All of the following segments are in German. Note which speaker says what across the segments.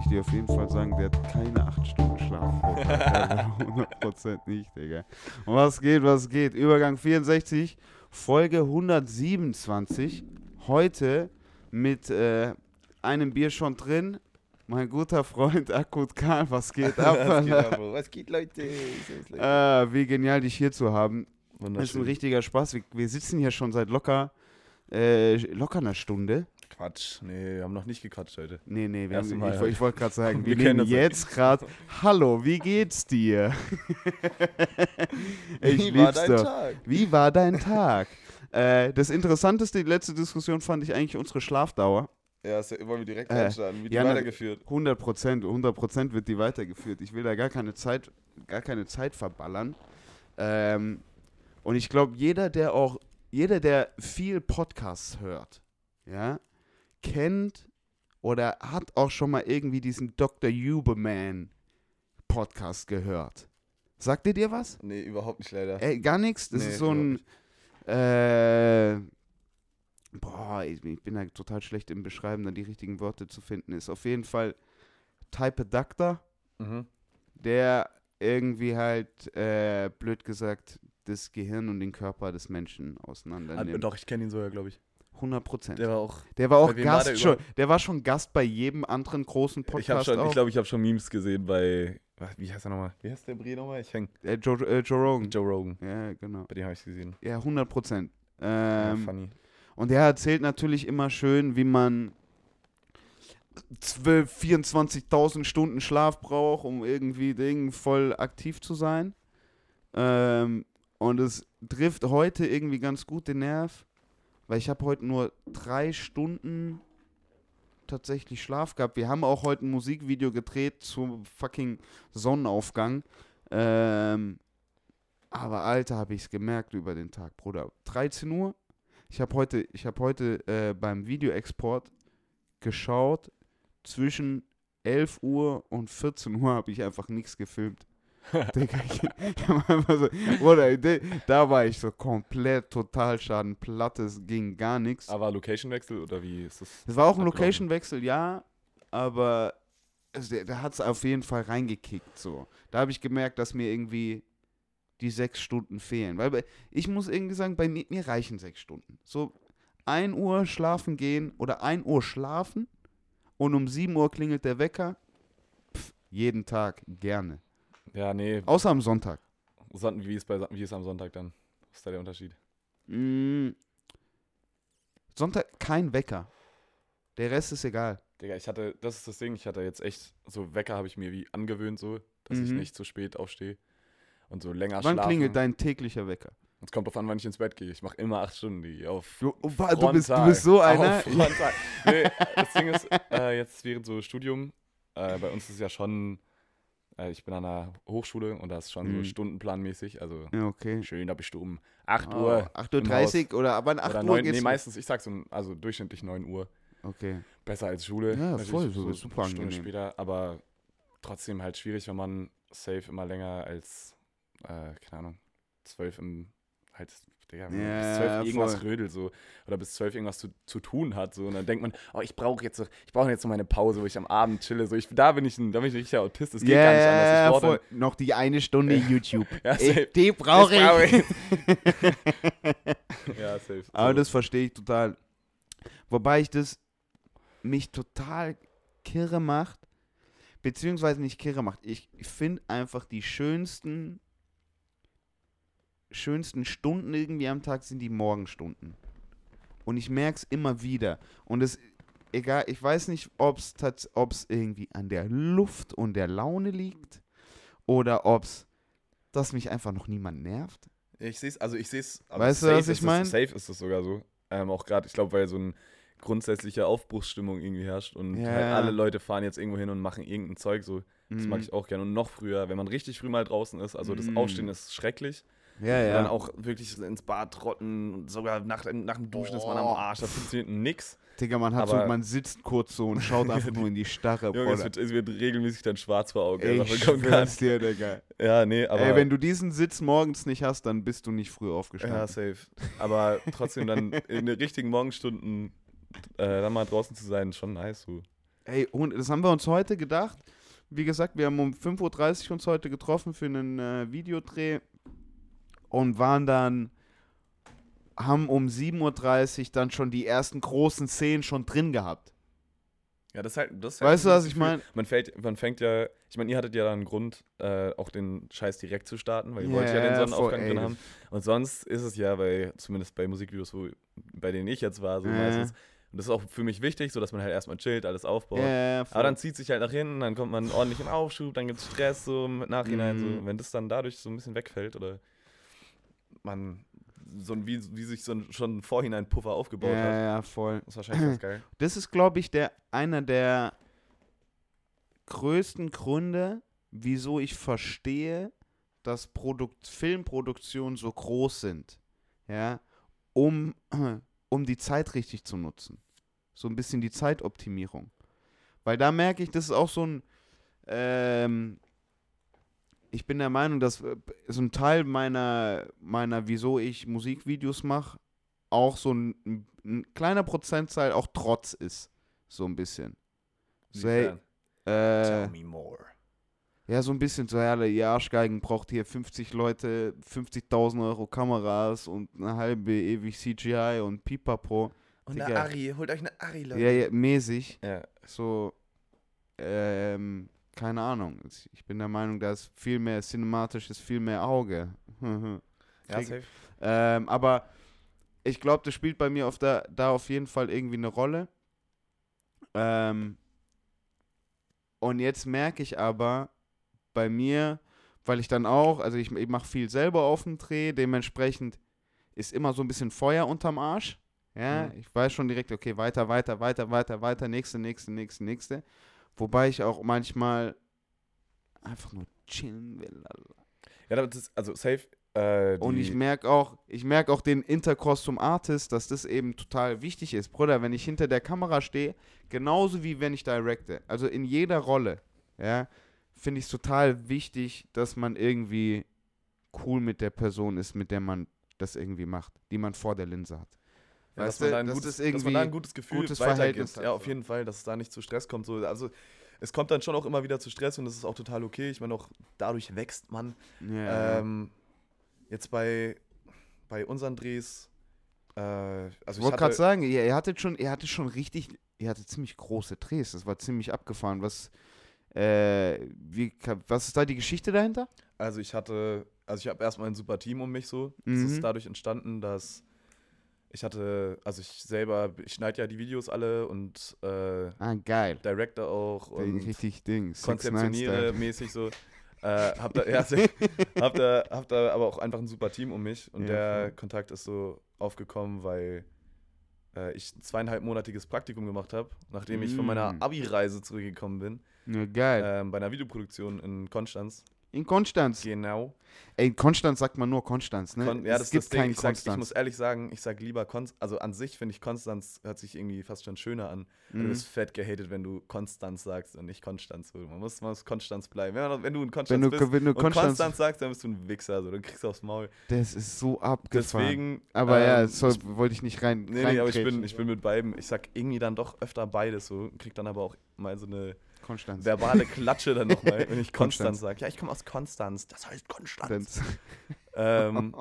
Speaker 1: ich dir auf jeden Fall sagen, der hat keine 8 Stunden Schlaf pro Tag. 100% nicht, Digga. Und was geht, was geht? Übergang 64, Folge 127. Heute mit äh, einem Bier schon drin. Mein guter Freund Akut Karl, was geht ab?
Speaker 2: was, geht ab, was geht, Leute?
Speaker 1: Äh, wie genial, dich hier zu haben. Das ist ein richtiger Spaß. Wir, wir sitzen hier schon seit locker, äh, locker einer Stunde.
Speaker 2: Quatsch. Nee, wir haben noch nicht gequatscht heute.
Speaker 1: Nee, nee, wir haben,
Speaker 2: Mal
Speaker 1: ich, ich wollte gerade sagen, wir,
Speaker 2: Wir kennen
Speaker 1: nehmen jetzt gerade. Hallo, wie geht's dir? ich
Speaker 2: Wie war dein
Speaker 1: doch.
Speaker 2: Tag?
Speaker 1: Wie war dein Tag? äh, das Interessanteste, die letzte Diskussion fand ich eigentlich unsere Schlafdauer.
Speaker 2: Ja, wollen wir direkt
Speaker 1: Äh,
Speaker 2: reinstarten? Wie die
Speaker 1: ja,
Speaker 2: weitergeführt?
Speaker 1: 100 Prozent, 100 Prozent wird die weitergeführt. Ich will da gar keine Zeit, gar keine Zeit verballern. Ähm, und ich glaube, jeder, der auch, jeder, der viel Podcasts hört, ja, kennt oder hat auch schon mal irgendwie diesen Dr. Huberman Podcast gehört. Sagt ihr dir was?
Speaker 2: Nee, überhaupt nicht leider.
Speaker 1: Ey, gar nichts. Das
Speaker 2: Nee,
Speaker 1: ist so ein. Äh, boah, ich, ich bin da total schlecht im Beschreiben, dann die richtigen Worte zu finden. Ist auf jeden Fall Type Adductor,
Speaker 2: Mhm.
Speaker 1: der irgendwie halt, äh, blöd gesagt, das Gehirn und den Körper des Menschen
Speaker 2: Ah,
Speaker 1: auseinandernimmt.
Speaker 2: doch, ich kenne ihn sogar, glaube ich.
Speaker 1: 100 Prozent.
Speaker 2: Der
Speaker 1: Der,
Speaker 2: war auch.
Speaker 1: war auch
Speaker 2: wem war
Speaker 1: Gast
Speaker 2: der
Speaker 1: schon. Der war schon Gast bei jedem anderen großen Podcast.
Speaker 2: ich
Speaker 1: auch.
Speaker 2: ich glaube, ich habe schon Memes gesehen bei. Wie heißt er nochmal? Wie heißt der Brie nochmal? Ich häng.
Speaker 1: äh, Joe, äh, Joe Rogan.
Speaker 2: Joe Rogan.
Speaker 1: Ja, genau.
Speaker 2: Bei dem habe ich gesehen.
Speaker 1: Ja, 100 Prozent.
Speaker 2: Ja,
Speaker 1: Ähm,
Speaker 2: funny.
Speaker 1: Und er erzählt natürlich immer schön, wie man 12, 24.000 Stunden Schlaf braucht, um irgendwie Ding voll aktiv zu sein. Ähm, und es trifft heute irgendwie ganz gut den Nerv, weil ich habe heute nur drei Stunden tatsächlich Schlaf gehabt. Wir haben auch heute ein Musikvideo gedreht zum fucking Sonnenaufgang. Ähm, aber Alter, habe ich es gemerkt über den Tag, Bruder. 13 Uhr. Ich habe heute, ich habe heute äh, beim Videoexport geschaut. Zwischen 11 Uhr und 14 Uhr habe ich einfach nichts gefilmt. Digga, ich, so, Bruder, de- da war ich so komplett total schadenplatt. Es ging gar nichts.
Speaker 2: Aber Location-Wechsel oder wie ist das?
Speaker 1: Es war auch ein? Location-Wechsel, ja, aber also der, der hat es auf jeden Fall reingekickt. So. Da habe ich gemerkt, dass mir irgendwie die sechs Stunden fehlen. Weil bei, ich muss irgendwie sagen, bei mir, mir reichen sechs Stunden. So 1 Uhr schlafen gehen oder 1 Uhr schlafen und um 7 Uhr klingelt der Wecker. Pff, jeden Tag, gerne.
Speaker 2: Ja, nee.
Speaker 1: Außer am Sonntag.
Speaker 2: Son wie, ist bei, wie ist am Sonntag dann? Was ist da der Unterschied?
Speaker 1: Mm, Sonntag kein Wecker. Der Rest ist egal.
Speaker 2: Digga, ich hatte, das ist das Ding, ich hatte jetzt echt, so Wecker habe ich mir wie angewöhnt, so, dass ich
Speaker 1: Mhm.
Speaker 2: nicht zu spät aufstehe und so länger
Speaker 1: Wann
Speaker 2: schlafen.
Speaker 1: klingelt dein täglicher Wecker?
Speaker 2: Es kommt drauf an, wann ich ins Bett gehe. Ich mache immer acht Stunden, die auf
Speaker 1: Du, du, bist, du bist so einer.
Speaker 2: Nee, das Ding ist, äh, jetzt während so Studium, äh, bei uns ist es ja schon, äh, ich bin an einer Hochschule und da ist schon
Speaker 1: Mhm.
Speaker 2: so stundenplanmäßig, also
Speaker 1: Ja, okay.
Speaker 2: schön, da bist du um 8
Speaker 1: Oh,
Speaker 2: Uhr.
Speaker 1: 8.30 Uhr oder aber an 8
Speaker 2: oder
Speaker 1: Uhr
Speaker 2: 9,
Speaker 1: geht's.
Speaker 2: nee, meistens, ich sag so, also durchschnittlich 9 Uhr.
Speaker 1: Okay.
Speaker 2: Besser als Schule.
Speaker 1: Ja, voll, so super
Speaker 2: eine Stunde
Speaker 1: angenehm.
Speaker 2: später, aber trotzdem halt schwierig, wenn man safe immer länger als, äh, keine Ahnung, 12 im, halt, Digga,
Speaker 1: Ja,
Speaker 2: bis 12 irgendwas
Speaker 1: voll.
Speaker 2: rödelt so, oder bis 12 irgendwas zu, zu tun hat, so, und dann denkt man, oh, ich brauche jetzt, so- ich brauche jetzt noch meine Pause, wo ich am Abend chille, so, ich, da bin ich ein, da bin ich ein richtiger Autist, das geht
Speaker 1: Ja,
Speaker 2: gar nicht anders, ich
Speaker 1: voll. Noch die eine Stunde YouTube.
Speaker 2: Ja, safe.
Speaker 1: die
Speaker 2: dann,
Speaker 1: brauche
Speaker 2: das brauch
Speaker 1: ich.
Speaker 2: ja, safe.
Speaker 1: Aber
Speaker 2: so.
Speaker 1: das verstehe ich total. Wobei ich das mich total kirre macht, beziehungsweise nicht kirre macht. Ich finde einfach die schönsten, schönsten Stunden irgendwie am Tag sind die Morgenstunden. Und ich merke es immer wieder. Und es, egal, ich weiß nicht, ob es irgendwie an der Luft und der Laune liegt oder ob es, dass mich einfach noch niemand nervt.
Speaker 2: Ich sehe es, also ich sehe es.
Speaker 1: Weißt du, was ich mein?
Speaker 2: Safe ist es sogar so. Ähm, auch gerade, ich glaube, weil so eine grundsätzliche Aufbruchsstimmung irgendwie herrscht und
Speaker 1: Ja,
Speaker 2: halt alle Leute fahren jetzt irgendwo hin und machen irgendein Zeug so. Das mag
Speaker 1: Mhm.
Speaker 2: ich auch gerne. Und noch früher, wenn man richtig früh mal draußen ist, also das
Speaker 1: Mhm.
Speaker 2: Aufstehen ist schrecklich.
Speaker 1: Ja, ja.
Speaker 2: dann auch wirklich ins Bad trotten und sogar nach, nach dem Duschen ist man am
Speaker 1: Oh.
Speaker 2: Arsch. Da funktioniert nix.
Speaker 1: Digga, man hat so, man sitzt kurz so und schaut einfach nur in die Starre.
Speaker 2: Junge, es wird, es wird regelmäßig dann schwarz vor Augen.
Speaker 1: Ey,
Speaker 2: Also,
Speaker 1: ich schwör's dir, Digga.
Speaker 2: Ja, nee, aber.
Speaker 1: Ey, wenn du diesen Sitz morgens nicht hast, dann bist du nicht früh
Speaker 2: Ja,
Speaker 1: aufgestanden.
Speaker 2: safe. Aber trotzdem dann in den richtigen Morgenstunden äh, dann mal draußen zu sein, schon nice. So.
Speaker 1: Ey, und das haben wir uns heute gedacht. Wie gesagt, wir haben um 5.30 Uhr uns heute getroffen für einen äh, Videodreh und waren dann, haben um 7.30 Uhr dann schon die ersten großen Szenen schon drin gehabt.
Speaker 2: Ja, das ist halt. Das ist halt
Speaker 1: Weißt du,
Speaker 2: so
Speaker 1: was ich meine?
Speaker 2: Man, fällt, man fängt ja. Ich meine, ihr hattet ja dann einen Grund, äh, auch den Scheiß direkt zu starten, weil ihr wollt ja den Sonnenaufgang drin haben. Und sonst ist es ja, bei, zumindest bei Musikvideos, wo, bei denen ich jetzt war, so
Speaker 1: Ja.
Speaker 2: meistens. Und das ist auch für mich wichtig, so dass man halt erstmal chillt, alles aufbaut.
Speaker 1: Ja,
Speaker 2: Aber dann zieht sich halt nach hinten, dann kommt man ordentlich in Aufschub, dann gibt es Stress so im Nachhinein.
Speaker 1: Mhm.
Speaker 2: So. Wenn das dann dadurch so ein bisschen wegfällt oder man so ein, wie, wie sich so ein, schon im Vorhinein Puffer aufgebaut
Speaker 1: ja,
Speaker 2: hat,
Speaker 1: ja, voll.
Speaker 2: ist wahrscheinlich ganz geil.
Speaker 1: Das ist, glaube ich, der einer der größten Gründe, wieso ich verstehe, dass Produkt Filmproduktionen so groß sind. Ja, um, um die Zeit richtig zu nutzen. So ein bisschen die Zeitoptimierung. Weil da merke ich, das ist auch so ein. Ähm, ich bin der Meinung, dass äh, so ein Teil meiner, meiner wieso ich Musikvideos mache, auch so ein, ein, ein kleiner Prozentzahl auch Trotz ist. So ein bisschen. So, hey, äh,
Speaker 2: me more.
Speaker 1: ja, so ein bisschen so, ja, die Arschgeigen braucht hier 50 Leute, 50.000 Euro Kameras und eine halbe ewig CGI und Pipapo.
Speaker 2: Und
Speaker 1: Digga.
Speaker 2: eine Ari, holt euch eine Ari, Leute.
Speaker 1: Ja, ja, mäßig.
Speaker 2: Ja,
Speaker 1: So, ähm, keine Ahnung. Ich bin der Meinung, da ist viel mehr cinematisches, viel mehr Auge.
Speaker 2: ja safe.
Speaker 1: Ähm, aber ich glaube, das spielt bei mir auf der, da auf jeden Fall irgendwie eine Rolle. Ähm, und jetzt merke ich aber bei mir, weil ich dann auch, also ich, ich mache viel selber auf dem Dreh, dementsprechend ist immer so ein bisschen Feuer unterm Arsch. Ja,
Speaker 2: Mhm.
Speaker 1: ich weiß schon direkt, okay, weiter, weiter, weiter, weiter, weiter, nächste, nächste, nächste, nächste. Wobei ich auch manchmal einfach nur chillen will.
Speaker 2: Ja, aber das ist, also safe. Äh,
Speaker 1: Und ich merke auch, ich merke auch den Intercross zum Artist, dass das eben total wichtig ist. Bruder, wenn ich hinter der Kamera stehe, genauso wie wenn ich directe, also in jeder Rolle, ja, finde ich es total wichtig, dass man irgendwie cool mit der Person ist, mit der man das irgendwie macht, die man vor der Linse hat.
Speaker 2: Ja, dass, man da ein
Speaker 1: dass
Speaker 2: gutes,
Speaker 1: das
Speaker 2: dass man da ein gutes Gefühl
Speaker 1: gutes
Speaker 2: weitergibt.
Speaker 1: Verhältnis hat,
Speaker 2: Ja, auf jeden Fall, dass es da nicht zu Stress kommt. So. Also es kommt dann schon auch immer wieder zu Stress und das ist auch total okay. Ich meine, auch dadurch wächst man.
Speaker 1: Ja,
Speaker 2: Ähm, jetzt bei, bei unseren Drehs, äh, also
Speaker 1: ich wollte gerade
Speaker 2: hatte,
Speaker 1: sagen, ihr, ihr hattet schon, ihr hattet schon richtig, ihr hattet ziemlich große Drehs, das war ziemlich abgefahren. Was, äh, wie, was ist da die Geschichte dahinter?
Speaker 2: also ich hatte, also ich habe erstmal ein super Team um mich so. Es
Speaker 1: Mhm.
Speaker 2: ist dadurch entstanden, dass ich hatte, also ich selber, ich schneide ja die Videos alle und äh,
Speaker 1: Ah, geil.
Speaker 2: Director auch
Speaker 1: Die
Speaker 2: und
Speaker 1: richtig Ding. 6ix9ine
Speaker 2: konzeptioniere mäßig so. Äh, hab, da, ja, hab, da, hab da aber auch einfach ein super Team um mich und
Speaker 1: Ja,
Speaker 2: der
Speaker 1: voll.
Speaker 2: Kontakt ist so aufgekommen, weil äh, ich ein zweieinhalbmonatiges Praktikum gemacht habe, nachdem ich von meiner
Speaker 1: Mm.
Speaker 2: Abi-Reise zurückgekommen bin,
Speaker 1: Ja, geil.
Speaker 2: ähm, bei einer Videoproduktion in Konstanz.
Speaker 1: In Konstanz.
Speaker 2: Genau.
Speaker 1: Ey, in Konstanz sagt man nur Konstanz, ne?
Speaker 2: Kon ja, das
Speaker 1: es
Speaker 2: ist
Speaker 1: gibt
Speaker 2: das Ding.
Speaker 1: keinen
Speaker 2: Ich, sag, ich
Speaker 1: Konstanz.
Speaker 2: muss ehrlich sagen, ich sag lieber Konstanz. Also an sich finde ich Konstanz hört sich irgendwie fast schon schöner an. Du
Speaker 1: Mhm.
Speaker 2: bist fett gehatet, wenn du Konstanz sagst und nicht Konstanz. Man muss, man muss Konstanz bleiben. Wenn, wenn du in Konstanz
Speaker 1: Wenn du,
Speaker 2: bist
Speaker 1: wenn du Konstanz,
Speaker 2: Konstanz sagst, dann bist du ein Wichser. So, dann kriegst du aufs Maul.
Speaker 1: das ist so abgefahren.
Speaker 2: Deswegen.
Speaker 1: Aber ja,
Speaker 2: ähm,
Speaker 1: so
Speaker 2: ich,
Speaker 1: wollte ich nicht rein.
Speaker 2: nee, nee, aber ich bin, ich bin mit beiden. Ich sag irgendwie dann doch öfter beides so. Krieg dann aber auch mal so eine
Speaker 1: Konstanz.
Speaker 2: verbale Klatsche dann nochmal, wenn ich
Speaker 1: Konstanz.
Speaker 2: Konstanz sage. Ja, ich komme aus Konstanz. Das heißt Konstanz. Ähm,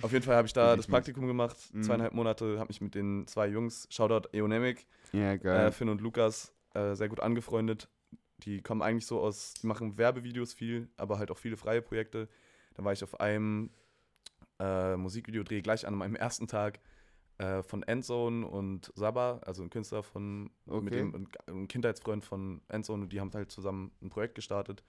Speaker 2: auf jeden Fall habe ich da das
Speaker 1: ich mies.
Speaker 2: Praktikum gemacht,
Speaker 1: Mhm.
Speaker 2: zweieinhalb Monate, habe mich mit den zwei Jungs, Shoutout Eonemic,
Speaker 1: ja,
Speaker 2: äh, Finn und Lukas, äh, sehr gut angefreundet. Die kommen eigentlich so aus, die machen Werbevideos viel, aber halt auch viele freie Projekte. Da war ich auf einem äh, Musikvideodreh gleich an meinem ersten Tag äh, von Endzone und Saba, also ein Künstler von, mit
Speaker 1: Okay.
Speaker 2: dem, ein, Kindheitsfreund von Endzone und die haben halt zusammen ein Projekt gestartet.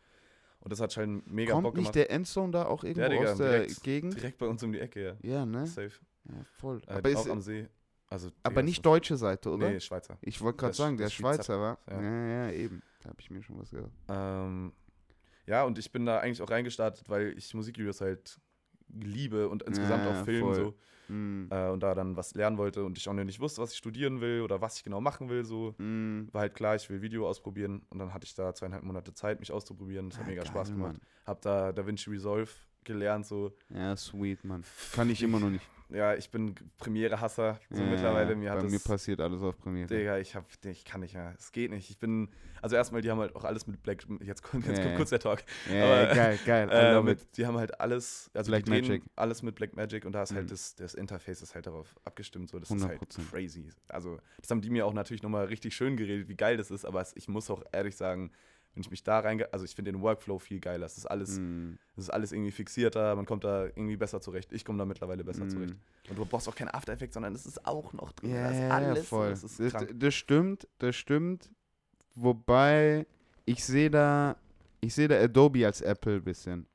Speaker 2: Und das hat schon mega
Speaker 1: Kommt
Speaker 2: Bock
Speaker 1: nicht
Speaker 2: gemacht.
Speaker 1: der Endzone da auch irgendwo
Speaker 2: Digga,
Speaker 1: aus der
Speaker 2: direkt-
Speaker 1: Gegend?
Speaker 2: Direkt bei uns um die Ecke, ja.
Speaker 1: Ja, ne?
Speaker 2: Safe.
Speaker 1: Ja, voll.
Speaker 2: Äh,
Speaker 1: aber
Speaker 2: auch am See. Also,
Speaker 1: aber
Speaker 2: Digga,
Speaker 1: nicht deutsche Seite, oder?
Speaker 2: Nee, Schweizer.
Speaker 1: Ich wollte gerade sagen, der
Speaker 2: der Schweizer-
Speaker 1: war.
Speaker 2: ja.
Speaker 1: Ja. ja, eben. Da habe ich mir schon was gedacht.
Speaker 2: Ähm, ja, und ich bin da eigentlich auch reingestartet, weil ich Musikvideos halt liebe und insgesamt
Speaker 1: Ja,
Speaker 2: auch Film
Speaker 1: voll.
Speaker 2: so.
Speaker 1: Mm.
Speaker 2: Äh, und da dann was lernen wollte und ich auch noch nicht wusste, was ich studieren will oder was ich genau machen will. So
Speaker 1: Mm.
Speaker 2: war halt klar, ich will Video ausprobieren und dann hatte ich da zweieinhalb Monate Zeit, mich auszuprobieren. Das hat
Speaker 1: Ah,
Speaker 2: mega
Speaker 1: geil,
Speaker 2: Spaß gemacht.
Speaker 1: Mann.
Speaker 2: Hab da DaVinci Resolve
Speaker 3: gelernt, so.
Speaker 1: Ja, sweet, Mann. Kann ich immer noch nicht.
Speaker 3: Ja, ich bin Premiere-Hasser so
Speaker 1: Ja,
Speaker 3: mittlerweile. Mir
Speaker 1: bei
Speaker 3: hat
Speaker 1: mir
Speaker 3: das,
Speaker 1: passiert alles auf Premiere.
Speaker 3: Digga, ich hab, ich kann nicht mehr. Es geht nicht. Ich bin, also erstmal, die haben halt auch alles mit Black, jetzt kommt, jetzt
Speaker 1: Ja,
Speaker 3: kommt kurz der Talk.
Speaker 1: Ja,
Speaker 3: aber-
Speaker 1: geil, geil.
Speaker 3: Äh, mit, die haben halt alles, also
Speaker 1: Black Magic.
Speaker 3: alles mit Black Magic und da ist
Speaker 1: Mhm.
Speaker 3: halt das, das Interface ist halt darauf abgestimmt. So, das ist halt
Speaker 1: 100%.
Speaker 3: crazy. Also, das haben die mir auch natürlich nochmal richtig schön geredet, wie geil das ist, aber es, ich muss auch ehrlich sagen, wenn ich mich da reinge, also ich finde den Workflow viel geiler. Es ist alles,
Speaker 1: Mm,
Speaker 3: es ist alles irgendwie fixierter, man kommt da irgendwie besser zurecht. Ich komme da mittlerweile besser
Speaker 1: mm.
Speaker 3: zurecht. Und du brauchst auch keinen After Effects, sondern es ist auch noch drin.
Speaker 1: Ja,
Speaker 3: da alles.
Speaker 1: voll.
Speaker 3: Das ist
Speaker 1: Das, das stimmt, das stimmt. Wobei, ich sehe da, ich sehe da Adobe als Apple ein bisschen.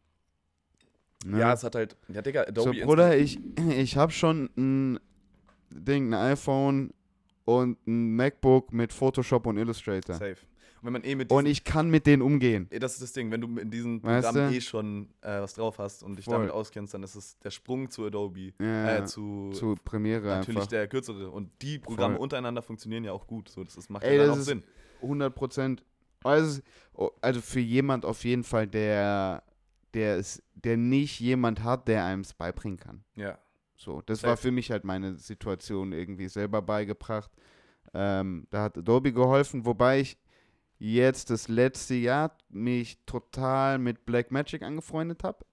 Speaker 1: Ne?
Speaker 3: Ja, es hat halt, ja, Digga,
Speaker 1: so,
Speaker 3: Adobe
Speaker 1: Bruder, ich, ich habe schon ein Ding, ein iPhone und ein MacBook mit Photoshop und Illustrator.
Speaker 3: Safe. Und wenn man eh mit
Speaker 1: Und
Speaker 3: diesen-
Speaker 1: ich kann mit denen umgehen.
Speaker 3: Eh, Das ist das Ding, wenn du in diesen
Speaker 1: Weißt
Speaker 3: Programmen
Speaker 1: du?
Speaker 3: eh schon äh, was drauf hast und dich
Speaker 1: Voll.
Speaker 3: damit auskennst, dann ist es der Sprung zu Adobe,
Speaker 1: Ja,
Speaker 3: äh, zu,
Speaker 1: zu Premiere
Speaker 3: natürlich
Speaker 1: einfach.
Speaker 3: der kürzere. Und die Programme
Speaker 1: Voll.
Speaker 3: untereinander funktionieren ja auch gut. So, das ist, macht
Speaker 1: Ey,
Speaker 3: ja dann
Speaker 1: das
Speaker 3: auch Sinn.
Speaker 1: 100 Prozent. Also, also für jemand auf jeden Fall, der, der, ist, der nicht jemand hat, der einem es beibringen kann.
Speaker 3: Ja.
Speaker 1: So, das
Speaker 3: Safe.
Speaker 1: war für mich halt meine Situation irgendwie selber beigebracht. Ähm, da hat Adobe geholfen, wobei ich jetzt das letzte Jahr mich total mit Blackmagic angefreundet habe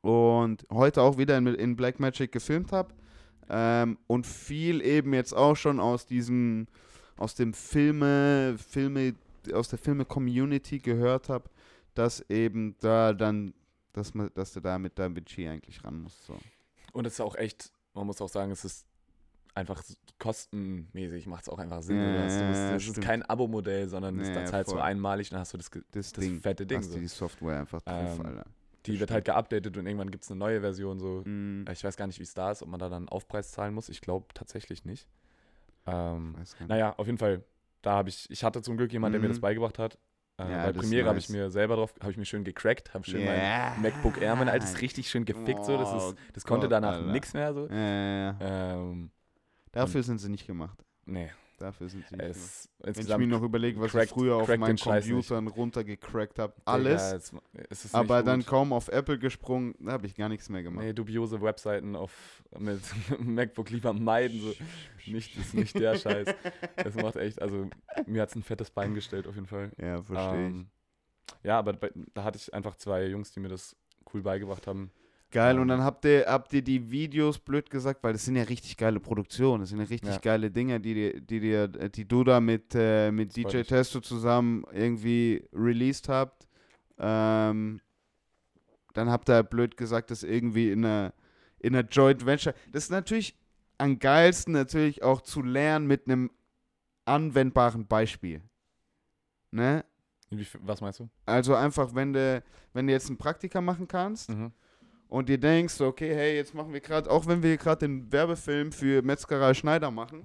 Speaker 1: und heute auch wieder in, in Blackmagic gefilmt habe ähm, und viel eben jetzt auch schon aus diesem aus dem Filme Filme aus der Filme Community gehört habe, dass eben da dann dass man dass du da mit Da Vinci eigentlich ran musst so.
Speaker 2: Und es ist auch echt, man muss auch sagen, es ist einfach kostenmäßig, macht es auch einfach Sinn.
Speaker 1: Ja,
Speaker 2: es ist kein Abo-Modell, sondern
Speaker 1: Ja,
Speaker 2: ist halt so
Speaker 1: voll.
Speaker 2: einmalig, dann hast du das,
Speaker 1: das,
Speaker 2: das
Speaker 1: Ding,
Speaker 2: fette Ding.
Speaker 1: hast
Speaker 2: So.
Speaker 1: die Software einfach drauf,
Speaker 2: Ähm,
Speaker 1: Alter.
Speaker 2: Die wird halt geupdatet und irgendwann gibt es eine neue Version. So.
Speaker 1: Mhm.
Speaker 2: Ich weiß gar nicht, wie es da ist, ob man da dann Aufpreis zahlen muss. Ich glaube tatsächlich nicht. Ähm,
Speaker 1: nicht.
Speaker 2: naja, auf jeden Fall, da habe ich, ich hatte zum Glück jemanden, der mir
Speaker 1: Mhm.
Speaker 2: das beigebracht hat. Äh,
Speaker 1: Ja,
Speaker 2: bei
Speaker 1: das
Speaker 2: Premiere habe ich
Speaker 1: nice.
Speaker 2: mir selber drauf, habe ich mir schön gecrackt, habe schön
Speaker 1: Ja.
Speaker 2: mein MacBook Air, mein altes, richtig schön gefickt. So. Das,
Speaker 1: Oh
Speaker 2: ist, das konnte
Speaker 1: Gott,
Speaker 2: danach nichts mehr. So.
Speaker 1: Ja.
Speaker 2: Ähm,
Speaker 1: Dafür sind sie nicht gemacht.
Speaker 2: nee,
Speaker 1: Dafür sind sie nicht gemacht. Wenn ich mir noch überlege, was
Speaker 2: crackt-
Speaker 1: ich früher auf meinen. Computern runtergecrackt habe, alles,
Speaker 2: es, es
Speaker 1: aber dann kaum auf Apple gesprungen, da habe ich gar nichts mehr gemacht.
Speaker 2: Nee, dubiose Webseiten auf mit MacBook lieber meiden. So. Nicht, das ist nicht der Scheiß. Das macht echt, also mir hat es ein fettes Bein gestellt auf jeden Fall.
Speaker 1: Ja, verstehe ich.
Speaker 2: Ähm, ja, aber da hatte ich einfach zwei Jungs, die mir das cool beigebracht haben.
Speaker 1: Geil, und dann habt ihr, habt ihr die Videos, blöd gesagt, weil das sind ja richtig geile Produktionen, das sind ja richtig
Speaker 2: Ja.
Speaker 1: geile Dinge, die, die, dir, die du da mit, äh, mit
Speaker 2: Das
Speaker 1: DJ. Testo zusammen irgendwie released habt. Ähm, dann habt ihr, blöd gesagt, das irgendwie in einer, in einer Joint Venture. Das ist natürlich am geilsten, natürlich auch zu lernen mit einem anwendbaren Beispiel. Ne?
Speaker 2: Was meinst du?
Speaker 1: Also einfach, wenn du, wenn du jetzt ein Praktika machen kannst,
Speaker 2: Mhm.
Speaker 1: Und dir denkst, okay, hey, jetzt machen wir gerade, auch wenn wir gerade den Werbefilm für Metzgerei Schneider machen,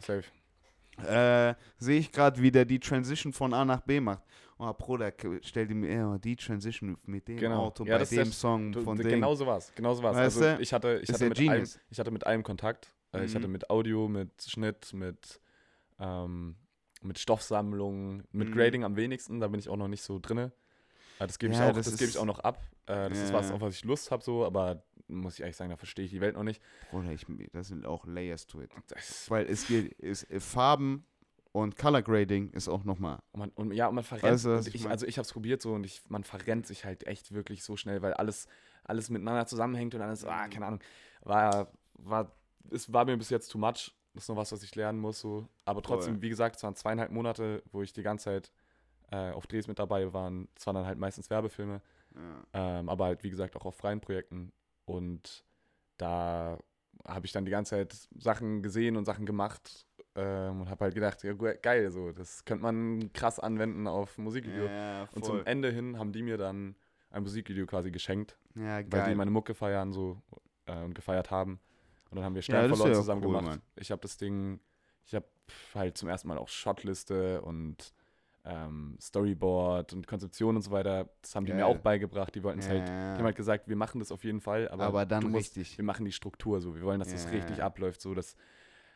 Speaker 1: äh, sehe ich gerade, wie der die Transition von A nach B macht. Oh, Bruder, stell dir mir eher die Transition mit dem
Speaker 2: Genau.
Speaker 1: Auto
Speaker 2: Ja,
Speaker 1: bei dem
Speaker 2: der-
Speaker 1: Song
Speaker 2: Du,
Speaker 1: von dem.
Speaker 2: genau so war's. Genau so war's.
Speaker 1: Weißt
Speaker 2: Also ich hatte, ich hatte mit allem,
Speaker 1: genius.
Speaker 2: ich hatte mit allem Kontakt. Äh, Ich
Speaker 1: Mhm.
Speaker 2: hatte mit Audio, mit Schnitt, mit ähm, mit Stoffsammlungen, mit
Speaker 1: Mhm.
Speaker 2: Grading am wenigsten. Da bin ich auch noch nicht so drinne. Äh, Das gebe ich,
Speaker 1: Ja,
Speaker 2: auch-
Speaker 1: das
Speaker 2: das gebe ich
Speaker 1: ist-
Speaker 2: auch noch ab. Äh, Das ist
Speaker 1: Ja.
Speaker 2: was, auf was ich Lust habe, so, aber muss ich ehrlich sagen, da verstehe ich die Welt noch nicht.
Speaker 1: Bruder, ich, das sind auch Layers to it.
Speaker 2: Das,
Speaker 1: Weil es geht, ist, äh, Farben und Color Grading ist auch nochmal.
Speaker 2: und und, ja, und man verrennt.
Speaker 1: Weißt du, ich
Speaker 2: ich,
Speaker 1: mein?
Speaker 2: also ich habe es probiert so und ich, man verrennt sich halt echt wirklich so schnell, weil alles, alles miteinander zusammenhängt und alles, ah, keine Ahnung, war, war, es war mir bis jetzt too much. Das ist noch was, was ich lernen muss. So. Aber trotzdem,
Speaker 1: Voll.
Speaker 2: wie gesagt, es waren zweieinhalb Monate, wo ich die ganze Zeit äh, auf Drehs mit dabei waren dann halt meistens Werbefilme.
Speaker 1: Ja.
Speaker 2: Ähm, aber halt, wie gesagt, auch auf freien Projekten. Und da habe ich dann die ganze Zeit Sachen gesehen und Sachen gemacht ähm, und habe halt gedacht, ja, ge- geil, so, das könnte man krass anwenden auf Musikvideo.
Speaker 1: Ja,
Speaker 2: und zum Ende hin haben die mir dann ein Musikvideo quasi geschenkt,
Speaker 1: ja,
Speaker 2: weil die meine Mucke feiern so äh, und gefeiert haben. Und dann haben wir Stern verloren
Speaker 1: ja auch
Speaker 2: zusammen
Speaker 1: cool,
Speaker 2: gemacht.
Speaker 1: Mann.
Speaker 2: Ich habe das Ding, ich habe halt zum ersten Mal auch Shotliste und ähm, Storyboard und Konzeption und so weiter. Das haben die mir
Speaker 1: Geil.
Speaker 2: auch beigebracht. Die wollten es halt
Speaker 1: Ja.
Speaker 2: die haben halt gesagt, wir machen das auf jeden Fall, aber,
Speaker 1: Aber dann
Speaker 2: musst,
Speaker 1: richtig.
Speaker 2: wir machen die Struktur so. Wir wollen, dass das
Speaker 1: Ja.
Speaker 2: richtig abläuft, so dass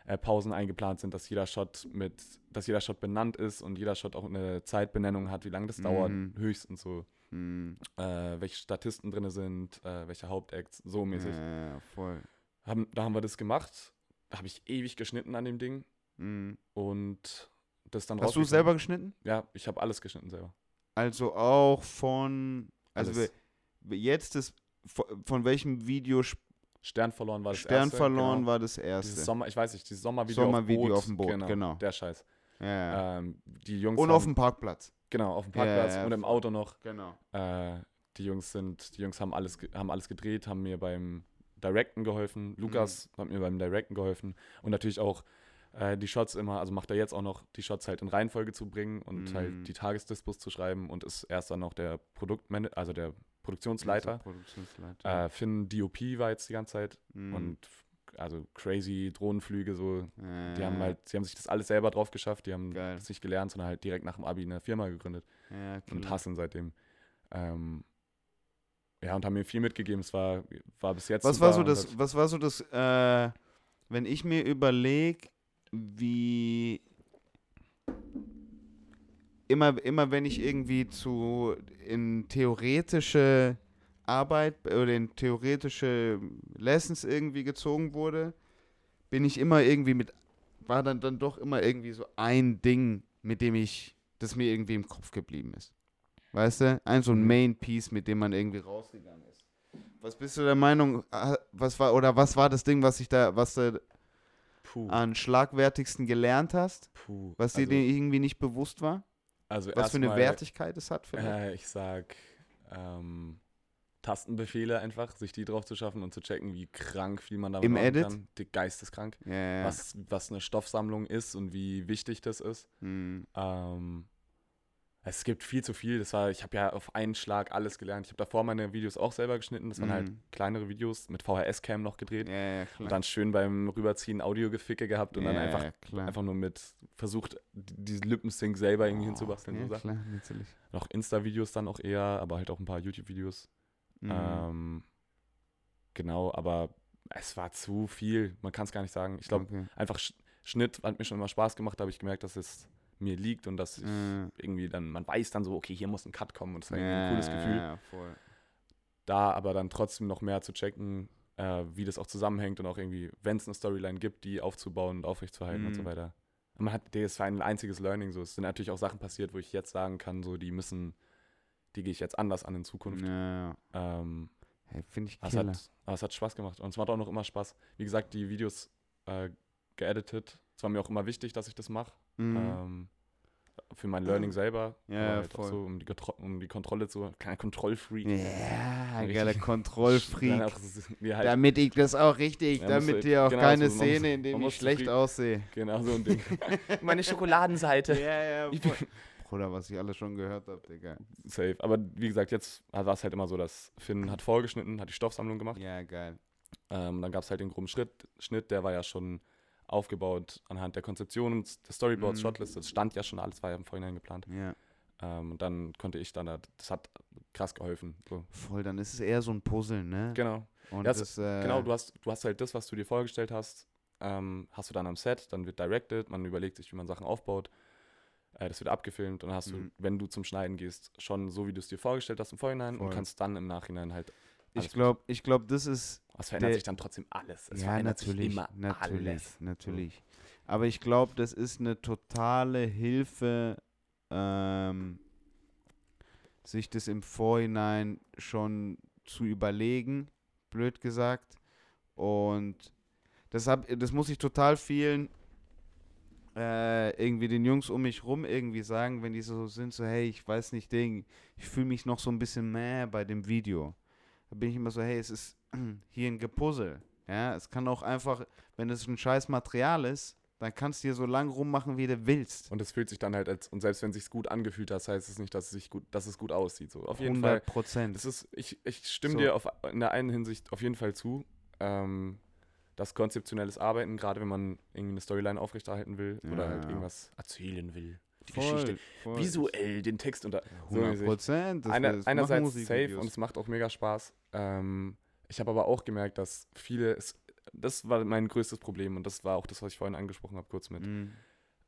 Speaker 2: äh, Pausen eingeplant sind, dass jeder Shot mit, dass jeder Shot benannt ist und jeder Shot auch eine Zeitbenennung hat, wie lange das dauert,
Speaker 1: Mhm.
Speaker 2: höchstens so,
Speaker 1: Mhm.
Speaker 2: äh, welche Statisten drin sind, äh, welche Hauptacts, so mäßig.
Speaker 1: Ja, ja, voll.
Speaker 2: Haben, da haben wir das gemacht. Da habe ich ewig geschnitten an dem Ding
Speaker 1: Mhm.
Speaker 2: und das dann
Speaker 1: Hast du selber geschnitten?
Speaker 2: Ja, ich habe alles geschnitten selber.
Speaker 1: Also auch von, also
Speaker 2: Alles.
Speaker 1: jetzt ist, von, von welchem Video
Speaker 2: Stern verloren war das
Speaker 1: Stern
Speaker 2: erste.
Speaker 1: verloren
Speaker 2: genau.
Speaker 1: war das
Speaker 2: Dieses
Speaker 1: erste.
Speaker 2: Sommer, ich weiß nicht, dieses Sommervideo,
Speaker 1: Sommervideo
Speaker 2: auf, Boot,
Speaker 1: auf dem Boot, genau.
Speaker 2: Der Scheiß.
Speaker 1: Ja, ja.
Speaker 2: Ähm, die Jungs
Speaker 1: Und
Speaker 2: haben,
Speaker 1: auf dem Parkplatz.
Speaker 2: genau, auf dem
Speaker 1: Ja,
Speaker 2: Parkplatz
Speaker 1: ja,
Speaker 2: und im. Auto noch.
Speaker 1: Genau.
Speaker 2: Äh, die Jungs sind, die Jungs haben alles, haben alles gedreht, haben mir beim Directen geholfen. Lukas
Speaker 1: Mhm.
Speaker 2: hat mir beim Directen geholfen. Und natürlich auch äh, die Shots immer, also macht er jetzt auch noch, die Shots halt in Reihenfolge zu bringen und
Speaker 1: Mhm.
Speaker 2: halt die Tagesdispos zu schreiben und ist erst dann noch der Produktmanager, also der Produktionsleiter.
Speaker 1: Produktionsleiter.
Speaker 2: Äh, Finn DOP war jetzt die ganze Zeit
Speaker 1: Mhm.
Speaker 2: und also crazy Drohnenflüge so.
Speaker 1: Ja,
Speaker 2: Die haben halt, sie haben sich das alles selber drauf geschafft. Die haben
Speaker 1: Geil.
Speaker 2: das nicht gelernt, sondern halt direkt nach dem Abi eine Firma gegründet
Speaker 1: ja,
Speaker 2: und
Speaker 1: klar.
Speaker 2: hasseln seitdem. Ähm, ja, und haben mir viel mitgegeben. Es war, war bis jetzt.
Speaker 1: Was war so das,
Speaker 2: und
Speaker 1: was war so das, äh, wenn ich mir überlege, wie immer, immer wenn ich irgendwie zu in theoretische Arbeit oder in theoretische Lessons irgendwie gezogen wurde, bin ich immer irgendwie mit, war dann, dann doch immer irgendwie so ein Ding, mit dem ich, das mir irgendwie im Kopf geblieben ist. Weißt du? Ein so ein
Speaker 2: Mhm.
Speaker 1: Main Piece, mit dem man irgendwie rausgegangen ist. Was bist du der Meinung, was war, oder was war das Ding, was ich da, was du
Speaker 2: Puh,
Speaker 1: an schlagwertigsten gelernt hast,
Speaker 2: puh.
Speaker 1: was dir
Speaker 2: also,
Speaker 1: dir irgendwie nicht bewusst war?
Speaker 2: also
Speaker 1: Was für eine
Speaker 2: erstmal,
Speaker 1: Wertigkeit es hat vielleicht?
Speaker 2: Äh, ich sag ähm, Tastenbefehle einfach, sich die drauf zu schaffen und zu checken, wie krank viel man damit
Speaker 1: Im Edit?
Speaker 2: kann. Geisteskrank.
Speaker 1: ja.
Speaker 2: Was, was eine Stoffsammlung ist und wie wichtig das ist.
Speaker 1: Hm.
Speaker 2: Ähm, es gibt viel zu viel. Das war, ich habe ja auf einen Schlag alles gelernt. Ich habe davor meine Videos auch selber geschnitten. Das waren halt
Speaker 1: Mhm.
Speaker 2: kleinere Videos mit VHS-Cam noch gedreht.
Speaker 1: Ja, ja, klar.
Speaker 2: Und dann schön beim Rüberziehen Audiogeficke gehabt und dann
Speaker 1: ja,
Speaker 2: einfach,
Speaker 1: ja, klar.
Speaker 2: einfach nur mit versucht, die- diesen Lippensync selber irgendwie
Speaker 1: Oh,
Speaker 2: hinzubasteln.
Speaker 1: Ja,
Speaker 2: so
Speaker 1: klar, natürlich.
Speaker 2: Noch Insta-Videos dann auch eher, aber halt auch ein paar YouTube-Videos.
Speaker 1: Mhm.
Speaker 2: Ähm, genau, aber es war zu viel. Man kann es gar nicht sagen. Ich glaube,
Speaker 1: Okay.
Speaker 2: einfach Sch Schnitt hat mir schon immer Spaß gemacht. Da habe ich gemerkt, dass es mir liegt und dass ich
Speaker 1: Äh,
Speaker 2: irgendwie dann, man weiß dann so, okay, hier muss ein Cut kommen und das war irgendwie ein cooles Gefühl.
Speaker 1: Ja, voll.
Speaker 2: Da aber dann trotzdem noch mehr zu checken, äh, wie das auch zusammenhängt und auch irgendwie, wenn es eine Storyline gibt, die aufzubauen und aufrechtzuerhalten und so
Speaker 1: Mhm.
Speaker 2: weiter. Und man hat, das war ein einziges Learning so. Es sind natürlich auch Sachen passiert, wo ich jetzt sagen kann, so, die müssen, die gehe ich jetzt anders an in Zukunft.
Speaker 1: Ja, ja.
Speaker 2: Ähm,
Speaker 1: Hey, Finde ich
Speaker 2: aber, es
Speaker 1: killer.
Speaker 2: hat, aber es hat Spaß gemacht und es macht auch noch immer Spaß. Wie gesagt, die Videos äh, geeditet. Es war mir auch immer wichtig, dass ich das mache.
Speaker 1: Mhm.
Speaker 2: Ähm, für mein Learning selber.
Speaker 1: Ja, ja,
Speaker 2: halt
Speaker 1: voll.
Speaker 2: so, um die, um die Kontrolle zu. Kleiner Kontrollfreak.
Speaker 1: ja, geiler Kontrollfreak.
Speaker 2: auch so- mir halt,
Speaker 1: Damit ich das auch richtig,
Speaker 2: Ja,
Speaker 1: damit dir auch
Speaker 2: genau,
Speaker 1: keine
Speaker 2: muss- man muss-
Speaker 1: Szene, in dem ich schlecht aussehe.
Speaker 2: Genau so ein Ding. Meine Schokoladenseite.
Speaker 1: Ja, ja, voll. Bruder, was ich alles schon gehört habe, Digga.
Speaker 2: Safe. Aber wie gesagt, jetzt war es halt immer so, dass Finn hat vorgeschnitten, hat die Stoffsammlung gemacht.
Speaker 1: Ja, geil.
Speaker 2: Ähm, dann gab es halt den groben Schritt, Schnitt, der war ja schon aufgebaut anhand der Konzeption der Storyboards,
Speaker 1: Mhm.
Speaker 2: Shotlist. Das stand ja schon alles, war ja im Vorhinein geplant.
Speaker 1: Ja.
Speaker 2: Ähm, und dann konnte ich dann, da- das hat krass geholfen. So.
Speaker 1: Voll, dann ist es eher so ein Puzzle, ne?
Speaker 2: Genau.
Speaker 1: Und
Speaker 2: Ja,
Speaker 1: das, äh,
Speaker 2: Genau, du hast, du hast halt das, was du dir vorgestellt hast, ähm, hast du dann am Set, dann wird directed, man überlegt sich, wie man Sachen aufbaut. Äh, das wird abgefilmt und dann hast
Speaker 1: Mhm.
Speaker 2: du, wenn du zum Schneiden gehst, schon so, wie du es dir vorgestellt hast im Vorhinein
Speaker 1: Voll.
Speaker 2: und kannst dann im Nachhinein halt.
Speaker 1: Ich glaube, ich glaub, das ist
Speaker 2: Es verändert
Speaker 1: der-
Speaker 2: sich dann trotzdem alles. Es
Speaker 1: ja,
Speaker 2: verändert
Speaker 1: natürlich,
Speaker 2: sich immer
Speaker 1: natürlich,
Speaker 2: alles.
Speaker 1: natürlich. Aber ich glaube, das ist eine totale Hilfe, ähm, sich das im Vorhinein schon zu überlegen, blöd gesagt. Und das, hab, das muss ich total vielen äh, irgendwie den Jungs um mich rum irgendwie sagen, wenn die so sind, so hey, ich weiß nicht, Ding, ich fühle mich noch so ein bisschen mehr bei dem Video. Da bin ich immer so, hey, es ist hier ein Gepuzzle. Ja, es kann auch einfach, wenn es ein scheiß Material ist, dann kannst du dir so lang rummachen, wie du willst.
Speaker 2: Und es fühlt sich dann halt als, und selbst wenn es sich gut angefühlt hat, heißt es nicht, dass es sich gut, dass es gut aussieht. So, auf jeden Fall.
Speaker 1: 100 Prozent.
Speaker 2: Ich, ich stimme
Speaker 1: So.
Speaker 2: dir auf, in der einen Hinsicht auf jeden Fall zu. Ähm, dass konzeptionelles Arbeiten, gerade wenn man irgendwie eine Storyline aufrechterhalten will oder
Speaker 1: Ja,
Speaker 2: halt
Speaker 1: ja.
Speaker 2: irgendwas erzählen will, die
Speaker 1: Voll,
Speaker 2: Geschichte
Speaker 1: voll.
Speaker 2: visuell, den Text unter. so
Speaker 1: 100
Speaker 2: mäßig.
Speaker 1: Prozent. Das,
Speaker 2: Einer, einerseits safe und es macht auch mega Spaß. Ähm, ich habe aber auch gemerkt, dass viele, es,
Speaker 4: das war mein größtes Problem und das war auch das, was ich vorhin angesprochen habe, kurz mit,
Speaker 1: Mhm.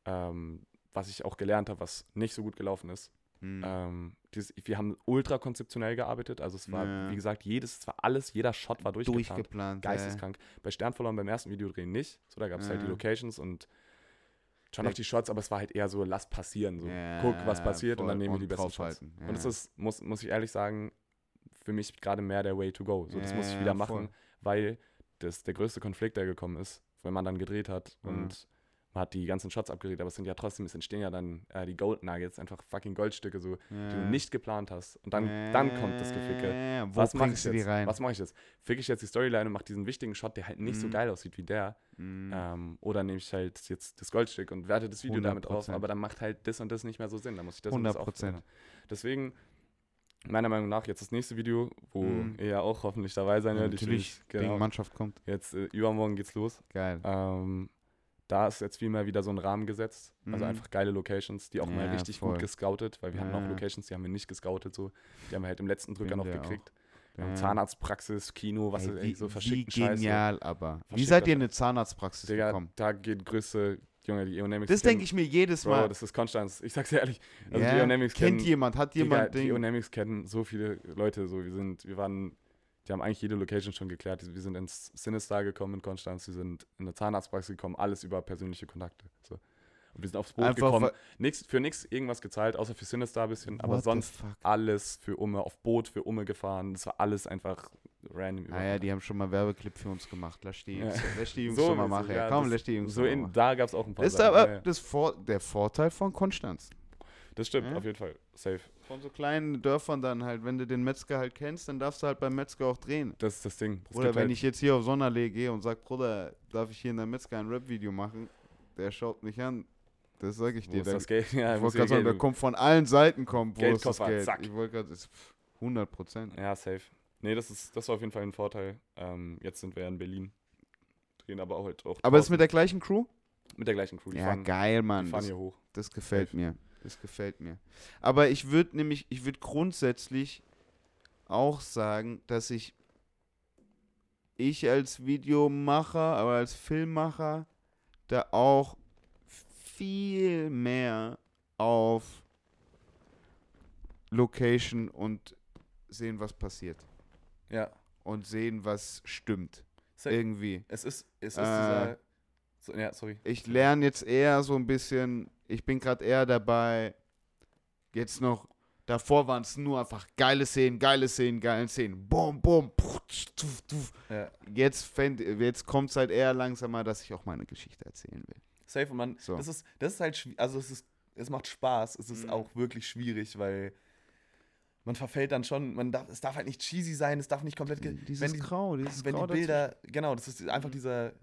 Speaker 4: ähm, was ich auch gelernt habe, was nicht so gut gelaufen ist.
Speaker 1: Mhm.
Speaker 4: Ähm, dieses, wir haben ultra konzeptionell gearbeitet, also es war,
Speaker 1: Ja.
Speaker 4: wie gesagt, jedes, es war alles, jeder Shot war durchgeplant.
Speaker 1: Durchgeplant.
Speaker 4: Geisteskrank. Bei Stern verloren beim ersten Videodrehen nicht. So, da gab es halt die
Speaker 1: Ja.
Speaker 4: Locations und schon
Speaker 1: Ja.
Speaker 4: auch die Shots, aber es war halt eher so, lass passieren. So.
Speaker 1: Ja,
Speaker 4: Guck, was passiert und
Speaker 1: voll.
Speaker 4: dann nehmen wir die besten Shots.
Speaker 1: Ja.
Speaker 4: Und das ist, muss, muss ich ehrlich sagen, für mich gerade mehr der Way to go. So, das muss ich
Speaker 1: Ja,
Speaker 4: wieder
Speaker 1: voll.
Speaker 4: machen, weil das der größte Konflikt, der gekommen ist, wenn man dann gedreht hat
Speaker 1: Mhm.
Speaker 4: und man hat die ganzen Shots abgedreht, aber es sind ja trotzdem, es entstehen ja dann äh, die Gold Nuggets, einfach fucking Goldstücke, so, die du
Speaker 1: Ja.
Speaker 4: nicht geplant hast. Und dann, dann kommt das Geficke.
Speaker 1: Ja, Wo
Speaker 4: Was mache ich jetzt?
Speaker 1: rein?
Speaker 4: Was mache ich jetzt? Fick ich jetzt die Storyline und mache diesen wichtigen Shot, der halt nicht so
Speaker 1: Mhm.
Speaker 4: geil aussieht wie der?
Speaker 1: Mhm.
Speaker 4: Ähm, oder nehme ich halt jetzt das Goldstück und werte das Video damit auf,
Speaker 1: 100%.
Speaker 4: aber dann macht halt das und das nicht mehr so Sinn. Da muss ich das und
Speaker 1: 100
Speaker 4: das
Speaker 1: Prozent.
Speaker 4: aufnehmen. Deswegen, meiner Meinung nach, jetzt das nächste Video, wo
Speaker 1: Mhm.
Speaker 4: ihr ja auch hoffentlich dabei sein
Speaker 1: Ja,
Speaker 4: werdet. Ich-
Speaker 1: natürlich,
Speaker 4: ich-
Speaker 1: gegen
Speaker 4: genau,
Speaker 1: Mannschaft kommt.
Speaker 4: jetzt äh, übermorgen geht's los.
Speaker 1: Geil.
Speaker 4: Ähm, da ist jetzt vielmehr wieder so ein Rahmen gesetzt. Also
Speaker 1: Mhm.
Speaker 4: einfach geile Locations, die auch mal
Speaker 1: Ja,
Speaker 4: richtig
Speaker 1: voll.
Speaker 4: gut gescoutet, weil wir
Speaker 1: Ja.
Speaker 4: auch Locations, die haben wir nicht gescoutet, so. Die haben wir halt im letzten Drücker noch gekriegt. Haben
Speaker 1: Ja.
Speaker 4: Zahnarztpraxis, Kino, was
Speaker 1: Ey, wie,
Speaker 4: ey, so
Speaker 1: wie
Speaker 4: verschickten so.
Speaker 1: genial, aber. Wie seid ihr in
Speaker 4: Scheiß.
Speaker 1: eine Zahnarztpraxis
Speaker 4: Digga,
Speaker 1: gekommen?
Speaker 4: da geht größte, Junge, die Eonamics
Speaker 1: Das denke ich mir jedes
Speaker 4: Bro,
Speaker 1: Mal.
Speaker 4: das ist Konstanz. Ich sag's dir ehrlich. Also
Speaker 1: Ja,
Speaker 4: die Eonamics
Speaker 1: kennt
Speaker 4: kennen,
Speaker 1: jemand, hat
Speaker 4: Digga,
Speaker 1: jemand
Speaker 4: die
Speaker 1: Ding.
Speaker 4: Eonamics kennen so viele Leute. So, wir sind, wir waren, die haben eigentlich jede Location schon geklärt. Wir sind ins Sinistar gekommen in Konstanz, wir sind in eine Zahnarztpraxis gekommen, alles über persönliche Kontakte. So. Und wir sind aufs Boot
Speaker 1: Einfach
Speaker 4: gekommen. Nix, für nichts irgendwas gezahlt, außer für Sinistar ein bisschen, aber
Speaker 1: What the
Speaker 4: sonst
Speaker 1: fuck?
Speaker 4: alles für Umme, auf Boot für Umme gefahren. Das war alles einfach random.
Speaker 1: Ah ja, die haben schon mal Werbeclip für uns gemacht. Lass die
Speaker 4: Ja.
Speaker 1: Jungs, lass die Jungs
Speaker 4: So
Speaker 1: schon mal machen.
Speaker 4: ja,
Speaker 1: Komm,
Speaker 4: das-
Speaker 1: lass die Jungs
Speaker 4: so in,
Speaker 1: machen.
Speaker 4: da gab es auch ein paar
Speaker 1: Das ist
Speaker 4: Sachen.
Speaker 1: aber
Speaker 4: ja,
Speaker 1: das Vor der Vorteil von Konstanz.
Speaker 4: Das stimmt,
Speaker 1: Ja.
Speaker 4: auf jeden Fall. Safe.
Speaker 1: Von so kleinen Dörfern dann halt, wenn du den Metzger halt kennst, dann darfst du halt beim Metzger auch drehen.
Speaker 4: Das ist das Ding. Es
Speaker 1: Oder wenn
Speaker 4: halt,
Speaker 1: ich jetzt hier auf Sonderlee gehe und sag, Bruder, darf ich hier in der Metzger ein Rap-Video machen? Der schaut mich an. Das sag ich
Speaker 4: wo
Speaker 1: dir.
Speaker 4: ist
Speaker 1: Da,
Speaker 4: das Geld? Ja,
Speaker 1: ich wollte gerade sagen, da kommt von allen Seiten kommt, wo ist das
Speaker 4: Geldkoffer,
Speaker 1: Geld?
Speaker 4: zack.
Speaker 1: Ich wollte gerade, das ist 100 Prozent.
Speaker 4: Ja, safe. Nee, das ist, das war auf jeden Fall ein Vorteil. Ähm, jetzt sind wir ja in Berlin. Drehen aber auch halt auch.
Speaker 1: Aber
Speaker 4: draußen.
Speaker 1: mit der gleichen Crew?
Speaker 4: mit der gleichen Crew. Die
Speaker 1: Ja,
Speaker 4: fahren,
Speaker 1: geil,
Speaker 4: die
Speaker 1: Mann.
Speaker 4: fahren
Speaker 1: Das,
Speaker 4: hier hoch.
Speaker 1: das gefällt mir. Das gefällt mir. Aber ich würde nämlich, ich würde grundsätzlich auch sagen, dass ich ich als Videomacher, aber als Filmmacher da auch viel mehr auf Location und sehen, was passiert.
Speaker 2: Ja.
Speaker 1: Und sehen, was stimmt.
Speaker 2: Safe.
Speaker 1: Irgendwie.
Speaker 2: Es ist, es ist
Speaker 1: Äh,
Speaker 2: dieser. So, ja, sorry.
Speaker 1: Ich lerne jetzt eher so ein bisschen, ich bin gerade eher dabei, jetzt noch, davor waren es nur einfach geile Szenen, geile Szenen, geile Szenen, tuf, tuf.
Speaker 2: Ja.
Speaker 1: Jetzt, fänd- jetzt kommt es halt eher langsamer, dass ich auch meine Geschichte erzählen will.
Speaker 2: Safe und man,
Speaker 1: So.
Speaker 2: das ist, das ist halt, also es ist, es macht Spaß, es ist
Speaker 1: Mhm.
Speaker 2: auch wirklich schwierig, weil man verfällt dann schon, man darf, es darf halt nicht cheesy sein, es darf nicht komplett,
Speaker 1: Dieses
Speaker 2: wenn die,
Speaker 1: Grau, dieses
Speaker 2: wenn
Speaker 1: Grau
Speaker 2: die Bilder, genau, das ist einfach dieser,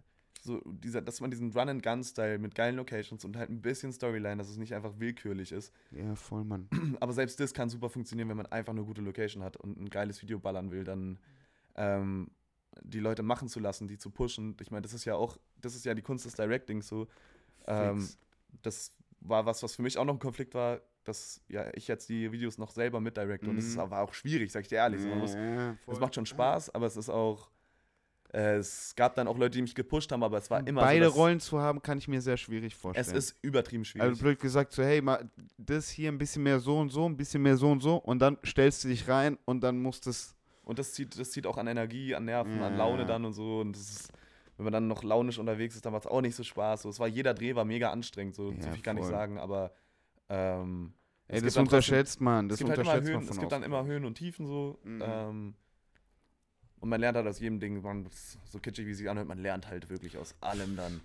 Speaker 2: so dieser, dass man diesen Run-and-Gun-Style mit geilen Locations und halt ein bisschen Storyline, dass es nicht einfach willkürlich ist.
Speaker 1: dazwischen. Ja, voll, Mann.
Speaker 2: Aber selbst das kann super funktionieren, wenn man einfach eine gute Location hat und ein geiles Video ballern will, dann ähm, die Leute machen zu lassen, die zu pushen. Ich meine, das ist ja auch, das ist ja die Kunst des Directings so. Ähm, das war was, was für mich auch noch ein Konflikt war, dass ja ich jetzt die Videos noch selber mitdirecte und das ist
Speaker 1: Mhm.
Speaker 2: auch schwierig, sag ich dir ehrlich. Muss,
Speaker 1: Ja, voll.
Speaker 2: es macht schon Spaß, aber es ist auch, äh, es gab dann auch Leute, die mich gepusht haben, aber es war immer
Speaker 1: Beide
Speaker 2: so,
Speaker 1: Rollen zu haben, kann ich mir sehr schwierig vorstellen.
Speaker 2: Es ist übertrieben schwierig.
Speaker 1: Also blöd gesagt, so, hey, mal das hier ein bisschen mehr so und so, ein bisschen mehr so und so und dann stellst du dich rein und dann musst es.
Speaker 2: Und das zieht, das zieht auch an Energie, an Nerven, an
Speaker 1: Ja.
Speaker 2: Laune dann und so. Und das ist, wenn man dann noch launisch unterwegs ist, dann macht es auch nicht so Spaß. So, es war jeder Dreh war mega anstrengend, so, so
Speaker 1: Ja,
Speaker 2: viel ich kann nicht sagen, aber ähm,
Speaker 1: Ey, das
Speaker 2: dann trotzdem-
Speaker 1: unterschätzt man. Das
Speaker 2: es gibt halt immer
Speaker 1: unterschätzt
Speaker 2: Höhen,
Speaker 1: man von
Speaker 2: es gibt dann immer Höhen und Tiefen so.
Speaker 1: Mhm.
Speaker 2: Ähm, und man lernt halt aus jedem Ding, man, so kitschig wie es sich anhört, man lernt halt wirklich aus allem dann.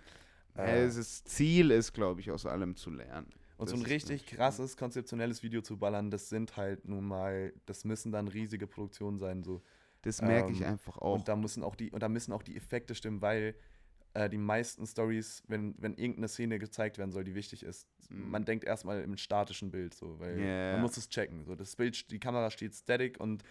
Speaker 2: Äh,
Speaker 1: es ist Ziel ist, glaube ich, aus allem zu lernen.
Speaker 2: und so
Speaker 1: das
Speaker 2: ein
Speaker 1: ist
Speaker 2: richtig krasses, konzeptionelles Video zu ballern, das sind halt nun mal, das müssen dann riesige Produktionen sein. So.
Speaker 1: Das merke ich
Speaker 2: Ähm,
Speaker 1: einfach auch.
Speaker 2: Und da müssen auch die, und da müssen auch die Effekte stimmen, weil äh, die meisten Stories, wenn, wenn irgendeine Szene gezeigt werden soll, die wichtig ist,
Speaker 1: Mhm.
Speaker 2: man denkt erstmal im statischen Bild, so, weil
Speaker 1: Ja.
Speaker 2: man muss es checken. So, das Bild, die Kamera steht static und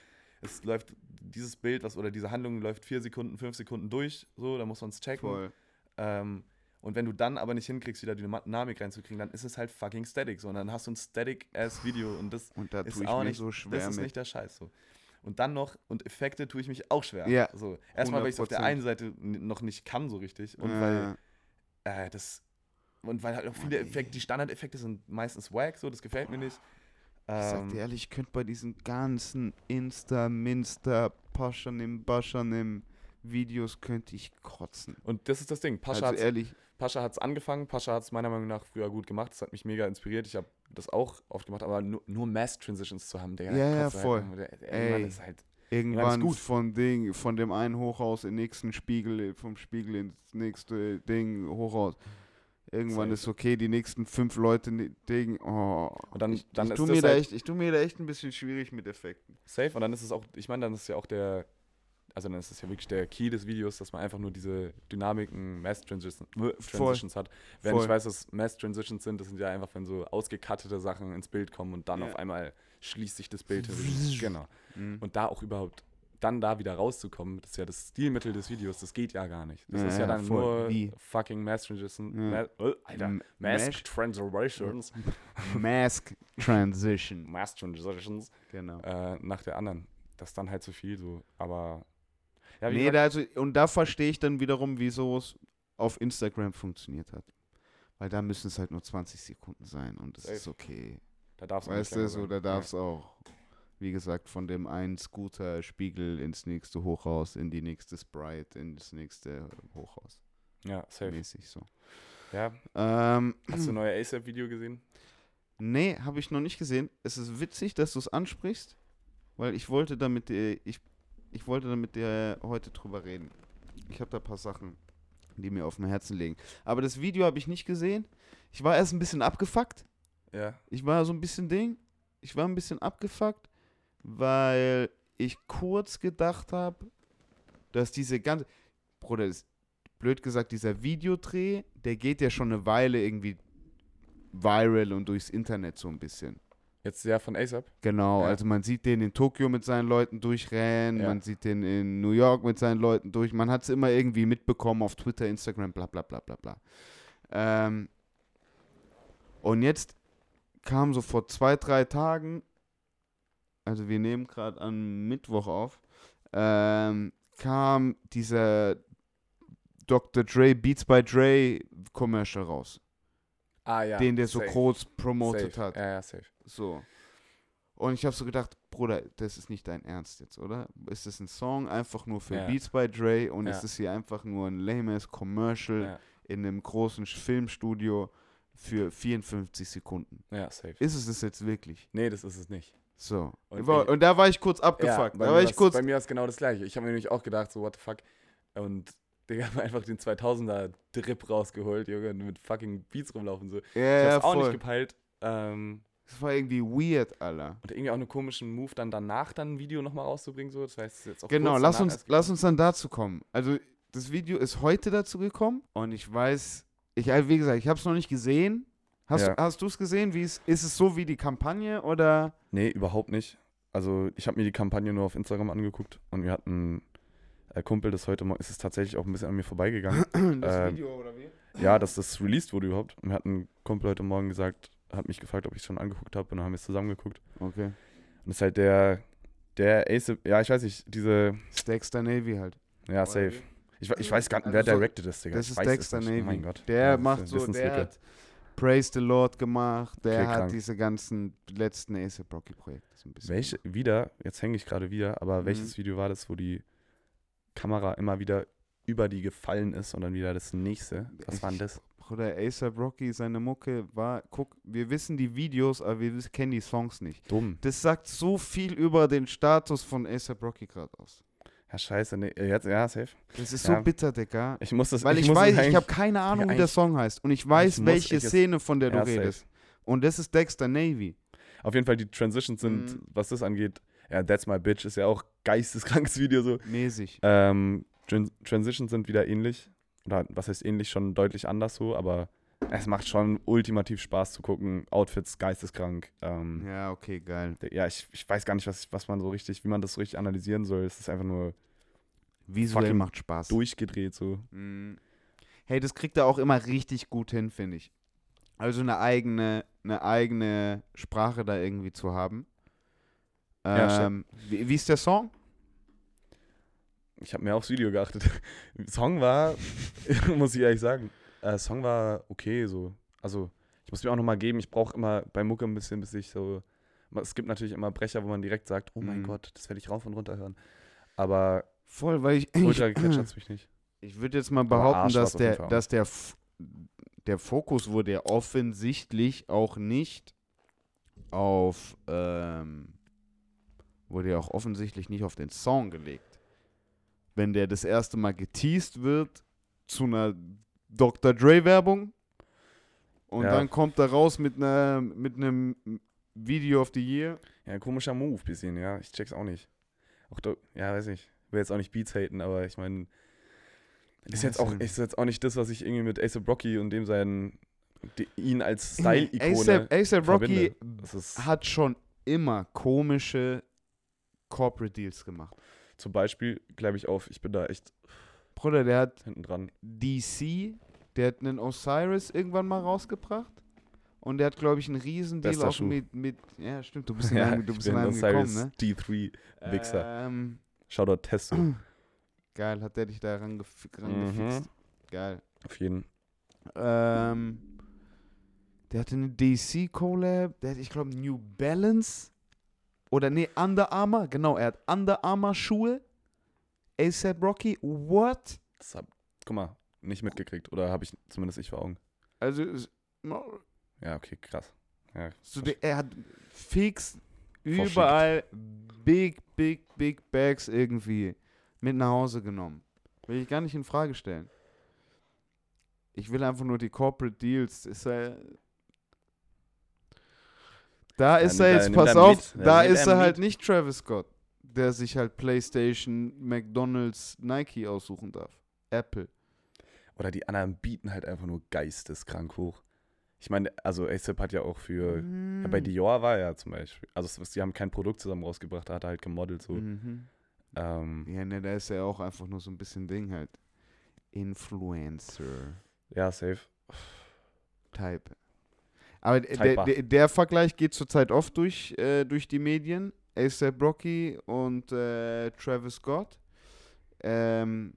Speaker 2: es läuft, dieses Bild, was oder diese Handlung läuft vier Sekunden, fünf Sekunden durch, so, da muss man es checken. Ähm, und wenn du dann aber nicht hinkriegst, wieder die Dynamik reinzukriegen, dann ist es halt fucking static, so, und dann hast du ein static-ass Video und das
Speaker 1: Und da
Speaker 2: ist auch nicht,
Speaker 1: so schwer
Speaker 2: das ist
Speaker 1: mit.
Speaker 2: nicht der Scheiß, so. Und dann noch, und Effekte tue ich mich auch schwer.
Speaker 1: Ja.
Speaker 2: So, erstmal, weil ich es auf der
Speaker 1: 100%.
Speaker 2: einen Seite noch nicht kann so richtig und
Speaker 1: Äh,
Speaker 2: weil äh, das und weil halt auch viele Effekte, die Standardeffekte sind meistens wack, so, das gefällt mir nicht.
Speaker 1: ich sag
Speaker 2: Ähm,
Speaker 1: dir ehrlich, ich könnte bei diesen ganzen Insta, Minsta, Paschanim, Baschanim Videos könnte ich kotzen.
Speaker 2: und das ist das Ding. Pascha
Speaker 1: also
Speaker 2: hat's-
Speaker 1: ehrlich,
Speaker 2: Pascha hat es angefangen, Pascha hat es meiner Meinung nach früher gut gemacht, das hat mich mega inspiriert, ich habe das auch oft gemacht, aber nur, nur Mass-Transitions zu haben, der
Speaker 1: Ja, ja,
Speaker 2: halt
Speaker 1: voll.
Speaker 2: irgendwo, der, der
Speaker 1: Ey.
Speaker 2: Mann ist halt,
Speaker 1: irgendwann
Speaker 2: gut.
Speaker 1: von Ding, von dem einen Hochhaus in den nächsten Spiegel, vom Spiegel ins nächste Ding, Hochhaus. Irgendwann ist okay, die nächsten fünf Leute Ding. Oh,
Speaker 2: Und dann-
Speaker 1: ich,
Speaker 2: dann
Speaker 1: ich
Speaker 2: ist
Speaker 1: tu mir da
Speaker 2: halt-
Speaker 1: echt, ich tu mir da echt ein bisschen schwierig mit Effekten.
Speaker 2: Safe und dann ist es auch, ich meine, dann ist ja auch der, also dann ist es ja wirklich der Key des Videos, dass man einfach nur diese Dynamiken, Mass Transition, äh, Transitions hat. Wer
Speaker 1: Voll.
Speaker 2: nicht weiß, was Mass Transitions sind, das sind ja einfach, wenn so ausgekattete Sachen ins Bild kommen und dann
Speaker 1: Ja.
Speaker 2: auf einmal schließt sich das Bild. Genau.
Speaker 1: Mhm.
Speaker 2: Und da auch überhaupt, dann da wieder rauszukommen, das ist ja das Stilmittel des Videos, das geht ja gar nicht. Das
Speaker 1: Ja,
Speaker 2: ist ja dann
Speaker 1: voll.
Speaker 2: nur
Speaker 1: Wie?
Speaker 2: fucking Mass Transition,
Speaker 1: Ja.
Speaker 2: Ma äh, Alter,
Speaker 1: M-
Speaker 2: Mask
Speaker 1: Mash-
Speaker 2: Transitions,
Speaker 1: Mask Transition.
Speaker 2: Mass Transitions,
Speaker 1: Genau.
Speaker 2: äh, nach der anderen. Das ist dann halt zu viel so, aber ja,
Speaker 1: nee, da also, und da verstehe ich dann wiederum, wieso es auf Instagram funktioniert hat. Weil da müssen es halt nur 20 Sekunden sein und das
Speaker 2: Safe.
Speaker 1: ist okay.
Speaker 2: da darf's auch
Speaker 1: Weißt du, so, da darf es auch, wie gesagt, von dem einen Scooter-Spiegel ins nächste Hochhaus, in die nächste Sprite, ins nächste Hochhaus.
Speaker 2: Ja, ja safe.
Speaker 1: Mäßig so.
Speaker 2: Ja,
Speaker 1: Ähm,
Speaker 2: hast du ein neues ASAP-Video gesehen?
Speaker 1: nee, habe ich noch nicht gesehen. Es ist witzig, dass du es ansprichst, weil ich wollte damit dir, ich, ich wollte damit dir heute drüber reden. Ich habe da ein paar Sachen, die mir auf dem Herzen liegen. Aber das Video habe ich nicht gesehen. Ich war erst ein bisschen abgefuckt.
Speaker 2: Ja.
Speaker 1: Ich war so ein bisschen Ding. Ich war ein bisschen abgefuckt, weil ich kurz gedacht habe, dass diese ganze. Bruder, das, blöd gesagt, dieser Videodreh, der geht ja schon eine Weile irgendwie viral und durchs Internet so ein bisschen.
Speaker 2: Jetzt ja von ASAP?
Speaker 1: Genau,
Speaker 2: Ja.
Speaker 1: also man sieht den in Tokio mit seinen Leuten durchrennen,
Speaker 2: Ja.
Speaker 1: man sieht den in New York mit seinen Leuten durch, man hat es immer irgendwie mitbekommen auf Twitter, Instagram, bla bla bla bla bla. Ähm, und jetzt kam so vor zwei, drei Tagen, also wir nehmen gerade am Mittwoch auf, ähm, kam dieser Dr. Dre Beats by Dre Commercial raus,
Speaker 2: Ah ja.
Speaker 1: den der so
Speaker 2: safe,
Speaker 1: kurz promoted
Speaker 2: safe.
Speaker 1: hat.
Speaker 2: Ja, ja, safe.
Speaker 1: So. Und ich habe so gedacht, Bruder, das ist nicht dein Ernst jetzt, oder? Ist das ein Song einfach nur für
Speaker 2: Ja.
Speaker 1: Beats by Dre und
Speaker 2: Ja.
Speaker 1: ist es hier einfach nur ein lames Commercial
Speaker 2: Ja,
Speaker 1: in einem großen Filmstudio für 54 Sekunden?
Speaker 2: ja, safe.
Speaker 1: Ist es das jetzt wirklich?
Speaker 2: Nee, das ist es nicht.
Speaker 1: So.
Speaker 2: Und ich-
Speaker 1: und da war ich kurz
Speaker 2: Ja,
Speaker 1: abgefuckt.
Speaker 2: bei,
Speaker 1: da
Speaker 2: mir
Speaker 1: war ich
Speaker 2: ist-
Speaker 1: kurz.
Speaker 2: bei mir ist genau das gleiche. Ich habe mir nämlich auch gedacht, so, what the fuck. Und Digga, haben einfach den 2000er-Drip rausgeholt, Junge, mit fucking Beats rumlaufen. So.
Speaker 1: ja,
Speaker 2: Ich
Speaker 1: ja,
Speaker 2: hab's auch
Speaker 1: voll.
Speaker 2: nicht gepeilt. Ähm,
Speaker 1: Das war irgendwie weird, Alter.
Speaker 2: und irgendwie auch einen komischen Move, dann danach dann ein Video nochmal rauszubringen. So. Das heißt, jetzt auch
Speaker 1: Genau, lass uns, lass uns dann dazu kommen. Also, das Video ist heute dazu gekommen und ich weiß, ich, also wie gesagt, ich habe es noch nicht gesehen. Hast,
Speaker 2: Ja.
Speaker 1: du hast du es gesehen? Wie ist es so wie die Kampagne oder?
Speaker 2: Nee, überhaupt nicht. Also ich habe mir die Kampagne nur auf Instagram angeguckt und wir hatten ein Kumpel, das heute mal, ist es tatsächlich auch ein bisschen an mir vorbeigegangen.
Speaker 1: Das
Speaker 2: Ähm,
Speaker 1: Video oder wie?
Speaker 2: ja, dass das released wurde überhaupt. Und wir hatten einen Kumpel heute Morgen gesagt, hat mich gefragt, ob ich es schon angeguckt habe und dann haben wir es zusammen geguckt.
Speaker 1: Okay.
Speaker 2: Und das ist halt der, der Ace, ja, ich weiß nicht, diese,
Speaker 1: Dexter Navy halt.
Speaker 2: ja, safe. Ich, ich weiß gar nicht,
Speaker 1: Also
Speaker 2: wer
Speaker 1: so-
Speaker 2: directed ist, Digga.
Speaker 1: Das ist Dexter
Speaker 2: nicht.
Speaker 1: Navy.
Speaker 2: Oh mein Gott.
Speaker 1: Der
Speaker 2: ist
Speaker 1: macht so, der hat Praise the Lord gemacht. Der
Speaker 2: Okay,
Speaker 1: hat
Speaker 2: krank.
Speaker 1: diese ganzen letzten ASAP Rocky Projekte so ein bisschen.
Speaker 2: Welche, wieder, jetzt hänge ich gerade wieder, aber
Speaker 1: Mhm.
Speaker 2: welches Video war das, wo die Kamera immer wieder über die gefallen ist und dann wieder das nächste? Was war denn das?
Speaker 1: Bruder, ASAP Rocky, seine Mucke war, guck, wir wissen die Videos, aber wir kennen die Songs nicht.
Speaker 2: Dumm.
Speaker 1: Das sagt so viel über den Status von ASAP Rocky gerade aus.
Speaker 2: Ja, scheiße. Nee, äh, jetzt, ja, safe.
Speaker 1: Das ist
Speaker 2: Ja.
Speaker 1: so bitter, Digga.
Speaker 2: Ich muss das
Speaker 1: Weil ich,
Speaker 2: muss
Speaker 1: weiß, ich habe keine Ahnung, wie der Song heißt. Und ich weiß,
Speaker 2: Ich muss-
Speaker 1: welche
Speaker 2: ich es-
Speaker 1: Szene, von der du
Speaker 2: Ja, safe.
Speaker 1: redest. Und das ist Dexter Navy.
Speaker 2: Auf jeden Fall, die Transitions sind,
Speaker 1: Mhm.
Speaker 2: was das angeht, ja, That's My Bitch ist ja auch geisteskrankes Video so.
Speaker 1: Mäßig.
Speaker 2: Ähm, Tran Transitions sind wieder ähnlich. Oder was heißt ähnlich, schon deutlich anders so, aber es macht schon ultimativ Spaß zu gucken. Outfits geisteskrank. Ähm,
Speaker 1: Ja, okay, geil.
Speaker 2: ja, ich, ich weiß gar nicht, was, was man so richtig, wie man das so richtig analysieren soll. Es ist einfach nur
Speaker 1: Visuell macht Spaß.
Speaker 2: durchgedreht so.
Speaker 1: Mhm. Hey, das kriegt er auch immer richtig gut hin, finde ich. Also eine eigene, eine eigene Sprache da irgendwie zu haben.
Speaker 2: Ja,
Speaker 1: Ähm, wie, wie ist der Song?
Speaker 2: Ich habe mehr aufs Video geachtet. Song war, muss ich ehrlich sagen, äh, Song war okay so. Also, ich muss mir auch nochmal geben, ich brauche immer bei Mucke ein bisschen, bis ich so. Es gibt natürlich immer Brecher, wo man direkt sagt, oh mein
Speaker 1: Mhm.
Speaker 2: Gott, das werde ich rauf und runter hören. Aber
Speaker 1: Voll, weil ich.
Speaker 2: ultra
Speaker 1: ich,
Speaker 2: gecatcht hat's mich nicht.
Speaker 1: Ich würde jetzt mal behaupten, dass der, dass der, der Fokus wurde ja offensichtlich auch nicht auf, ähm, wurde ja auch offensichtlich nicht auf den Song gelegt. Wenn der das erste Mal geteased wird zu einer Dr. Dre-Werbung und
Speaker 2: Ja.
Speaker 1: dann kommt er raus mit einer mit einem Video of the Year.
Speaker 2: Ja, komischer Move, bisschen, ja. Ich check's auch nicht. Auch da, ja, weiß ich. Will jetzt auch nicht Beats haten, aber ich meine, ist
Speaker 1: Ja,
Speaker 2: jetzt auch
Speaker 1: ein-
Speaker 2: ist jetzt auch nicht das, was ich irgendwie mit Ace Rocky und dem seinen die, ihn als Style-Ikone
Speaker 1: A$AP A$AP Rocky hat schon immer komische Corporate Deals gemacht.
Speaker 2: Zum Beispiel, glaube ich, auf, ich bin da echt
Speaker 1: Bruder, der hat
Speaker 2: hinten dran.
Speaker 1: DC, der hat einen Osiris irgendwann mal rausgebracht. Und der hat, glaube ich, einen riesen Deal auch
Speaker 2: Schuh.
Speaker 1: mit, mit. Ja, stimmt, du bist in
Speaker 2: Ja,
Speaker 1: einem, du bist in einem
Speaker 2: Osiris
Speaker 1: gekommen, ne?
Speaker 2: D3 Wichser.
Speaker 1: Ähm,
Speaker 2: Shoutout Testo.
Speaker 1: geil, hat der dich da rangef
Speaker 2: Mhm.
Speaker 1: rangefixt. Geil.
Speaker 2: Auf jeden.
Speaker 1: Ähm, der hatte eine DC-Collab, der hat, ich glaube, New Balance. Oder nee, Under Armour. Genau, er hat Under Armour Schuhe. ASAP Rocky. What?
Speaker 2: Das hab, guck mal, nicht mitgekriegt. Oder habe ich zumindest ich vor Augen.
Speaker 1: Also,
Speaker 2: Ja, okay, krass. Ja,
Speaker 1: so der, er hat fix
Speaker 2: Verschickt.
Speaker 1: überall big, big, big Bags irgendwie mit nach Hause genommen. Will ich gar nicht in Frage stellen. Ich will einfach nur die Corporate Deals. Ist er, da ist
Speaker 2: nimmt
Speaker 1: er jetzt, pass auf,
Speaker 2: mit.
Speaker 1: da
Speaker 2: Ja,
Speaker 1: ist
Speaker 2: er
Speaker 1: halt
Speaker 2: mit.
Speaker 1: nicht Travis Scott, der sich halt PlayStation, McDonalds, Nike aussuchen darf. Apple.
Speaker 2: Oder die anderen bieten halt einfach nur geisteskrank hoch. Ich meine, also ASAP hat ja auch für. Ja, bei
Speaker 1: Mm.
Speaker 2: Dior war er zum Beispiel. Also, die haben kein Produkt zusammen rausgebracht, da hat er halt gemodelt so.
Speaker 1: Mhm.
Speaker 2: Ähm,
Speaker 1: Ja, ne, da ist ja auch einfach nur so ein bisschen Ding halt. Influencer.
Speaker 2: ja, safe.
Speaker 1: Type. Aber der, der, der Vergleich geht zurzeit oft durch, äh, durch die Medien. A$AP Rocky und äh, Travis Scott. Ähm,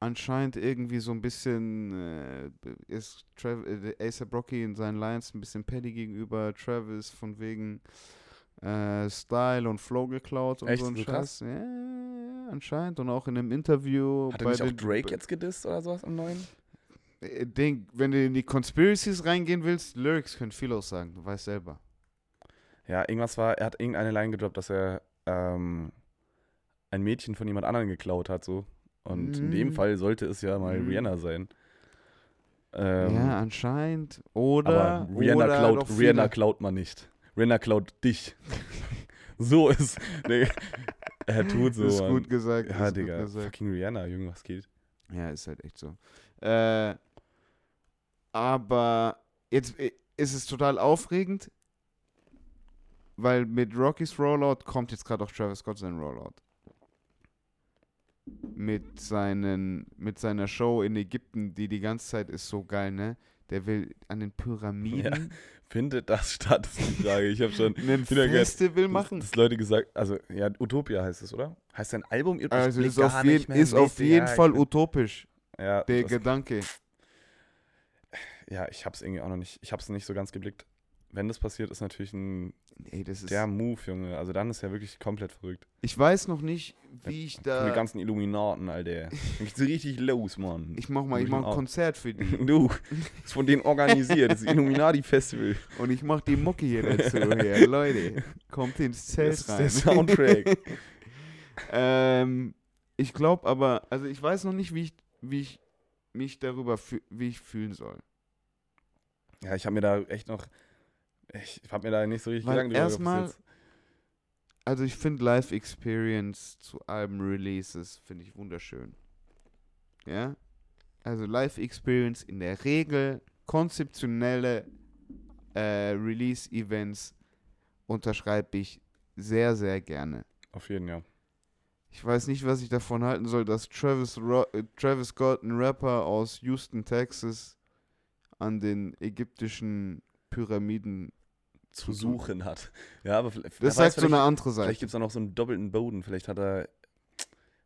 Speaker 1: anscheinend irgendwie so ein bisschen äh, ist Trav äh, Rocky in seinen Lines ein bisschen petty gegenüber Travis von wegen äh, Style und Flow geklaut und
Speaker 2: Echt?
Speaker 1: so ein? Scheiß. Ja, anscheinend. Und auch in einem Interview.
Speaker 2: Hat er nicht auch Drake jetzt gedisst oder sowas am neuen?
Speaker 1: Äh, Ding, wenn du in die Conspiracies reingehen willst, Lyrics können viel aussagen, du weißt selber.
Speaker 2: Ja, irgendwas war, er hat irgendeine Line gedroppt, dass er ähm, ein Mädchen von jemand anderem geklaut hat, so. Und in dem
Speaker 1: Mhm.
Speaker 2: Fall sollte es ja mal
Speaker 1: Mhm.
Speaker 2: Rihanna sein. Ähm,
Speaker 1: ja, anscheinend. Oder.
Speaker 2: aber Rihanna,
Speaker 1: oder
Speaker 2: klaut, Rihanna
Speaker 1: viele-
Speaker 2: klaut man nicht. Rihanna klaut dich. so ist. Nee, er tut so.
Speaker 1: ist
Speaker 2: Mann.
Speaker 1: gut gesagt.
Speaker 2: Ja, Digga.
Speaker 1: Gesagt.
Speaker 2: Fucking Rihanna, Junge, was geht?
Speaker 1: Ja, ist halt echt so. Äh, aber jetzt äh, ist es total aufregend, weil mit Rocky's Rollout kommt jetzt gerade auch Travis Scott sein Rollout. Mit, seinen, mit seiner Show in Ägypten, die die ganze Zeit ist so geil, ne? Der will an den Pyramiden
Speaker 2: Findet das statt, ist die Frage. Ich habe schon
Speaker 1: ein Festival machen.
Speaker 2: dass Leute gesagt, also ja, Utopia heißt es, oder? Heißt sein Album? Ich
Speaker 1: Also ist auf, jeden, ist auf jeden Fall utopisch,
Speaker 2: Ja,
Speaker 1: der
Speaker 2: das,
Speaker 1: Gedanke.
Speaker 2: Ja, ich hab's irgendwie auch noch nicht, ich hab's nicht so ganz geblickt. Wenn das passiert, ist natürlich ein
Speaker 1: Ey, das ist,
Speaker 2: der Move, Junge. Also dann ist ja wirklich komplett verrückt.
Speaker 1: ich weiß noch nicht, wie ich da...
Speaker 2: die ganzen Illuminaten, Alter. Dann geht's richtig los, Mann.
Speaker 1: Ich mach mal, ich mach
Speaker 2: ich
Speaker 1: ein. Konzert für die.
Speaker 2: Du, ist von denen organisiert, das Illuminati-Festival.
Speaker 1: Und ich mach die Mucke hier dazu. Hier. Leute, kommt ins Zelt
Speaker 2: Das ist
Speaker 1: rein.
Speaker 2: der Soundtrack.
Speaker 1: ähm, ich glaube aber, also ich weiß noch nicht, wie ich, wie ich mich darüber, wie ich fühlen soll.
Speaker 2: Ja, ich habe mir da echt noch, ich habe mir da nicht so richtig
Speaker 1: Weil
Speaker 2: Gedanken
Speaker 1: erstmal-. Also ich finde Live Experience zu Alben-Releases, finde ich wunderschön. Ja? Also Live Experience in der Regel, konzeptionelle äh, Release-Events unterschreibe ich sehr, sehr gerne.
Speaker 2: Auf jeden Fall.
Speaker 1: Ich weiß nicht, was ich davon halten soll, dass Travis, Ro äh, Travis Scott, ein Rapper aus Houston, Texas, an den ägyptischen Pyramiden
Speaker 2: zu suchen hat. Ja, aber vielleicht,
Speaker 1: Das sagt so eine andere Seite.
Speaker 2: Vielleicht gibt es auch noch so einen doppelten Boden. Vielleicht hat er.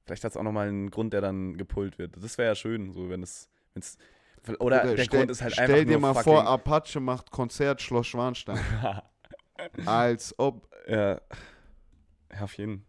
Speaker 2: Vielleicht hat es auch nochmal einen Grund, der dann gepult wird. Das wäre ja schön, so wenn es. Wenn's, oder
Speaker 1: Bruder,
Speaker 2: der
Speaker 1: stell,
Speaker 2: Grund ist halt
Speaker 1: stell
Speaker 2: einfach
Speaker 1: dir
Speaker 2: nur
Speaker 1: mal vor, Apache macht Konzert Schloss Schwanstein. Als ob.
Speaker 2: ja, ja, auf jeden.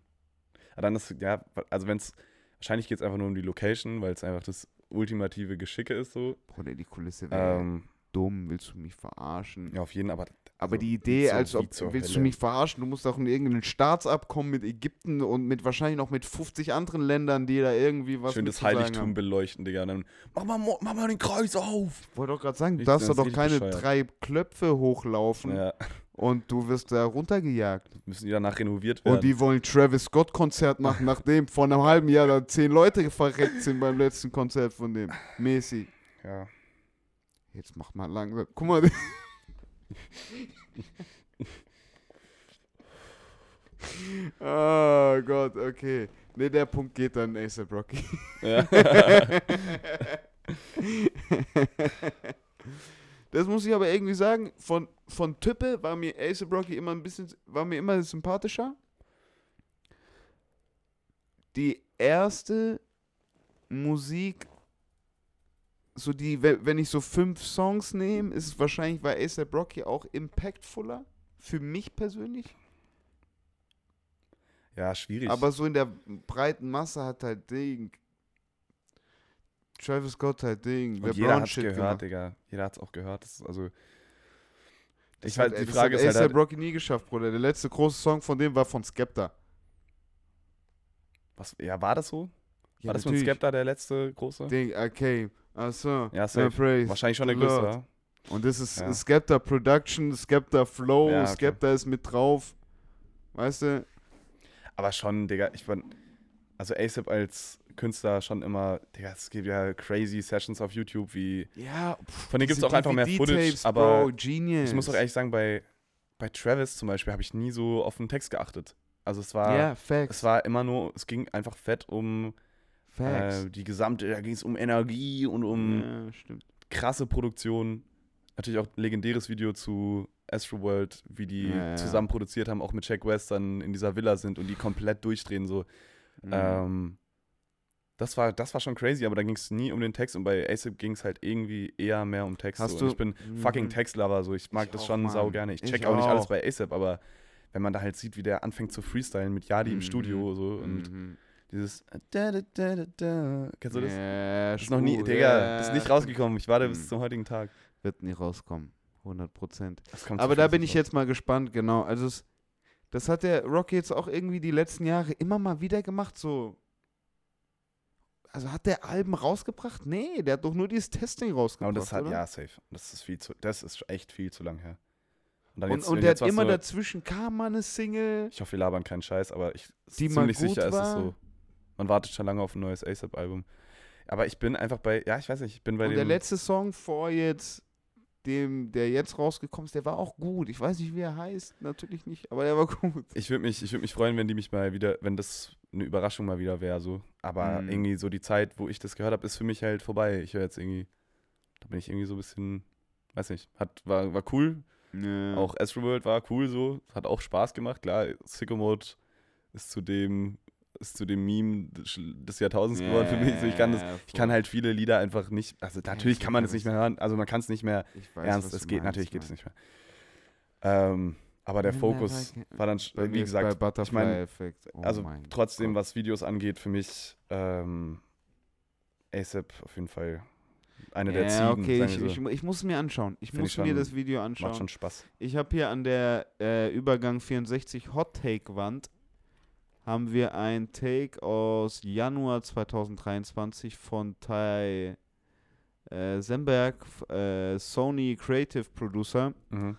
Speaker 2: Aber dann ist, ja, also wenn es. Wahrscheinlich geht es einfach nur um die Location, weil es einfach das ultimative Geschicke ist so.
Speaker 1: Bruder, die Kulisse wäre
Speaker 2: Ähm,
Speaker 1: dumm. Willst du mich verarschen?
Speaker 2: ja, auf jeden, aber
Speaker 1: Aber
Speaker 2: also,
Speaker 1: die Idee,
Speaker 2: zur-
Speaker 1: als ob, willst du
Speaker 2: Hölle.
Speaker 1: mich verarschen? Du musst auch in irgendein Staatsabkommen mit Ägypten und mit wahrscheinlich noch mit 50 anderen Ländern, die da irgendwie was
Speaker 2: schön
Speaker 1: mit
Speaker 2: das
Speaker 1: zu sagen
Speaker 2: Heiligtum
Speaker 1: haben.
Speaker 2: beleuchten, Digga. Dann mach mal, mach mal den Kreis auf.
Speaker 1: Ich wollte doch gerade sagen, du
Speaker 2: Ich-
Speaker 1: darfst
Speaker 2: ist
Speaker 1: doch keine
Speaker 2: bescheuert.
Speaker 1: drei Klöpfe hochlaufen
Speaker 2: Ja,
Speaker 1: und du wirst da runtergejagt.
Speaker 2: müssen die danach renoviert werden.
Speaker 1: Und die wollen Travis Scott Konzert machen, nachdem vor einem halben Jahr da zehn Leute verreckt sind beim letzten Konzert von dem. Messi.
Speaker 2: ja.
Speaker 1: Jetzt mach mal langsam. Guck mal. Oh Gott, okay. Ne, der Punkt geht dann ASAP Rocky.
Speaker 2: ja.
Speaker 1: Das muss ich aber irgendwie sagen, von, von Type war mir ASAP Rocky immer ein bisschen, war mir immer sympathischer. Die erste Musik, so die, we- wenn ich so fünf Songs nehme, ist es wahrscheinlich, war ASAP Rocky auch impactfuller. Für mich persönlich.
Speaker 2: ja, schwierig.
Speaker 1: Aber so in der breiten Masse hat halt Ding. Travis Scott halt Ding.
Speaker 2: Und jeder hat es gehört, Digga. Jeder hat es auch gehört. Das ist also.
Speaker 1: Das
Speaker 2: Ich weiß, die
Speaker 1: das
Speaker 2: Frage ist halt,
Speaker 1: A$AP Rocky nie geschafft, Bruder. Der letzte große Song von dem war von Skepta.
Speaker 2: was, ja, war das so?
Speaker 1: Ja,
Speaker 2: war das mit
Speaker 1: natürlich.
Speaker 2: Skepta der letzte große?
Speaker 1: Ding, okay. Achso.
Speaker 2: Ja, safe.
Speaker 1: Praise.
Speaker 2: Wahrscheinlich schon größte,
Speaker 1: Lord.
Speaker 2: ja.
Speaker 1: Und das ist
Speaker 2: Ja.
Speaker 1: Skepta Production, Skepta Flow,
Speaker 2: Ja, okay.
Speaker 1: Skepta ist mit drauf. Weißt du?
Speaker 2: Aber schon, Digga, ich bin. Also ASAP als Künstler schon immer, Digga, es gibt ja crazy Sessions auf YouTube, wie.
Speaker 1: Ja.
Speaker 2: Von denen gibt es auch einfach mehr Footage, aber
Speaker 1: Bro,
Speaker 2: ich muss auch ehrlich sagen, bei, bei Travis zum Beispiel habe ich nie so auf den Text geachtet. Also es war.
Speaker 1: Ja, Facts.
Speaker 2: Es war immer nur, es ging einfach fett um
Speaker 1: Facts.
Speaker 2: äh, die gesamte, da ging es um Energie und um
Speaker 1: ja,
Speaker 2: krasse Produktion. Natürlich auch legendäres Video zu Astroworld, wie die
Speaker 1: Ja,
Speaker 2: zusammen produziert haben, auch mit Jack West dann in dieser Villa sind und die komplett durchdrehen. So.
Speaker 1: Mhm.
Speaker 2: Ähm, das, war, das war schon crazy, aber da ging es nie um den Text und bei ASAP ging es halt irgendwie eher mehr um Text.
Speaker 1: Hast
Speaker 2: so.
Speaker 1: du-
Speaker 2: ich bin
Speaker 1: Mhm.
Speaker 2: fucking Textlover, so ich mag
Speaker 1: Ich
Speaker 2: das
Speaker 1: auch,
Speaker 2: schon
Speaker 1: Mann.
Speaker 2: sau gerne. Ich
Speaker 1: Ich
Speaker 2: check auch nicht alles
Speaker 1: auch.
Speaker 2: bei ASAP, aber wenn man da halt sieht, wie der anfängt zu freestylen mit Yadi im
Speaker 1: Mhm.
Speaker 2: Studio so und
Speaker 1: Mhm.
Speaker 2: Dieses da, da, da, da. Kennst du das?
Speaker 1: Ja,
Speaker 2: Das ist noch nie, Digga,
Speaker 1: ja.
Speaker 2: das ist nicht rausgekommen. Ich warte
Speaker 1: Mhm.
Speaker 2: bis zum heutigen Tag.
Speaker 1: Wird nie rauskommen. 100 Prozent. Aber da bin ich jetzt mal gespannt, genau. Also es, das hat der Rocky jetzt auch irgendwie die letzten Jahre immer mal wieder gemacht, so. Also hat der Alben rausgebracht? Nee, der hat doch nur dieses Testing rausgebracht.
Speaker 2: Aber das hat,
Speaker 1: oder?
Speaker 2: ja, safe. Das ist viel zu, das ist echt viel zu lang her. dann
Speaker 1: Und,
Speaker 2: jetzt-
Speaker 1: und der hat immer dazwischen kam mal eine Single.
Speaker 2: Ich hoffe, wir labern keinen Scheiß, aber ich
Speaker 1: Die
Speaker 2: ziemlich sicher ist es
Speaker 1: war.
Speaker 2: so. Man wartet schon lange auf ein neues ASAP-Album. Aber ich bin einfach bei, ja, ich weiß nicht, ich bin bei
Speaker 1: und
Speaker 2: dem.
Speaker 1: der letzte Song vor jetzt, dem, der jetzt rausgekommen ist, der war auch gut. Ich weiß nicht, wie er heißt, natürlich nicht, aber der war gut.
Speaker 2: ich würde mich, ich würd mich freuen, wenn die mich mal wieder, wenn das eine Überraschung mal wieder wäre, so. Aber
Speaker 1: Mhm.
Speaker 2: irgendwie so die Zeit, wo ich das gehört habe, ist für mich halt vorbei. Ich höre jetzt irgendwie, da bin ich irgendwie so ein bisschen, weiß nicht, hat, war, war cool.
Speaker 1: Ja.
Speaker 2: Auch Astroworld war cool so, hat auch Spaß gemacht. Klar, Sicko Mode ist zu dem, ist zu dem Meme des Jahrtausends geworden für mich. So, ich kann das, ich kann halt viele Lieder einfach nicht, also natürlich
Speaker 1: ich
Speaker 2: kann man es nicht mehr hören, also man kann es nicht mehr
Speaker 1: ich weiß,
Speaker 2: ernst, es geht,
Speaker 1: meinst,
Speaker 2: natürlich geht es nicht mehr. Ähm, aber der Fokus war dann, wie gesagt, ich mein,
Speaker 1: Effect. Oh
Speaker 2: also
Speaker 1: mein
Speaker 2: trotzdem,
Speaker 1: Gott.
Speaker 2: was Videos angeht, für mich ähm, ASAP auf jeden Fall eine der
Speaker 1: ja,
Speaker 2: Ziegen,
Speaker 1: okay,
Speaker 2: sagen
Speaker 1: ich, ich,
Speaker 2: so.
Speaker 1: mu- ich muss mir anschauen. Ich
Speaker 2: Find
Speaker 1: muss
Speaker 2: ich
Speaker 1: mir das Video
Speaker 2: Macht
Speaker 1: anschauen.
Speaker 2: schon Spaß.
Speaker 1: Ich habe hier an der äh, Übergang 64 Hot Take Wand haben wir ein Take aus Januar 2023 von Tai äh, Semberg, äh, Sony Creative Producer.
Speaker 2: Mhm.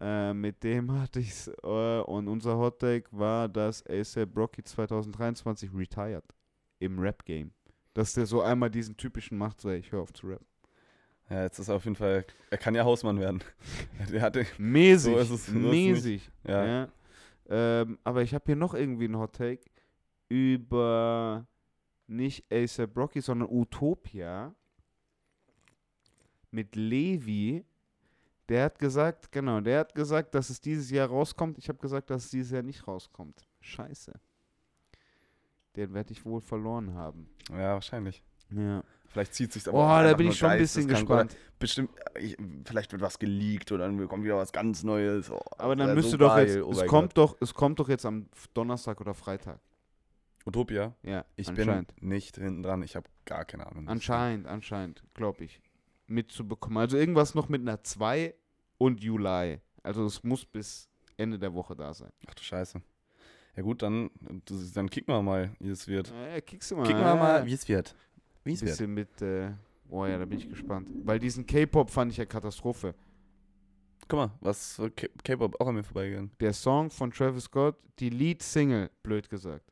Speaker 1: Äh, mit dem hatte ich es. Äh, und unser Hot Take war, dass ASAP Rocky 2023 retired im Rap-Game. Dass der so einmal diesen typischen macht, so, ich höre auf zu rappen.
Speaker 2: Ja, jetzt ist er auf jeden Fall, er kann ja Hausmann werden. Der hatte,
Speaker 1: Mäßig.
Speaker 2: So
Speaker 1: mäßig.
Speaker 2: Ja.
Speaker 1: ja. Ähm, aber ich habe hier noch irgendwie einen Hot Take über nicht ASAP Rocky, sondern Utopia mit Levi, Der hat gesagt, genau, der hat gesagt, dass es dieses Jahr rauskommt. Ich habe gesagt, dass es dieses Jahr nicht rauskommt. Scheiße. Den werde ich wohl verloren haben.
Speaker 2: Ja, wahrscheinlich.
Speaker 1: Ja.
Speaker 2: Vielleicht zieht sich
Speaker 1: Oh, da bin ich schon ein bisschen gespannt.
Speaker 2: Bestimmt, ich, vielleicht wird was geleakt oder dann kommt wieder was ganz Neues. Oh,
Speaker 1: Aber dann müsste
Speaker 2: so
Speaker 1: doch
Speaker 2: geil.
Speaker 1: jetzt,
Speaker 2: Oh
Speaker 1: es kommt
Speaker 2: Gott.
Speaker 1: doch, es kommt doch jetzt am Donnerstag oder Freitag.
Speaker 2: Utopia.
Speaker 1: Ja,
Speaker 2: Ich bin nicht hinten dran. Ich habe gar keine Ahnung.
Speaker 1: Anscheinend, anscheinend, glaube ich. Mitzubekommen. Also irgendwas noch mit einer 2 und Juli. Also es muss bis Ende der Woche da sein.
Speaker 2: Ach du Scheiße. Ja gut, dann, dann kicken wir mal, wie es wird.
Speaker 1: Ja, kickst du mal.
Speaker 2: Kicken wir mal, wie es wird.
Speaker 1: Ein bisschen mit, äh, oh ja, da bin ich gespannt. Weil diesen K-Pop fand ich ja Katastrophe.
Speaker 2: Guck mal, was K-Pop auch an mir vorbeigegangen.
Speaker 1: Der Song von Travis Scott, die Lead-Single, blöd gesagt.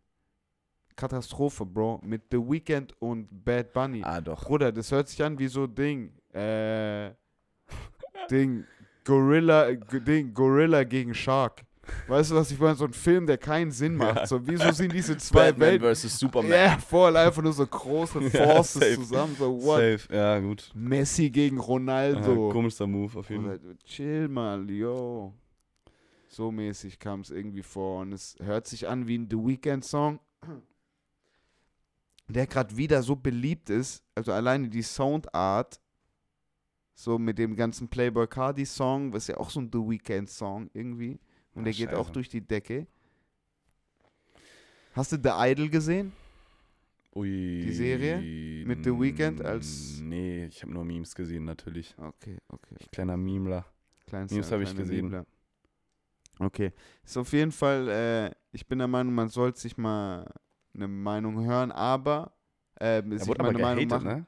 Speaker 1: Katastrophe, Bro. Mit The Weeknd und Bad Bunny.
Speaker 2: Ah, doch.
Speaker 1: Bruder, das hört sich an wie so Ding. Äh, Ding. Gorilla, Ding, Gorilla gegen Shark. Weißt du, was ich meine? So ein Film, der keinen Sinn macht. So, wieso sind diese zwei
Speaker 2: Batman
Speaker 1: Welten?
Speaker 2: vs. Superman.
Speaker 1: Ja, voll einfach nur so große
Speaker 2: Ja,
Speaker 1: Forces
Speaker 2: safe.
Speaker 1: zusammen. So, what?
Speaker 2: Safe, ja, gut.
Speaker 1: Messi gegen
Speaker 2: Ja,
Speaker 1: Ronaldo.
Speaker 2: komischer Move auf jeden Fall.
Speaker 1: Chill mal, yo. So mäßig kam es irgendwie vor. Und es hört sich an wie ein The Weeknd-Song, der gerade wieder so beliebt ist. Also alleine die Soundart, so mit dem ganzen Playboy Cardi-Song, was ja auch so ein The Weeknd-Song irgendwie. Und
Speaker 2: Ah,
Speaker 1: der geht auch durch die Decke. Hast du The Idol gesehen?
Speaker 2: Ui.
Speaker 1: Die Serie mit The Weeknd als-
Speaker 2: Nee, ich habe nur Memes gesehen, natürlich.
Speaker 1: Okay, okay.
Speaker 2: Ich kleiner Memler.
Speaker 1: Kleinster,
Speaker 2: News hab ich gesehen.
Speaker 1: Nebler. Okay. Ist auf jeden Fall, äh, ich bin der Meinung, man sollte sich mal eine Meinung hören, aber äh,
Speaker 2: Er
Speaker 1: sich
Speaker 2: wurde aber
Speaker 1: eine Meinung
Speaker 2: gehatet,
Speaker 1: machen.
Speaker 2: ne?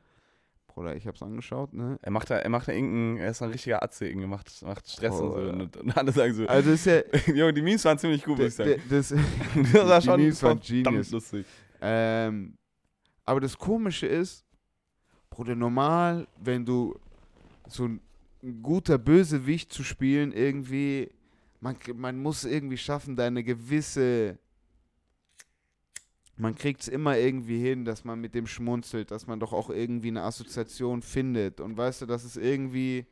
Speaker 1: Bruder, ich hab's angeschaut, ne?
Speaker 2: Er macht da, er macht da irgendeinen, er ist ein richtiger Atze, irgendwie, macht, macht Stress und so.
Speaker 1: Oh.
Speaker 2: Und, und alle sagen so,
Speaker 1: Also ist ja.
Speaker 2: Junge, die Memes waren ziemlich gut, muss ich sagen.
Speaker 1: d- das,
Speaker 2: das war
Speaker 1: die
Speaker 2: schon
Speaker 1: Memes waren genius.
Speaker 2: lustig.
Speaker 1: ähm, aber das Komische ist, Bruder, normal, wenn du so ein guter Bösewicht zu spielen, irgendwie, man, man muss irgendwie schaffen, deine gewisse. Man kriegt es immer irgendwie hin, dass man mit dem schmunzelt, dass man doch auch irgendwie eine Assoziation findet. Und weißt du, dass es irgendwie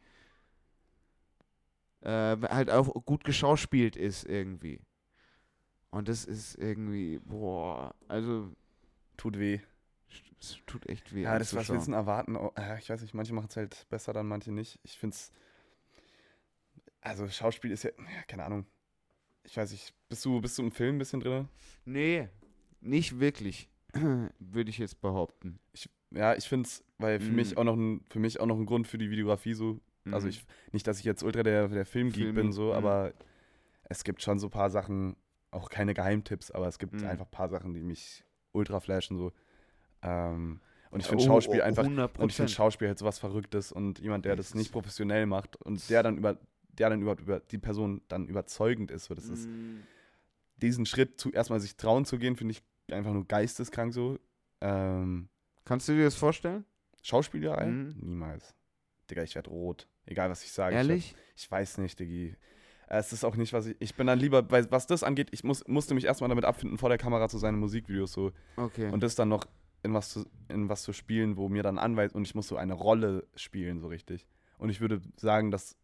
Speaker 1: äh, halt auch gut geschauspielt ist irgendwie. Und das ist irgendwie, boah, also
Speaker 2: Tut weh.
Speaker 1: es tut echt weh.
Speaker 2: Ja, das was
Speaker 1: anzuschauen.
Speaker 2: willst du erwarten? Oh, ich weiß nicht, manche machen es halt besser dann, manche nicht. Ich finde es. Also, Schauspiel ist ja, ja, keine Ahnung. Ich weiß nicht, bist du, bist du im Film ein bisschen drin?
Speaker 1: Nee, nicht wirklich, würde ich jetzt behaupten.
Speaker 2: Ja, ich finde es, weil für
Speaker 1: Mm.
Speaker 2: mich auch noch ein, für mich auch noch ein Grund für die Videografie so. Also
Speaker 1: Mhm.
Speaker 2: ich, nicht, dass ich jetzt ultra der, der Filmgeek bin,
Speaker 1: Filmi,
Speaker 2: so,
Speaker 1: mm.
Speaker 2: aber es gibt schon so ein paar Sachen, auch keine Geheimtipps, aber es gibt
Speaker 1: Mm.
Speaker 2: einfach ein paar Sachen, die mich ultra flashen, so. Ähm, und ich
Speaker 1: Oh,
Speaker 2: finde Schauspiel
Speaker 1: oh,
Speaker 2: einfach
Speaker 1: 100%.
Speaker 2: Und ich finde Schauspiel halt sowas Verrücktes und jemand, der das nicht professionell macht und der dann über, der dann überhaupt über die Person dann überzeugend ist. So, das ist
Speaker 1: Mm,
Speaker 2: diesen Schritt zu erstmal sich trauen zu gehen, finde ich einfach nur geisteskrank so. Ähm,
Speaker 1: Kannst du dir das vorstellen?
Speaker 2: Schauspielerei?
Speaker 1: Mhm.
Speaker 2: Niemals. Digga, ich werde rot. Egal was ich sage.
Speaker 1: Ehrlich?
Speaker 2: Ich, werd, ich weiß nicht, Diggi. Äh, Es ist auch nicht, was ich. Ich bin dann lieber, weil, was das angeht, ich muss, musste mich erstmal damit abfinden, vor der Kamera zu sein in Musikvideos so.
Speaker 1: Okay.
Speaker 2: Und das dann noch in was zu, in was zu spielen, wo mir dann anweist und ich muss so eine Rolle spielen, so richtig. Und ich würde sagen, dass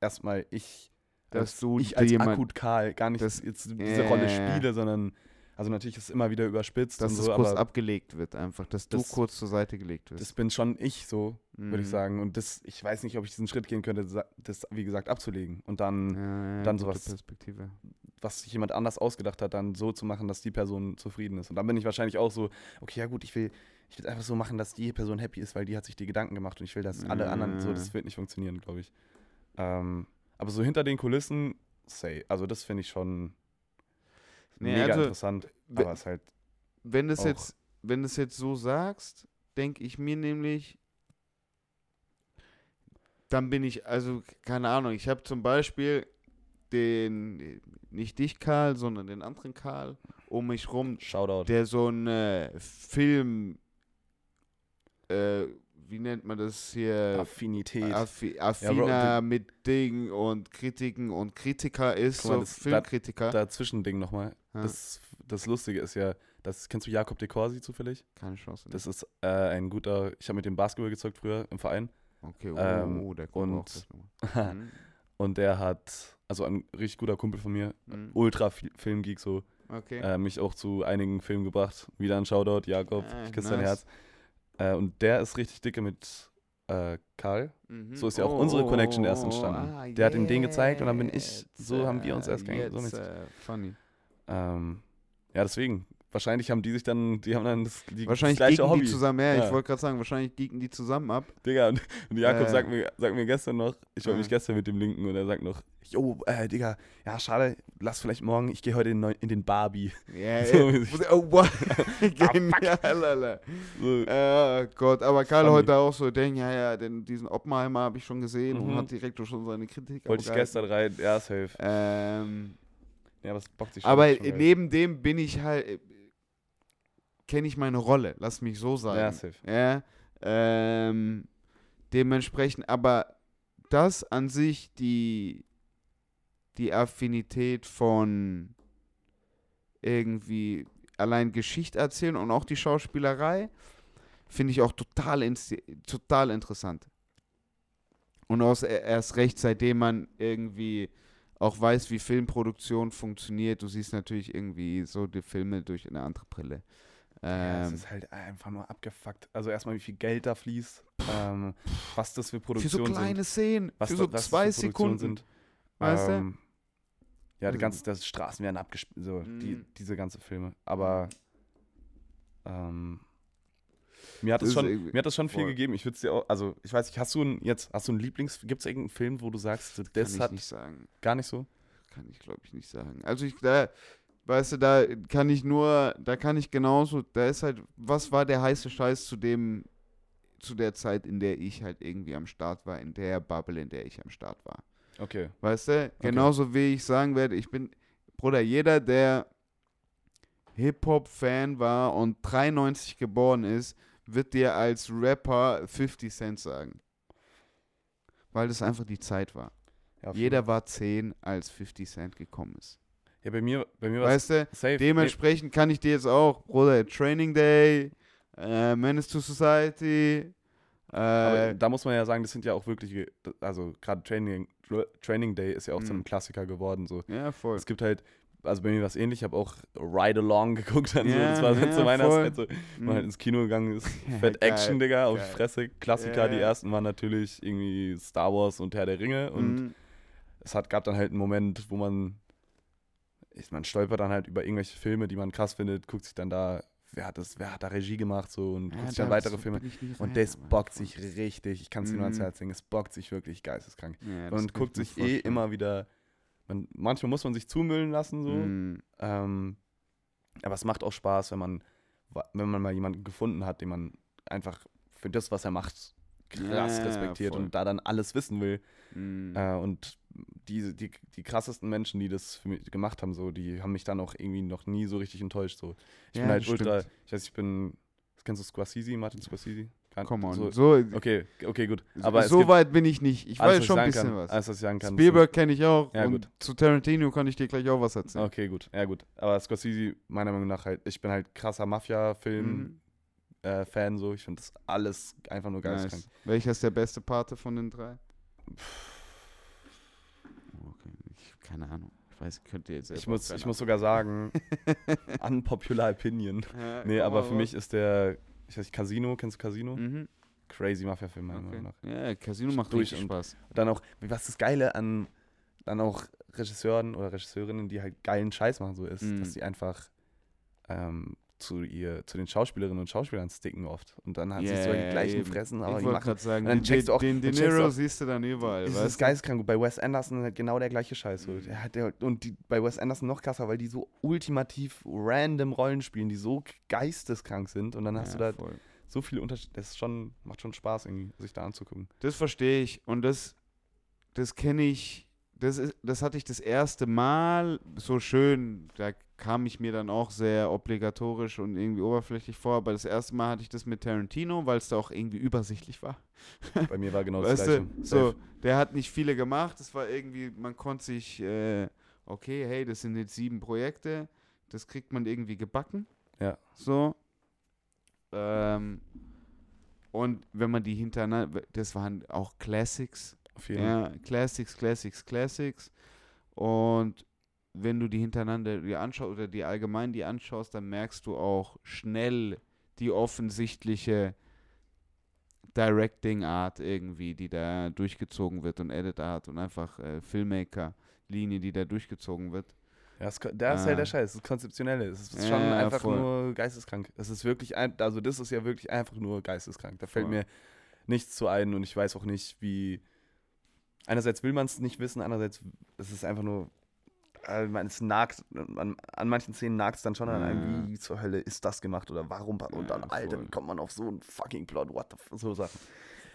Speaker 2: erstmal ich,
Speaker 1: Dass
Speaker 2: als,
Speaker 1: du
Speaker 2: ich als
Speaker 1: jemand-
Speaker 2: akut Karl gar nicht
Speaker 1: das-
Speaker 2: jetzt diese
Speaker 1: Ja,
Speaker 2: Rolle spiele, sondern also natürlich ist es immer wieder überspitzt
Speaker 1: dass
Speaker 2: und
Speaker 1: es
Speaker 2: so,
Speaker 1: kurz abgelegt wird einfach, dass du
Speaker 2: das-
Speaker 1: kurz zur Seite gelegt wirst.
Speaker 2: das bin schon ich so, würde ich
Speaker 1: Mhm.
Speaker 2: sagen. Und das, ich weiß nicht, ob ich diesen Schritt gehen könnte, das, wie gesagt, abzulegen. Und dann,
Speaker 1: Ja, ja,
Speaker 2: dann sowas-
Speaker 1: Perspektive.
Speaker 2: was sich jemand anders ausgedacht hat, dann so zu machen, dass die Person zufrieden ist. Und dann bin ich wahrscheinlich auch so, okay, ja gut, ich will, ich will einfach so machen, dass die Person happy ist, weil die hat sich die Gedanken gemacht und ich will, dass alle anderen so, das
Speaker 1: Ja.
Speaker 2: wird nicht funktionieren, glaube ich. Ähm, aber so hinter den Kulissen, say, also das finde ich schon
Speaker 1: Nee,
Speaker 2: mega
Speaker 1: also,
Speaker 2: interessant. Aber es halt,
Speaker 1: Wenn du es jetzt, wenn du es jetzt so sagst, denke ich mir nämlich, dann bin ich, also keine Ahnung, ich habe zum Beispiel den, nicht dich Karl, sondern den anderen Karl um mich rum,
Speaker 2: Shoutout.
Speaker 1: der so ein äh, Film, äh, wie nennt man das hier?
Speaker 2: Affinität.
Speaker 1: Affi affiner
Speaker 2: Bro,
Speaker 1: mit Dingen und Kritiken und Kritiker ist,
Speaker 2: mal,
Speaker 1: so
Speaker 2: da-
Speaker 1: Filmkritiker.
Speaker 2: Dazwischen Ding nochmal.
Speaker 1: Ja.
Speaker 2: Das, das Lustige ist ja, das, kennst du Jakob de Corsi zufällig?
Speaker 1: Keine Chance.
Speaker 2: Das ist äh, ein guter, ich habe mit dem Basketball gezockt früher im Verein.
Speaker 1: Okay, oh,
Speaker 2: Ähm,
Speaker 1: oh, der kommt
Speaker 2: und-
Speaker 1: auch. Mhm.
Speaker 2: Und der hat, also ein richtig guter Kumpel von mir,
Speaker 1: Mhm.
Speaker 2: ultra Fi- Filmgeek so,
Speaker 1: Okay.
Speaker 2: äh, mich auch zu einigen Filmen gebracht. Wieder ein Shoutout, Jakob,
Speaker 1: Ah,
Speaker 2: ich küsse dein
Speaker 1: nice.
Speaker 2: Herz. Äh, und der ist richtig dicke mit äh, Karl.
Speaker 1: Mhm.
Speaker 2: so ist ja auch unsere Connection erst entstanden.
Speaker 1: ah,
Speaker 2: Der hat ihm den gezeigt und dann bin ich- so haben wir uns
Speaker 1: äh,
Speaker 2: erst kennengelernt, so
Speaker 1: äh, Funny.
Speaker 2: Ähm, ja, deswegen. Wahrscheinlich haben die sich dann, die haben dann das, die,
Speaker 1: Wahrscheinlich
Speaker 2: das gleiche Hobby.
Speaker 1: die zusammen, ja,
Speaker 2: Ja.
Speaker 1: ich wollte gerade sagen, wahrscheinlich geeken die zusammen ab.
Speaker 2: Digga, und, und Jakob
Speaker 1: Äh.
Speaker 2: sagt, mir, sagt mir gestern noch, ich wollte
Speaker 1: Äh.
Speaker 2: mich gestern mit dem linken und er sagt noch, jo, äh, Digga, ja, schade, lass vielleicht morgen, ich gehe heute in, in den Barbie.
Speaker 1: Ja,
Speaker 2: So
Speaker 1: oh, wow. Genial, Alter.
Speaker 2: So,
Speaker 1: Äh, Gott, aber Karl heute auch so, denkt, ja, ja, denn diesen Oppenheimer habe ich schon gesehen und
Speaker 2: Mhm.
Speaker 1: hat direkt schon seine Kritik
Speaker 2: wollte ich gestern rein, ja, safe.
Speaker 1: Ähm,
Speaker 2: Ja, aber es bockt sich schon.
Speaker 1: aber
Speaker 2: schon
Speaker 1: neben dem bin ich halt, äh, kenne ich meine Rolle, lass mich so sagen.
Speaker 2: Ja, safe.
Speaker 1: Ja, ähm, dementsprechend, aber das an sich, die, die Affinität von irgendwie allein Geschichte erzählen und auch die Schauspielerei, finde ich auch total, total interessant. Und aus, erst recht, seitdem man irgendwie auch weiß, wie Filmproduktion funktioniert. Du siehst natürlich irgendwie so die Filme durch eine andere Brille.
Speaker 2: Ja, es
Speaker 1: Ähm,
Speaker 2: ist halt einfach nur abgefuckt. Also erstmal, wie viel Geld da fließt, ähm, was das für
Speaker 1: für
Speaker 2: Produktionen
Speaker 1: so kleine
Speaker 2: sind.
Speaker 1: Szenen,
Speaker 2: Was,
Speaker 1: für
Speaker 2: da-
Speaker 1: so
Speaker 2: das
Speaker 1: zwei
Speaker 2: für
Speaker 1: Sekunden.
Speaker 2: sind.
Speaker 1: Weißt du?
Speaker 2: Ähm, Ja, die
Speaker 1: Also-
Speaker 2: ganze, das Straßen werden abgespielt, so, die,
Speaker 1: Mhm.
Speaker 2: diese ganze Filme. Aber ähm, mir hat
Speaker 1: Das
Speaker 2: schon,
Speaker 1: irgendwie-
Speaker 2: mir hat das schon viel
Speaker 1: voll.
Speaker 2: gegeben. Ich würde dir auch, also ich weiß nicht, hast du ein, jetzt, hast du einen Lieblings, gibt es irgendeinen Film, wo du sagst, so,
Speaker 1: Kann
Speaker 2: das
Speaker 1: ich
Speaker 2: hat
Speaker 1: nicht sagen.
Speaker 2: gar nicht so?
Speaker 1: Kann ich, glaube ich, nicht sagen. Also ich, da, weißt du, da kann ich nur, da kann ich genauso, da ist halt, was war der heiße Scheiß zu dem, zu der Zeit, in der ich halt irgendwie am Start war, in der Bubble, in der ich am Start war.
Speaker 2: Okay.
Speaker 1: Weißt du? Genauso wie ich sagen werde, ich bin, Bruder, jeder, der Hip-Hop-Fan war und 93 geboren ist, wird dir als Rapper 50 Cent sagen. Weil das einfach die Zeit war.
Speaker 2: Ja,
Speaker 1: Jeder war 10, als 50 Cent gekommen ist.
Speaker 2: Ja, bei mir, bei mir war es
Speaker 1: Weißt du?
Speaker 2: safe.
Speaker 1: Dementsprechend kann ich dir jetzt auch, Bruder, Training Day, äh, Menace to Society,
Speaker 2: Aber
Speaker 1: äh,
Speaker 2: da muss man ja sagen, das sind ja auch wirklich, also gerade Training, Training Day ist ja auch zu
Speaker 1: Mhm.
Speaker 2: einem Klassiker geworden. So.
Speaker 1: ja, voll.
Speaker 2: Es gibt halt, also bei mir war es ähnlich, ich habe auch Ride Along geguckt. Dann so.
Speaker 1: Ja,
Speaker 2: Das war dann
Speaker 1: ja,
Speaker 2: zu meiner
Speaker 1: voll.
Speaker 2: Zeit so, man halt
Speaker 1: Mhm.
Speaker 2: ins Kino gegangen ist.
Speaker 1: Ja,
Speaker 2: Fett
Speaker 1: geil,
Speaker 2: Action, Digga, auf
Speaker 1: geil.
Speaker 2: die Fresse. Klassiker, die
Speaker 1: Ja.
Speaker 2: ersten waren natürlich irgendwie Star Wars und Herr der Ringe. Und
Speaker 1: Mhm.
Speaker 2: es hat, gab dann halt einen Moment, wo man, ich, man stolpert dann halt über irgendwelche Filme, die man krass findet, guckt sich dann da, wer hat das, wer hat da Regie gemacht so und
Speaker 1: Ja,
Speaker 2: guckt sich dann
Speaker 1: da
Speaker 2: weitere
Speaker 1: so
Speaker 2: Filme. Und das bockt sich richtig, ich kann es dir nur ans
Speaker 1: Mhm.
Speaker 2: Herz legen, es bockt sich wirklich geisteskrank.
Speaker 1: Ja,
Speaker 2: und guckt sich eh immer wieder, man, manchmal muss man sich zumüllen lassen so,
Speaker 1: Mhm.
Speaker 2: ähm, aber es macht auch Spaß, wenn man, wenn man mal jemanden gefunden hat, den man einfach für das, was er macht, krass
Speaker 1: Ja,
Speaker 2: respektiert
Speaker 1: voll.
Speaker 2: und da dann alles wissen will.
Speaker 1: Mhm.
Speaker 2: Äh, und die, die, die krassesten Menschen, die das für mich gemacht haben, so, die haben mich dann auch irgendwie noch nie so richtig enttäuscht. So. Ich
Speaker 1: Ja,
Speaker 2: bin halt ultra,
Speaker 1: stimmt.
Speaker 2: ich weiß, ich bin, kennst du Scorsese, Martin Scorsese? Kann-
Speaker 1: Come on.
Speaker 2: So,
Speaker 1: So,
Speaker 2: okay, okay, gut. Aber
Speaker 1: so weit bin ich nicht. Ich
Speaker 2: alles,
Speaker 1: weiß schon ein bisschen
Speaker 2: kann,
Speaker 1: was.
Speaker 2: Alles, was ich sagen kann.
Speaker 1: Spielberg kenne ich auch.
Speaker 2: Ja,
Speaker 1: und
Speaker 2: gut.
Speaker 1: zu Tarantino kann ich dir gleich auch was erzählen.
Speaker 2: Okay, gut. Ja, gut. Aber Scorsese, meiner Meinung nach halt, ich bin halt krasser Mafia-Film-Fan
Speaker 1: Mhm.
Speaker 2: äh, so. Ich finde das alles einfach nur geisteskrank.
Speaker 1: Nice. Welcher ist der beste Pate von den drei? Okay, ich, keine Ahnung. Ich weiß, könnt ihr jetzt
Speaker 2: Ich muss, ich muss sogar sagen, unpopular Opinion.
Speaker 1: Ahnung.
Speaker 2: Nee,
Speaker 1: Ja,
Speaker 2: aber für mich ist der, ich weiß nicht, Casino, kennst du Casino?
Speaker 1: Mhm.
Speaker 2: Crazy Mafia-Film, meiner
Speaker 1: Okay.
Speaker 2: Meinung nach.
Speaker 1: Ja, Casino macht
Speaker 2: Durch
Speaker 1: richtig
Speaker 2: und-
Speaker 1: Spaß.
Speaker 2: Dann auch, was das Geile an dann auch Regisseuren oder Regisseurinnen, die halt geilen Scheiß machen, so ist,
Speaker 1: Mhm.
Speaker 2: dass sie einfach ähm, zu ihr, zu den Schauspielerinnen und Schauspielern sticken oft. Und dann hat sie so die gleichen
Speaker 1: eben.
Speaker 2: Fressen, aber
Speaker 1: ich
Speaker 2: die machen.
Speaker 1: gerade sagen,
Speaker 2: und dann
Speaker 1: den,
Speaker 2: checkst du auch-
Speaker 1: den De Niro siehst du dann überall. Weißt
Speaker 2: ist geisteskrank. Bei Wes Anderson halt genau der gleiche Scheiß.
Speaker 1: Mhm.
Speaker 2: Der hat der, und die, bei Wes Anderson noch krasser, weil die so ultimativ random Rollen spielen, die so geisteskrank sind. Und dann hast
Speaker 1: Ja,
Speaker 2: du da
Speaker 1: voll.
Speaker 2: so viele Unterschiede. Das ist schon, macht schon Spaß, irgendwie, sich da anzugucken.
Speaker 1: Das verstehe ich und das, das kenne ich. Das, ist, das hatte ich das erste Mal so schön. Da kam ich mir dann auch sehr obligatorisch und irgendwie oberflächlich vor. Aber das erste Mal hatte ich das mit Tarantino, weil es da auch irgendwie übersichtlich war.
Speaker 2: Bei mir war genau das
Speaker 1: weißt
Speaker 2: Gleiche.
Speaker 1: du, so, der hat nicht viele gemacht. Es war irgendwie, man konnte sich, äh, okay, hey, das sind jetzt sieben Projekte. Das kriegt man irgendwie gebacken.
Speaker 2: Ja.
Speaker 1: So. Ähm, Und wenn man die hintereinander, das waren auch Classics.
Speaker 2: Auf jeden Fall.
Speaker 1: Ja, Classics, Classics, Classics. Und wenn du die hintereinander die anschaust oder die allgemein die anschaust, dann merkst du auch schnell die offensichtliche Directing-Art irgendwie, die da durchgezogen wird und Edit-Art und einfach äh, Filmmaker-Linie, die da durchgezogen wird.
Speaker 2: Ja, das, das ist halt der Scheiß, das Konzeptionelle. Es ist schon
Speaker 1: ja,
Speaker 2: einfach
Speaker 1: voll.
Speaker 2: nur geisteskrank. Es ist wirklich, ein, also das ist ja wirklich einfach nur geisteskrank. Da fällt
Speaker 1: Voll.
Speaker 2: mir nichts zu ein und ich weiß auch nicht, wie. Einerseits will man es nicht wissen, andererseits ist es einfach nur. äh, man- Es nagt, an, an manchen Szenen nagt es dann schon an einem, wie zur Hölle ist das gemacht oder warum? Und dann,
Speaker 1: Ja,
Speaker 2: Alter, wie kommt man auf so einen fucking Plot? What the f so Sachen.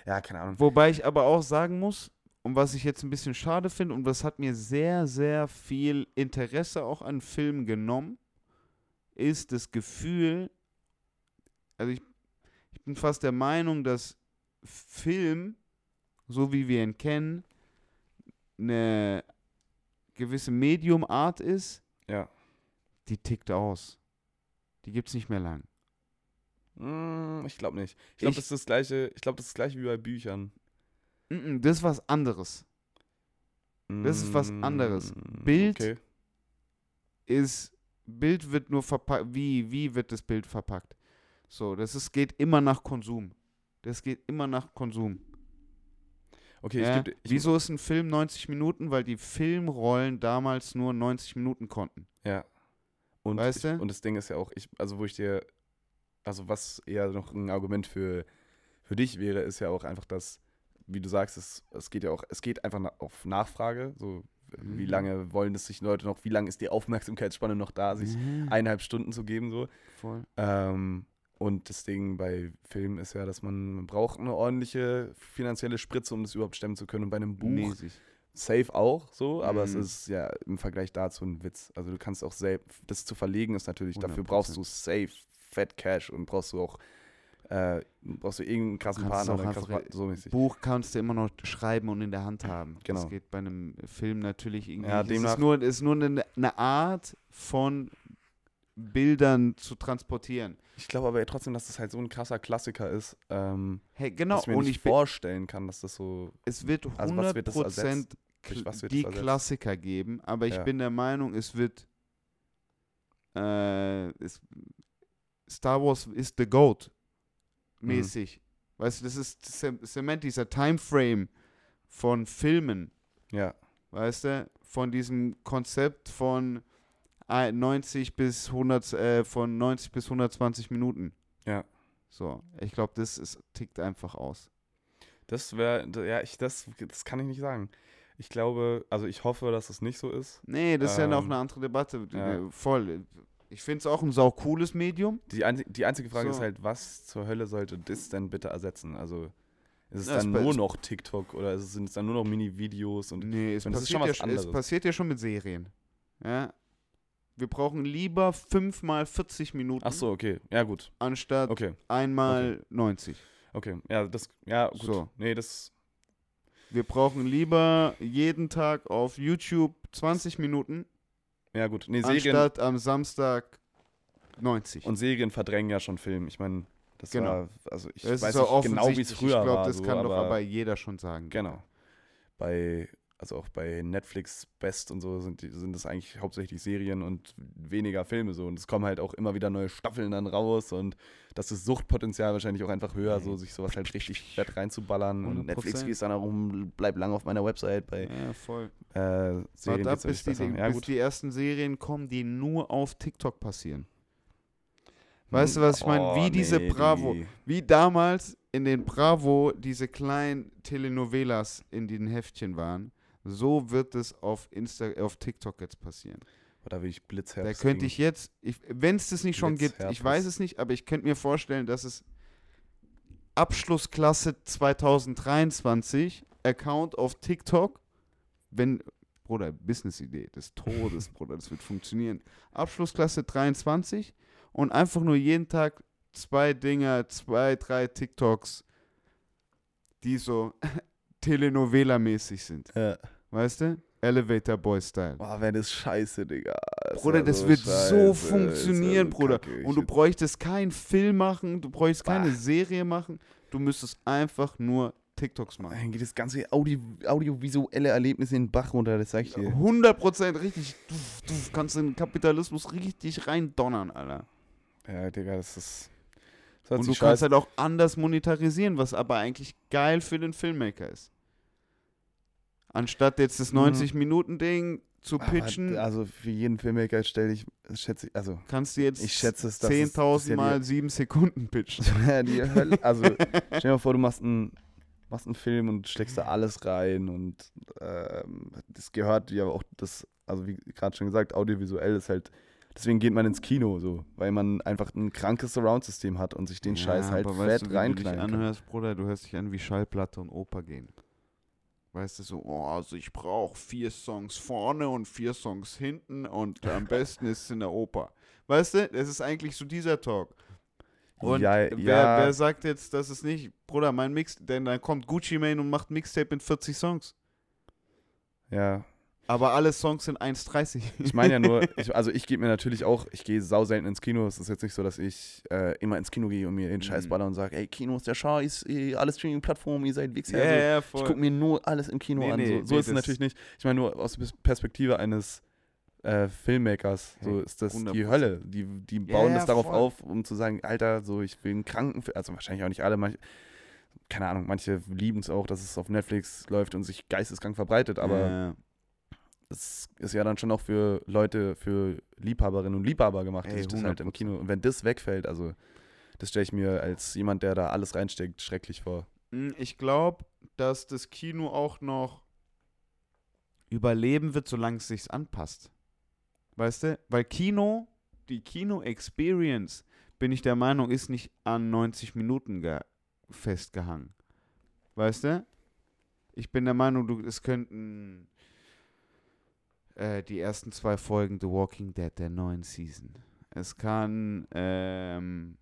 Speaker 2: Ja, keine Ahnung.
Speaker 1: Wobei ich aber auch sagen muss, und was ich jetzt ein bisschen schade finde, und das hat mir sehr, sehr viel Interesse auch an Filmen genommen, ist das Gefühl, also ich, ich bin fast der Meinung, dass Film, so wie wir ihn kennen, eine gewisse Medium-Art ist,
Speaker 2: Ja.
Speaker 1: die tickt aus. Die gibt's nicht mehr lang.
Speaker 2: Mm, ich glaube nicht. Ich glaube, das ist das gleiche, ich glaube, das ist das gleiche wie bei Büchern.
Speaker 1: Das ist was anderes. Das ist was anderes.
Speaker 2: Mm,
Speaker 1: Bild
Speaker 2: Okay.
Speaker 1: ist, Bild wird nur verpackt, wie, wie wird das Bild verpackt? So, das ist, geht immer nach Konsum. Das geht immer nach Konsum.
Speaker 2: Okay,
Speaker 1: ja?
Speaker 2: ich,
Speaker 1: Wieso ist ein Film 90 Minuten? Weil die Filmrollen damals nur 90 Minuten konnten.
Speaker 2: Ja. Und,
Speaker 1: Weißt
Speaker 2: ich,
Speaker 1: du?
Speaker 2: und das Ding ist ja auch, ich, also wo ich dir, also was eher noch ein Argument für, für dich wäre, ist ja auch einfach, dass, wie du sagst, es, es geht ja auch, es geht einfach na, auf Nachfrage, so wie
Speaker 1: Mhm.
Speaker 2: lange wollen es sich Leute noch, wie lange ist die Aufmerksamkeitsspanne noch da, sich
Speaker 1: Mhm.
Speaker 2: eineinhalb Stunden zu geben, so.
Speaker 1: Voll.
Speaker 2: Ähm, und das Ding bei Filmen ist ja, dass man, man braucht eine ordentliche finanzielle Spritze, um das überhaupt stemmen zu können. Und bei einem Buch
Speaker 1: Mäßig.
Speaker 2: safe auch so, aber es
Speaker 1: Mhm.
Speaker 2: ist ja im Vergleich dazu ein Witz. Also du kannst auch selbst, das zu verlegen ist natürlich, dafür
Speaker 1: 100%.
Speaker 2: brauchst du safe, Fat Cash und brauchst du auch, äh, brauchst du irgendeinen krassen
Speaker 1: Kannst
Speaker 2: Partner oder krassen Partner, so mäßig.
Speaker 1: Buch kannst du immer noch schreiben und in der Hand haben.
Speaker 2: Genau.
Speaker 1: Das geht bei einem Film natürlich irgendwie.
Speaker 2: Ja,
Speaker 1: nicht. es
Speaker 2: demnach-
Speaker 1: ist nur, es ist nur eine, eine Art von Bildern zu transportieren.
Speaker 2: Ich glaube aber trotzdem, dass das halt so ein krasser Klassiker ist, ähm,
Speaker 1: Hey, genau.
Speaker 2: dass ich mir
Speaker 1: Und
Speaker 2: nicht
Speaker 1: ich
Speaker 2: vorstellen kann, dass das so,
Speaker 1: es wird 100%
Speaker 2: Also was wird das ersetzt? Wird
Speaker 1: die
Speaker 2: das?
Speaker 1: Klassiker geben, aber ich
Speaker 2: Ja.
Speaker 1: bin der Meinung, es wird äh, es, Star Wars ist the GOAT
Speaker 2: Mhm.
Speaker 1: mäßig. Weißt du, das ist Cem- Cement, dieser Timeframe von Filmen,
Speaker 2: ja,
Speaker 1: weißt du, von diesem Konzept von 90 bis 100, äh, von 90 bis 120 Minuten.
Speaker 2: Ja.
Speaker 1: So, ich glaube, das ist, tickt einfach aus.
Speaker 2: das wäre, ja, ich, das, das kann ich nicht sagen. Ich glaube, also ich hoffe, dass es nicht so ist.
Speaker 1: Nee, das ist ja noch
Speaker 2: Ähm,
Speaker 1: eine andere Debatte.
Speaker 2: ja.
Speaker 1: Äh, Voll. Ich finde es auch ein sau cooles Medium.
Speaker 2: Die, einzi die einzige Frage
Speaker 1: So.
Speaker 2: ist halt, was zur Hölle sollte das denn bitte ersetzen? Also ist es
Speaker 1: Ja, es
Speaker 2: dann
Speaker 1: be-
Speaker 2: nur
Speaker 1: es-
Speaker 2: noch TikTok oder es- sind es dann nur noch Mini-Videos und
Speaker 1: Nee, es passiert, ja, es passiert ja schon mit Serien. Ja. Wir brauchen lieber fünfmal 40 Minuten
Speaker 2: Ach so, okay. Ja, gut.
Speaker 1: anstatt
Speaker 2: Okay.
Speaker 1: einmal 90.
Speaker 2: Okay. Ja, das ja, gut.
Speaker 1: So.
Speaker 2: Nee, das
Speaker 1: Wir brauchen lieber jeden Tag auf YouTube 20 Minuten
Speaker 2: ja gut. Nee, Serien
Speaker 1: anstatt am Samstag 90.
Speaker 2: und Serien verdrängen ja schon Film. Ich meine, das
Speaker 1: Genau.
Speaker 2: war also ich
Speaker 1: das
Speaker 2: weiß nicht genau, wie es früher
Speaker 1: Ich glaube,
Speaker 2: war,
Speaker 1: das
Speaker 2: so,
Speaker 1: kann
Speaker 2: aber,
Speaker 1: doch aber jeder schon sagen.
Speaker 2: genau. Bei also auch bei Netflix Best und so sind, die, sind das eigentlich hauptsächlich Serien und weniger Filme so. Und es kommen halt auch immer wieder neue Staffeln dann raus und das ist Suchtpotenzial wahrscheinlich auch einfach höher, so sich sowas halt richtig fett reinzuballern. Und
Speaker 1: 100%.
Speaker 2: Netflix geht es dann darum, bleib lang auf meiner Website bei
Speaker 1: Ja, voll.
Speaker 2: äh, Serien.
Speaker 1: ab, bis, die,
Speaker 2: ja,
Speaker 1: bis die ersten Serien kommen, die nur auf TikTok passieren. Weißt du, was ich meine? Wie diese Bravo-
Speaker 2: die-
Speaker 1: Wie damals in den Bravo diese kleinen Telenovelas in den Heftchen waren, so wird es auf Insta, auf TikTok jetzt passieren.
Speaker 2: Da will ich Blitzherbst.
Speaker 1: Da könnte ich jetzt, wenn es das nicht schon gibt, ich weiß es nicht, aber ich könnte mir vorstellen, dass es Abschlussklasse 2023 Account auf TikTok, wenn, Bruder, Business-Idee des Todes, Bruder, das wird funktionieren. Abschlussklasse 23 und einfach nur jeden Tag zwei Dinger, zwei, drei TikToks, die so Telenovela-mäßig sind.
Speaker 2: Ja.
Speaker 1: Weißt du? Elevator Boy Style.
Speaker 2: Boah, wäre das scheiße, Digga.
Speaker 1: Bruder,
Speaker 2: wär
Speaker 1: das
Speaker 2: so
Speaker 1: wird
Speaker 2: scheiße,
Speaker 1: so
Speaker 2: das
Speaker 1: funktionieren,
Speaker 2: so
Speaker 1: Bruder.
Speaker 2: kacke.
Speaker 1: Und du bräuchtest keinen Film machen, du bräuchtest keine
Speaker 2: Bah.
Speaker 1: Serie machen. Du müsstest einfach nur TikToks machen.
Speaker 2: Dann geht das ganze Audio, audiovisuelle Erlebnis in den Bach runter, das sag ich dir.
Speaker 1: 100% richtig. Du, du kannst den Kapitalismus richtig reindonnern, Alter.
Speaker 2: Ja, Digga, das ist. Das
Speaker 1: Und du
Speaker 2: sich
Speaker 1: kannst halt auch anders monetarisieren, was aber eigentlich geil für den Filmmaker ist. Anstatt jetzt das
Speaker 2: Mhm.
Speaker 1: 90-Minuten-Ding zu
Speaker 2: Aber,
Speaker 1: pitchen,
Speaker 2: Also für jeden Filmmaker stelle ich, schätze ich, also
Speaker 1: kannst du jetzt
Speaker 2: ich schätze es, dass es- das ist
Speaker 1: 10.000
Speaker 2: ja
Speaker 1: mal
Speaker 2: die-
Speaker 1: 7 Sekunden pitchen.
Speaker 2: Die Hölle. Also, stell dir mal vor, du machst einen, machst einen Film und steckst da alles rein und ähm, das gehört ja auch das, also wie gerade schon gesagt, audiovisuell ist halt, deswegen geht man ins Kino so, weil man einfach ein krankes Surround-System hat und sich den Scheiß halt
Speaker 1: aber
Speaker 2: fett
Speaker 1: weißt du, wie du dich anhörst, Bruder, du hörst dich an wie Schallplatte und Oper gehen. Weißt du, so, oh, also ich brauche vier Songs vorne und vier Songs hinten und am besten ist es in der Oper. Weißt du, das ist eigentlich so dieser Talk. Und
Speaker 2: Ja,
Speaker 1: wer,
Speaker 2: ja.
Speaker 1: wer sagt jetzt, dass es nicht, Bruder, mein Mix, denn dann kommt Gucci Mane und macht Mixtape mit 40 Songs.
Speaker 2: Ja,
Speaker 1: Aber alle Songs sind 1,30.
Speaker 2: ich meine ja nur, ich, also ich gebe mir natürlich auch, ich gehe sau selten ins Kino. Es ist jetzt nicht so, dass ich äh, immer ins Kino gehe und mir den Scheiß
Speaker 1: Mhm.
Speaker 2: baller und sage, ey, Kino ist der Scheiß, ey, alle Streaming-Plattformen, ihr seid Wichser.
Speaker 1: ja,
Speaker 2: so.
Speaker 1: ja,
Speaker 2: Ich
Speaker 1: voll.
Speaker 2: gucke mir nur alles im Kino
Speaker 1: Nee,
Speaker 2: an.
Speaker 1: nee,
Speaker 2: so so
Speaker 1: nee,
Speaker 2: ist es natürlich nicht. Ich meine nur aus der Perspektive eines äh, Filmmakers. So
Speaker 1: Hey,
Speaker 2: ist das
Speaker 1: 100%.
Speaker 2: die Hölle. Die, die bauen
Speaker 1: ja,
Speaker 2: das darauf
Speaker 1: voll.
Speaker 2: auf, um zu sagen, Alter, so ich will einen kranken Film. Also wahrscheinlich auch nicht alle. Manche, keine Ahnung, manche lieben es auch, dass es auf Netflix läuft und sich geisteskrank verbreitet. Aber
Speaker 1: Ja.
Speaker 2: Es ist ja dann schon auch für Leute, für Liebhaberinnen und Liebhaber gemacht, die
Speaker 1: Ey,
Speaker 2: sich das halt im
Speaker 1: 100%.
Speaker 2: Kino. Und wenn das wegfällt, also das stelle ich mir als jemand, der da alles reinsteckt, schrecklich vor.
Speaker 1: Mm, Ich glaube, dass das Kino auch noch überleben wird, solange es sich anpasst. Weißt du? Weil Kino, die Kino-Experience, bin ich der Meinung, ist nicht an 90 Minuten ge festgehangen. Weißt du? Ich bin der Meinung, du, es könnten äh, die ersten zwei Folgen The Walking Dead der neuen Season. Es kann, ähm,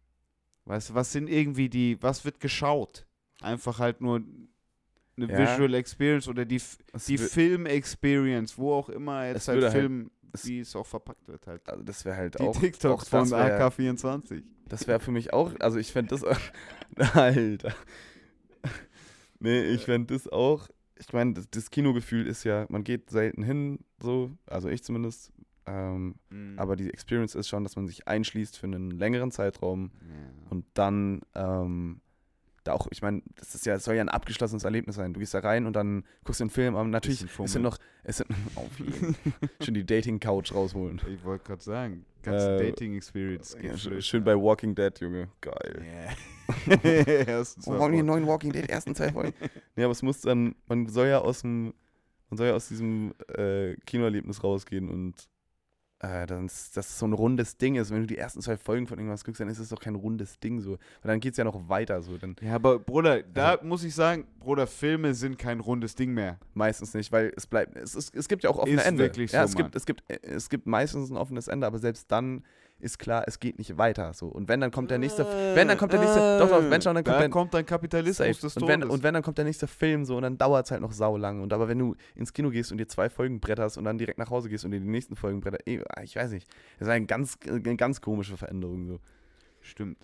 Speaker 1: weißt du, was sind irgendwie die, was wird geschaut? Einfach halt nur eine
Speaker 2: Ja.
Speaker 1: Visual Experience oder die,
Speaker 2: Es
Speaker 1: die
Speaker 2: wär-
Speaker 1: Film-Experience, wo auch immer jetzt halt
Speaker 2: halt-
Speaker 1: Film,
Speaker 2: es-
Speaker 1: wie es auch verpackt wird halt.
Speaker 2: also das wäre halt
Speaker 1: Die
Speaker 2: auch,
Speaker 1: TikToks
Speaker 2: auch
Speaker 1: von
Speaker 2: wär-
Speaker 1: AK24.
Speaker 2: Das wäre für mich auch, also ich fände das, Alter. Nee, ich fände das auch, ich meine, das, das Kinogefühl ist ja, man geht selten hin, so, also ich zumindest, ähm,
Speaker 1: Mhm.
Speaker 2: aber die Experience ist schon, dass man sich einschließt für einen längeren Zeitraum
Speaker 1: ja.
Speaker 2: und dann ähm, da auch, ich meine, das ist ja, soll ja ein abgeschlossenes Erlebnis sein. Du gehst da rein und dann guckst du den Film, aber natürlich, sind
Speaker 1: Fummel.
Speaker 2: noch, es sind, auf jeden Schon die Dating-Couch rausholen.
Speaker 1: Ich wollte gerade sagen, ganze
Speaker 2: Äh,
Speaker 1: Dating-Experience.
Speaker 2: Ja, schön, schön bei Walking Dead, Junge. Geil.
Speaker 1: Yeah.
Speaker 2: Oh, warum die neuen Walking Dead ersten zwei Folgen? nee, aber es muss dann, man soll ja aus dem, man soll ja aus diesem äh, Kinoerlebnis rausgehen und äh, dass es so ein rundes Ding ist. Wenn du die ersten zwei Folgen von irgendwas guckst, dann ist es doch kein rundes Ding so. Weil dann geht es ja noch weiter so. Dann
Speaker 1: Ja, aber Bruder, da
Speaker 2: Also-
Speaker 1: muss ich sagen, Bruder, Filme sind kein rundes Ding mehr.
Speaker 2: meistens nicht, weil es bleibt, es, ist, es gibt ja auch offene
Speaker 1: Ist
Speaker 2: Ende.
Speaker 1: wirklich
Speaker 2: ja,
Speaker 1: so,
Speaker 2: es gibt, es gibt, es gibt meistens ein offenes Ende, aber selbst dann ist klar, es geht nicht weiter so. Und wenn dann kommt der nächste, wenn dann kommt der nächste, doch, doch, wenn schon, dann kommt
Speaker 1: da
Speaker 2: der,
Speaker 1: kommt dann Kapitalismus
Speaker 2: Safe.
Speaker 1: des
Speaker 2: Und
Speaker 1: Todes.
Speaker 2: wenn, und wenn dann kommt der nächste Film so und dann dauert es halt noch saulang. Und aber wenn du ins Kino gehst und dir zwei Folgen bretterst und dann direkt nach Hause gehst und dir die nächsten Folgen bretterst, eh, ich weiß nicht. Das ist eine ganz, eine ganz komische Veränderung so.
Speaker 1: Stimmt.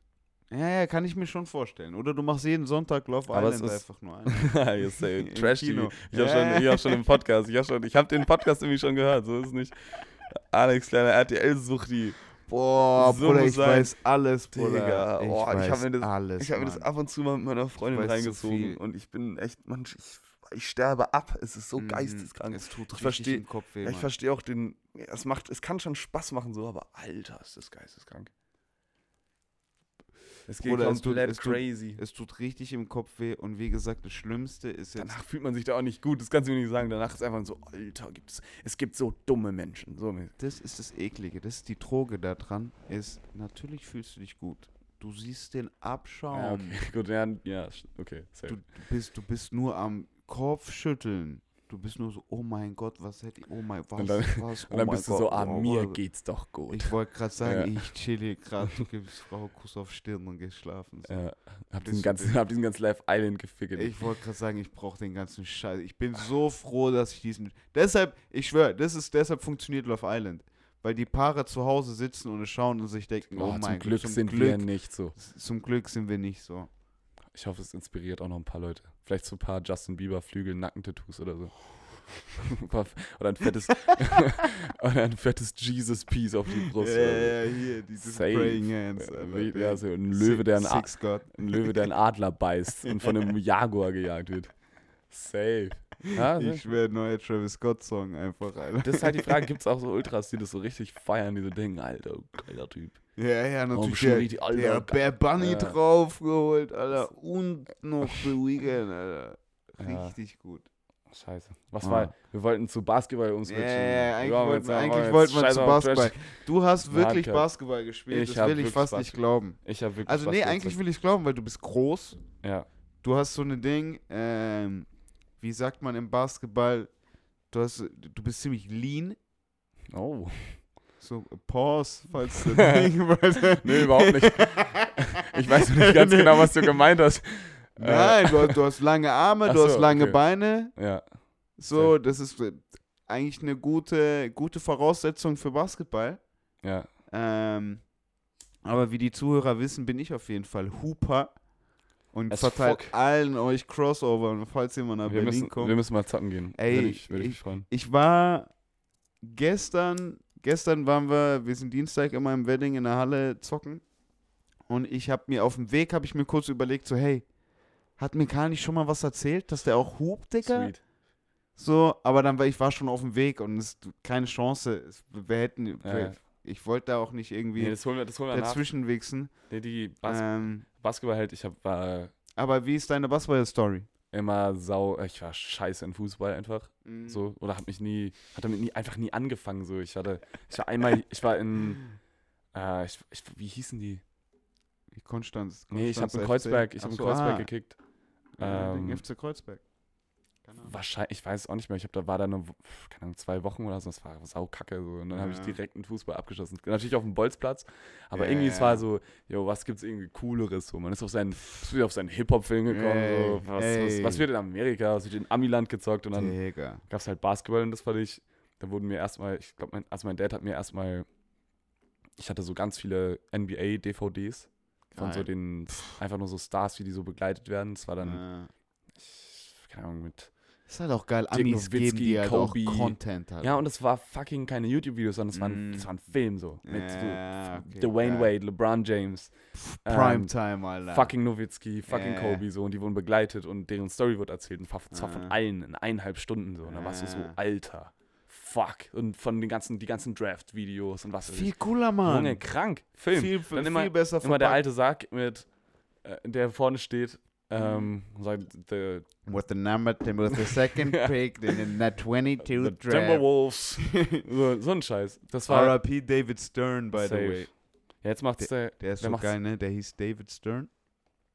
Speaker 1: Ja, ja, kann ich mir schon vorstellen. Oder du machst jeden Sonntag Love
Speaker 2: Aber es
Speaker 1: Island
Speaker 2: ist-
Speaker 1: einfach nur
Speaker 2: äh,
Speaker 1: Im
Speaker 2: Trash
Speaker 1: Kino.
Speaker 2: Ich habe schon, ich hab schon im Podcast, ich habe schon, ich habe den Podcast irgendwie schon gehört. So ist es nicht. Alex, kleiner RTL-Suchti.
Speaker 1: Boah,
Speaker 2: So
Speaker 1: Bruder, ich
Speaker 2: sein.
Speaker 1: weiß alles, Bruder.
Speaker 2: Digga,
Speaker 1: ich
Speaker 2: oh, ich
Speaker 1: weiß
Speaker 2: hab mir das-
Speaker 1: alles,
Speaker 2: Ich habe mir das ab und zu mal mit meiner Freundin reingezogen und ich bin echt, man, ich, ich sterbe ab. Es ist so
Speaker 1: Mhm.
Speaker 2: geisteskrank.
Speaker 1: Es tut
Speaker 2: Ich
Speaker 1: richtig
Speaker 2: versteh-
Speaker 1: im Kopf weh,
Speaker 2: Ja, ich verstehe auch den. Es macht, es kann schon Spaß machen, so, aber Alter, ist das geisteskrank. Es geht
Speaker 1: Bruder, es tut- es tut-
Speaker 2: crazy.
Speaker 1: Es tut richtig im Kopf weh und wie gesagt, das Schlimmste ist jetzt.
Speaker 2: Danach fühlt man sich da auch nicht gut, das kannst du mir nicht sagen. Danach ist einfach so, Alter, gibt's, es gibt so dumme Menschen. So,
Speaker 1: Das ist das Eklige, das ist die Droge da dran, ist, natürlich fühlst du dich gut. Du siehst den Abschaum.
Speaker 2: ja, okay, gut, ja, ja, okay. safe.
Speaker 1: Du, bist, du bist nur am Kopfschütteln. Du bist nur so, oh mein Gott, was hätte ich, oh mein, was,
Speaker 2: Und dann-
Speaker 1: was, oh
Speaker 2: Und dann bist du
Speaker 1: Gott,
Speaker 2: so, ah,
Speaker 1: oh,
Speaker 2: mir
Speaker 1: oh.
Speaker 2: geht's doch gut.
Speaker 1: Ich wollte gerade sagen,
Speaker 2: Ja.
Speaker 1: ich chill hier gerade, du gibst Frau Kuss auf Stirn und gehst schlafen. So.
Speaker 2: ja, hab diesen
Speaker 1: du
Speaker 2: ganzen, hab diesen ganzen Live Island gefickelt.
Speaker 1: Ich wollte gerade sagen, ich brauche den ganzen Scheiß. Ich bin so froh, dass ich diesen. Deshalb, ich schwöre, das ist deshalb funktioniert Love Island. Weil die Paare zu Hause sitzen und schauen und sich denken, oh,
Speaker 2: oh,
Speaker 1: mein
Speaker 2: zum
Speaker 1: Gott,
Speaker 2: Glück
Speaker 1: zum
Speaker 2: sind
Speaker 1: Glück,
Speaker 2: wir nicht so.
Speaker 1: zum Glück sind wir nicht so.
Speaker 2: Ich hoffe, es inspiriert auch noch ein paar Leute. Vielleicht so ein paar Justin Bieber Flügel Nackentattoos oder so. oder ein fettes oder ein fettes Jesus Piece auf die Brust.
Speaker 1: Ja, ja, hier, diese
Speaker 2: Safe.
Speaker 1: Praying Hands.
Speaker 2: Ja,
Speaker 1: Alter, der
Speaker 2: ja, so ein Löwe, der
Speaker 1: God.
Speaker 2: ein Löwe, der einen Adler beißt und von einem Jaguar gejagt wird. Safe. Ja,
Speaker 1: Ich schwöre, neuer Travis Scott-Song einfach, Alter.
Speaker 2: das ist halt die Frage, gibt es auch so Ultras, die das so richtig feiern, die so denken, Alter, geiler Typ.
Speaker 1: Ja, ja, natürlich. der,
Speaker 2: richtig, Alter,
Speaker 1: der. Bear Bunny
Speaker 2: Ja.
Speaker 1: draufgeholt, Alter. Und noch The Weeknd, Alter.
Speaker 2: Ja.
Speaker 1: Richtig gut.
Speaker 2: Scheiße. Was
Speaker 1: Ah.
Speaker 2: war, wir wollten zu Basketball
Speaker 1: Ja,
Speaker 2: umswitchen.
Speaker 1: ja, ja, eigentlich
Speaker 2: wollen
Speaker 1: wollten eigentlich wollten wir zu Basketball. Du hast wirklich
Speaker 2: Hardcore.
Speaker 1: Basketball gespielt,
Speaker 2: Ich
Speaker 1: das will ich fast nicht
Speaker 2: Basketball.
Speaker 1: glauben.
Speaker 2: Ich habe wirklich
Speaker 1: Also nee,
Speaker 2: Basketball
Speaker 1: eigentlich will ich glauben, weil du bist groß.
Speaker 2: Ja.
Speaker 1: Du hast so eine Ding, ähm, wie sagt man im Basketball, du hast, du bist ziemlich lean.
Speaker 2: Oh.
Speaker 1: So, Pause, falls du weil-
Speaker 2: Nee, überhaupt nicht. Ich weiß nicht ganz
Speaker 1: Nee.
Speaker 2: genau, was du gemeint hast.
Speaker 1: Nein, du, hast- du hast lange Arme,
Speaker 2: Ach
Speaker 1: du
Speaker 2: so,
Speaker 1: hast lange
Speaker 2: okay.
Speaker 1: Beine.
Speaker 2: Ja.
Speaker 1: So, das ist äh, eigentlich eine gute, gute Voraussetzung für Basketball.
Speaker 2: Ja.
Speaker 1: Ähm, aber wie die Zuhörer wissen, bin ich auf jeden Fall Hooper und
Speaker 2: As
Speaker 1: verteilt
Speaker 2: fuck.
Speaker 1: allen euch Crossover, und falls jemand nach
Speaker 2: Wir
Speaker 1: Berlin
Speaker 2: müssen,
Speaker 1: kommt.
Speaker 2: wir müssen mal zocken gehen.
Speaker 1: Ey,
Speaker 2: Würde ich, würde ich
Speaker 1: ich-
Speaker 2: mich freuen.
Speaker 1: Ich war gestern, gestern waren wir, wir sind Dienstag immer im Wedding in der Halle zocken und ich habe mir auf dem Weg, habe ich mir kurz überlegt, so hey, hat mir Karl nicht schon mal was erzählt, dass der auch hupt, Digga?
Speaker 2: Sweet.
Speaker 1: So, aber dann war ich war schon auf dem Weg und es keine Chance. Es, wir hätten,
Speaker 2: Ja,
Speaker 1: wir, ich wollte da auch nicht irgendwie
Speaker 2: Nee, das holen wir, das holen wir
Speaker 1: dazwischen wichsen.
Speaker 2: Nee, die Bas
Speaker 1: Ähm,
Speaker 2: Basketball halt, ich hab, war
Speaker 1: aber wie ist deine Basketball-Story?
Speaker 2: Immer sau, ich war scheiße in Fußball einfach.
Speaker 1: Mhm.
Speaker 2: So, oder hab mich nie, hat damit nie, einfach nie angefangen. So, ich hatte, ich war einmal, ich war in, äh, ich, ich, wie hießen die?
Speaker 1: Wie Konstanz?
Speaker 2: Nee, ich habe
Speaker 1: Konstanz
Speaker 2: in? Kreuzberg, ich habe in Kreuzberg
Speaker 1: ah,
Speaker 2: gekickt.
Speaker 1: ja,
Speaker 2: Ähm,
Speaker 1: den FC Kreuzberg.
Speaker 2: Wahrscheinlich, ich weiß es auch nicht mehr. Ich habe da war da nur, keine Ahnung, zwei Wochen oder so. Das war saukacke so. Und dann habe ich
Speaker 1: Ja.
Speaker 2: direkt einen Fußball abgeschossen. Natürlich auf dem Bolzplatz. Aber
Speaker 1: Ja,
Speaker 2: irgendwie,
Speaker 1: ja,
Speaker 2: es war
Speaker 1: ja.
Speaker 2: so, jo, was gibt's irgendwie Cooleres? So, man ist auf seinen, ist auf seinen Hip-Hop-Film gekommen.
Speaker 1: Ey,
Speaker 2: so, was, was, was wird in Amerika? Was wird in Amiland gezockt? Und dann
Speaker 1: Digga.
Speaker 2: gab es halt Basketball und das fand ich, da wurden mir erstmal, ich glaube, mein, also mein Dad hat mir erstmal, ich hatte so ganz viele NBA-DVDs von so den, einfach nur so Stars, wie die so begleitet werden. Das war dann,
Speaker 1: Ja.
Speaker 2: ich, keine Ahnung, mit
Speaker 1: Ist halt auch geil,
Speaker 2: Dirk
Speaker 1: Amis geben
Speaker 2: Nowitzki,
Speaker 1: dir halt
Speaker 2: Kobe.
Speaker 1: auch Content halt.
Speaker 2: Ja, und es war fucking keine YouTube-Videos, sondern es war, ein,
Speaker 1: Mm.
Speaker 2: es war ein Film so. Mit
Speaker 1: Ja,
Speaker 2: so
Speaker 1: okay,
Speaker 2: Dwayne
Speaker 1: geil.
Speaker 2: Wade, LeBron James, ähm,
Speaker 1: Primetime, Alter.
Speaker 2: fucking Nowitzki, fucking
Speaker 1: Ja.
Speaker 2: Kobe so. Und die wurden begleitet und deren Story wird erzählt. Und zwar zwar von
Speaker 1: Ja.
Speaker 2: allen in eineinhalb Stunden so. Und dann warst du so,
Speaker 1: Ja.
Speaker 2: Alter, fuck. Und von den ganzen, die ganzen Draft-Videos und was weiß
Speaker 1: Viel cooler, Mann.
Speaker 2: Junge, krank. Film.
Speaker 1: Viel,
Speaker 2: Dann
Speaker 1: viel,
Speaker 2: immer-
Speaker 1: besser
Speaker 2: Immer der
Speaker 1: verpackt.
Speaker 2: alte Sarg mit, äh, der vorne steht, ähm, und sagt, the,
Speaker 1: With the number, with the second pick in the 22
Speaker 2: the
Speaker 1: draft.
Speaker 2: Timberwolves. so, so ein Scheiß. Das war,
Speaker 1: R.I.P. David Stern, by the
Speaker 2: Safe.
Speaker 1: way.
Speaker 2: ja, jetzt macht's der,
Speaker 1: Der ist
Speaker 2: Wer
Speaker 1: so geil, ne? Der hieß David Stern.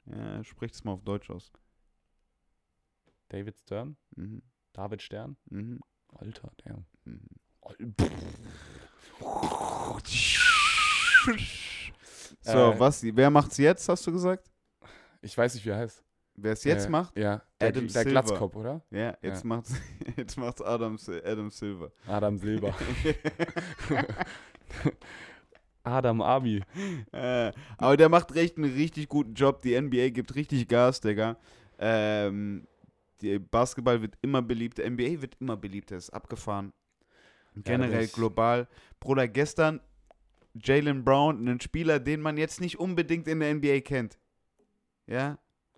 Speaker 1: Ja, spricht es mal auf Deutsch aus.
Speaker 2: David Stern,
Speaker 1: Mhm.
Speaker 2: David Stern.
Speaker 1: Mhm.
Speaker 2: Alter, der.
Speaker 1: Mhm. So,
Speaker 2: Äh,
Speaker 1: was? Wer macht's jetzt, hast du gesagt?
Speaker 2: Ich weiß nicht, wie er heißt.
Speaker 1: Wer es jetzt
Speaker 2: Äh,
Speaker 1: macht?
Speaker 2: Ja, der,
Speaker 1: Adam
Speaker 2: der
Speaker 1: Silver.
Speaker 2: Glatzkopf, oder?
Speaker 1: Ja, jetzt
Speaker 2: Ja.
Speaker 1: macht's, jetzt macht's Adam, Adam Silver.
Speaker 2: Adam Silber. Adam Abi.
Speaker 1: äh, aber der macht recht einen richtig guten Job. Die NBA gibt richtig Gas, Digga. Ähm, Basketball wird immer beliebter. NBA wird immer beliebter. Ist abgefahren. Generell
Speaker 2: das-
Speaker 1: global. Bruder, gestern Jalen Brown, ein Spieler, den man jetzt nicht unbedingt in der NBA kennt. Ja?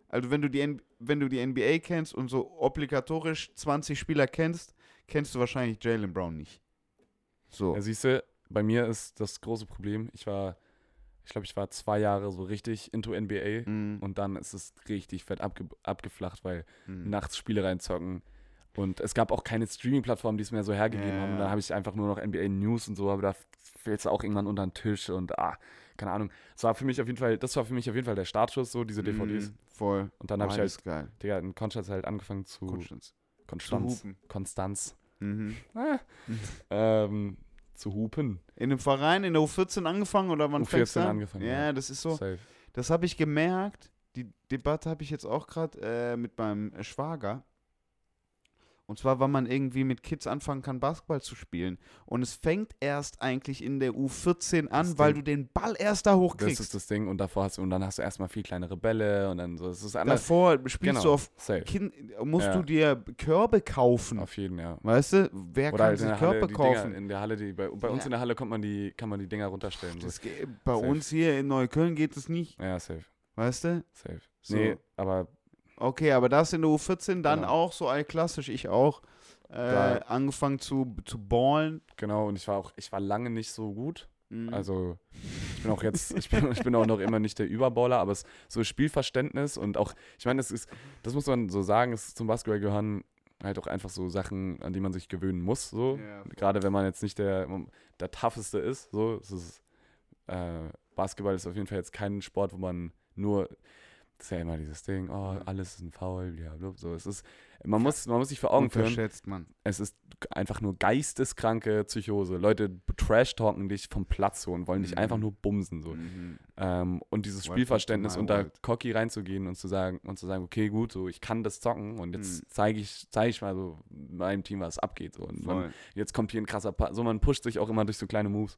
Speaker 1: Also wenn du die, wenn du die NBA kennst und so obligatorisch 20 Spieler kennst, kennst du wahrscheinlich Jalen Brown nicht. So.
Speaker 2: Ja, siehst du, bei mir ist das große Problem, ich war, ich glaube, ich war zwei Jahre so richtig into NBA
Speaker 1: Mm,
Speaker 2: und dann ist es richtig fett abge abgeflacht, weil
Speaker 1: mm.
Speaker 2: nachts Spiele reinzocken. Und es gab auch keine Streaming-Plattform, die es mir so hergegeben
Speaker 1: Ja.
Speaker 2: haben. Dann habe ich einfach nur noch NBA News und so, aber da fällt es auch irgendwann unter den Tisch und ah, keine Ahnung. Das war für mich auf jeden Fall, das war für mich auf jeden Fall der Startschuss, so diese DVDs.
Speaker 1: Mm, voll.
Speaker 2: Und dann habe ich halt,
Speaker 1: geil.
Speaker 2: Digga, in Konstanz halt angefangen zu
Speaker 1: Konstanz. Zu
Speaker 2: Konstanz.
Speaker 1: hupen.
Speaker 2: Konstanz.
Speaker 1: Mhm.
Speaker 2: Ah, ähm, zu hupen.
Speaker 1: In einem Verein in der U14 angefangen oder wann
Speaker 2: U14
Speaker 1: fängst du an?
Speaker 2: angefangen,
Speaker 1: Ja,
Speaker 2: ja.
Speaker 1: das ist so.
Speaker 2: Safe.
Speaker 1: Das habe ich gemerkt. Die Debatte habe ich jetzt auch gerade äh, mit meinem Schwager. Und zwar, weil man irgendwie mit Kids anfangen kann, Basketball zu spielen. Und es fängt erst eigentlich in der U14 an,
Speaker 2: Das
Speaker 1: weil
Speaker 2: Ding-
Speaker 1: du den Ball erst da
Speaker 2: Das
Speaker 1: hochkriegst.
Speaker 2: ist das Ding und davor hast du, und dann hast du erstmal viel kleinere Bälle und dann so, es ist anders.
Speaker 1: Davor spielst
Speaker 2: Genau,
Speaker 1: du auf kind, musst
Speaker 2: Ja.
Speaker 1: du dir Körbe kaufen.
Speaker 2: Auf jeden, ja.
Speaker 1: Weißt du? Wer
Speaker 2: Oder
Speaker 1: kann
Speaker 2: halt
Speaker 1: sich
Speaker 2: Halle,
Speaker 1: Körbe
Speaker 2: die
Speaker 1: kaufen?
Speaker 2: Dinger in der Halle, die, bei, bei uns
Speaker 1: Ja.
Speaker 2: in der Halle kommt man die, kann man die Dinger runterstellen.
Speaker 1: Das geht, bei
Speaker 2: Safe.
Speaker 1: uns hier in Neukölln geht es nicht.
Speaker 2: Ja, safe,
Speaker 1: Weißt du?
Speaker 2: safe.
Speaker 1: So.
Speaker 2: Nee, aber
Speaker 1: Okay, aber das in der U14 dann
Speaker 2: Genau.
Speaker 1: auch so allklassisch, ich auch. Äh,
Speaker 2: Da-
Speaker 1: angefangen zu, zu ballen.
Speaker 2: genau, und ich war auch, ich war lange nicht so gut.
Speaker 1: Mhm.
Speaker 2: Also ich bin auch jetzt, ich bin, ich bin auch noch immer nicht der Überballer, aber es so Spielverständnis und auch, ich meine, das ist, das muss man so sagen, es zum Basketball gehören halt auch einfach so Sachen, an die man sich gewöhnen muss. So.
Speaker 1: Ja.
Speaker 2: Gerade wenn man jetzt nicht der, der tougheste ist. So. Es ist, äh, Basketball ist auf jeden Fall jetzt kein Sport, wo man nur ist ja immer dieses Ding, oh, alles ist ein Foul, blablabla. So, es ist, man muss, man muss sich vor Augen führen,
Speaker 1: Unterschätzt man.
Speaker 2: es ist einfach nur geisteskranke Psychose. Leute trash-talken dich vom Platz so und wollen dich
Speaker 1: Mhm.
Speaker 2: einfach nur bumsen. So.
Speaker 1: Mhm.
Speaker 2: Ähm, und dieses Spielverständnis da
Speaker 1: world.
Speaker 2: cocky reinzugehen und zu sagen, und zu sagen, okay, gut, so ich kann das zocken und jetzt
Speaker 1: Mhm.
Speaker 2: zeige ich, zeige ich mal so meinem Team, was abgeht. So. Und man, jetzt kommt hier ein krasser Pa So, man pusht sich auch immer durch so kleine Moves.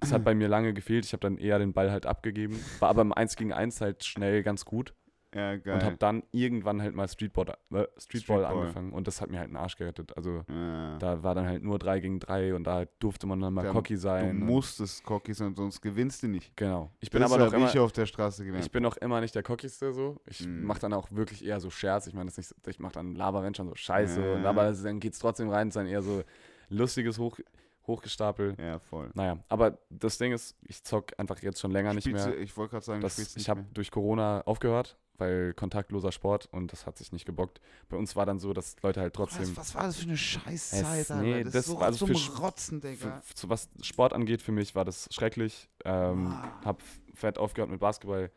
Speaker 2: Das hat bei mir lange gefehlt. Ich habe dann eher den Ball halt abgegeben. War aber im 1 gegen 1 halt schnell ganz gut.
Speaker 1: Ja, geil.
Speaker 2: Und habe dann irgendwann halt mal Streetball, äh, Streetball,
Speaker 1: Streetball.
Speaker 2: angefangen. Und das hat mir halt einen Arsch gerettet. Also
Speaker 1: ja.
Speaker 2: da war dann halt nur 3 gegen 3 und da durfte man dann mal
Speaker 1: Da-
Speaker 2: cocky
Speaker 1: du
Speaker 2: sein. und-
Speaker 1: musstest cocky sein, sonst gewinnst du nicht.
Speaker 2: Genau. Ich bin
Speaker 1: Das
Speaker 2: aber noch immer,
Speaker 1: ich auf der Straße gelernt.
Speaker 2: ich bin noch immer nicht der cockigste so. Ich
Speaker 1: Mhm.
Speaker 2: mache dann auch wirklich eher so Scherz. Ich meine, das nicht, ich mache dann Laber, wenn schon so Scheiße.
Speaker 1: Ja.
Speaker 2: Und, aber dann geht's trotzdem rein. Es ist dann eher so lustiges Hoch, Hochgestapel.
Speaker 1: ja, voll.
Speaker 2: Naja, aber das Ding ist, ich zock einfach jetzt schon länger nicht
Speaker 1: Spielst
Speaker 2: mehr.
Speaker 1: du- Ich wollte gerade sagen, du
Speaker 2: Das, ich
Speaker 1: nicht
Speaker 2: habe
Speaker 1: mehr.
Speaker 2: durch Corona aufgehört, weil kontaktloser Sport und das hat sich nicht gebockt. Bei uns war dann so, dass Leute halt
Speaker 1: Was,
Speaker 2: trotzdem,
Speaker 1: was war das für eine Scheißzeit,
Speaker 2: Es-
Speaker 1: Alter?
Speaker 2: nee,
Speaker 1: das,
Speaker 2: das
Speaker 1: ist so
Speaker 2: war also
Speaker 1: zum
Speaker 2: für
Speaker 1: Rotzen,
Speaker 2: für,
Speaker 1: Digga.
Speaker 2: für, was Sport angeht, für mich war das schrecklich. Ähm,
Speaker 1: Ah.
Speaker 2: hab fett aufgehört mit Basketball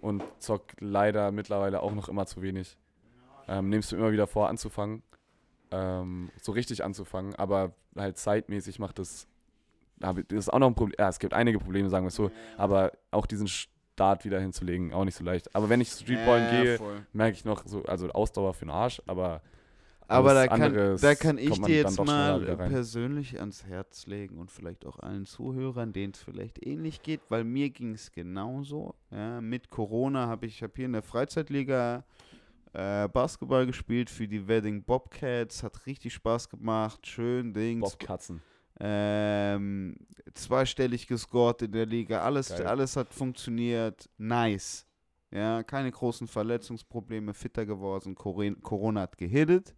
Speaker 2: und zock leider mittlerweile auch noch immer zu wenig. Ähm, nimmst du immer wieder vor, anzufangen, ähm, so richtig anzufangen, aber halt zeitmäßig macht das, das ist auch noch ein Problem, ja, es gibt einige Probleme, sagen wir es so, aber auch diesen Start wieder hinzulegen, auch nicht so leicht. Aber wenn ich Streetballen
Speaker 1: Ja,
Speaker 2: gehe,
Speaker 1: voll.
Speaker 2: merke ich noch so, also Ausdauer für den Arsch, aber
Speaker 1: Aber da kann, da kann ich dir jetzt mal persönlich ans Herz legen und vielleicht auch allen Zuhörern, denen es vielleicht ähnlich geht, weil mir ging es genauso. Ja, mit Corona habe ich hab hier in der Freizeitliga äh, Basketball gespielt für die Wedding Bobcats, hat richtig Spaß gemacht, schön Dings.
Speaker 2: Bobkatzen.
Speaker 1: Ähm, zweistellig gescored in der Liga, alles,
Speaker 2: Geil.
Speaker 1: alles hat funktioniert, nice. Ja, keine großen Verletzungsprobleme, fitter geworden, Corona hat gehittet.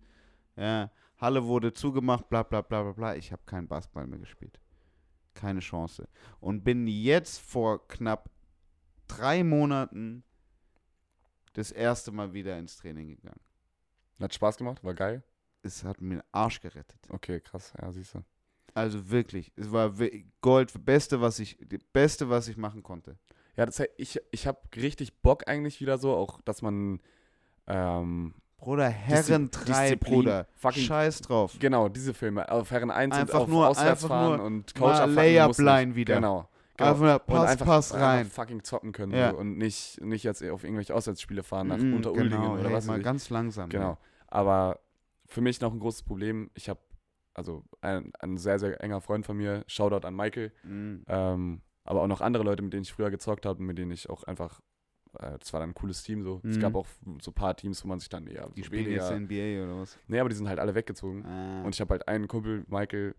Speaker 1: Ja, Halle wurde zugemacht, bla bla bla bla bla. Ich habe keinen Basketball mehr gespielt. Keine Chance. Und bin jetzt vor knapp drei Monaten das erste Mal wieder ins Training gegangen.
Speaker 2: Hat Spaß gemacht, war geil.
Speaker 1: Es hat mir den Arsch gerettet.
Speaker 2: Okay, krass, ja, siehst du.
Speaker 1: Also wirklich, es war Gold, beste, was ich, beste, was ich machen konnte.
Speaker 2: Ja, das, ich, ich habe richtig Bock eigentlich wieder so, auch dass man ähm,
Speaker 1: Bruder, Herren 3,
Speaker 2: Disziplin,
Speaker 1: Bruder.
Speaker 2: fucking-
Speaker 1: Scheiß drauf.
Speaker 2: genau diese Filme auf Herren 1
Speaker 1: Einfach
Speaker 2: und auf
Speaker 1: nur-
Speaker 2: auswärts fahren und
Speaker 1: mal
Speaker 2: Coach abfangen
Speaker 1: Layup line wieder.
Speaker 2: Genau. genau.
Speaker 1: Einfach nur Pass,
Speaker 2: einfach,
Speaker 1: Pass rein.
Speaker 2: fucking zocken können
Speaker 1: Ja.
Speaker 2: so, und nicht, nicht jetzt auf irgendwelche Auswärtsspiele fahren nach
Speaker 1: Mhm,
Speaker 2: Unteruldingen
Speaker 1: genau,
Speaker 2: oder
Speaker 1: hey,
Speaker 2: was
Speaker 1: mal ganz langsam.
Speaker 2: Genau. Aber für mich noch ein großes Problem. Ich habe, also ein, ein sehr, sehr enger Freund von mir, Shoutout an Michael.
Speaker 1: Mhm.
Speaker 2: ähm, aber auch noch andere Leute, mit denen ich früher gezockt habe und mit denen ich auch einfach, äh, das war dann ein cooles Team so. Es
Speaker 1: Mhm.
Speaker 2: gab auch so ein paar Teams, wo man sich dann eher
Speaker 1: Die
Speaker 2: so
Speaker 1: spielen jetzt NBA oder was?
Speaker 2: Nee, aber die sind halt alle weggezogen.
Speaker 1: Ah.
Speaker 2: Und ich habe halt einen Kumpel, Michael,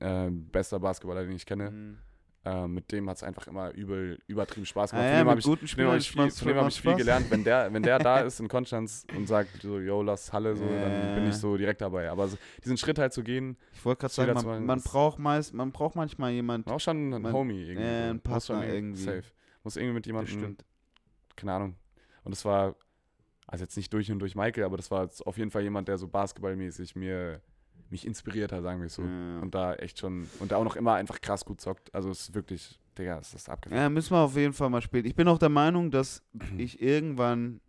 Speaker 2: äh, bester Basketballer, den ich kenne.
Speaker 1: Mhm.
Speaker 2: Äh, mit dem hat es einfach immer übel, übertrieben Spaß
Speaker 1: Ah,
Speaker 2: gemacht.
Speaker 1: ja,
Speaker 2: von dem habe ich,
Speaker 1: guten Spielern
Speaker 2: hab ich viel, von dem hab ich viel gelernt. Wenn der, wenn der da ist in Konstanz und sagt so, yo, lass Halle, so, dann bin
Speaker 1: Äh.
Speaker 2: ich so direkt dabei. Aber so, diesen Schritt halt zu gehen,
Speaker 1: Ich wollte gerade sagen, man, man braucht meist, man braucht manchmal jemand,
Speaker 2: auch schon ein
Speaker 1: Man-
Speaker 2: Homie irgendwie.
Speaker 1: äh,
Speaker 2: so.
Speaker 1: ein
Speaker 2: Muss
Speaker 1: Partner
Speaker 2: schon
Speaker 1: irgendwie.
Speaker 2: Safe. Muss irgendwie mit jemandem,
Speaker 1: stimmt.
Speaker 2: keine Ahnung. Und das war, also jetzt nicht durch und durch Michael, aber das war auf jeden Fall jemand, der so basketballmäßig mir, mich inspiriert hat, sagen wir es so.
Speaker 1: Ja.
Speaker 2: Und da echt schon, und der auch noch immer einfach krass gut zockt. Also es ist wirklich, Digga, es ist abgefahren.
Speaker 1: Ja, müssen wir auf jeden Fall mal spielen. Ich bin auch der Meinung, dass ich irgendwann,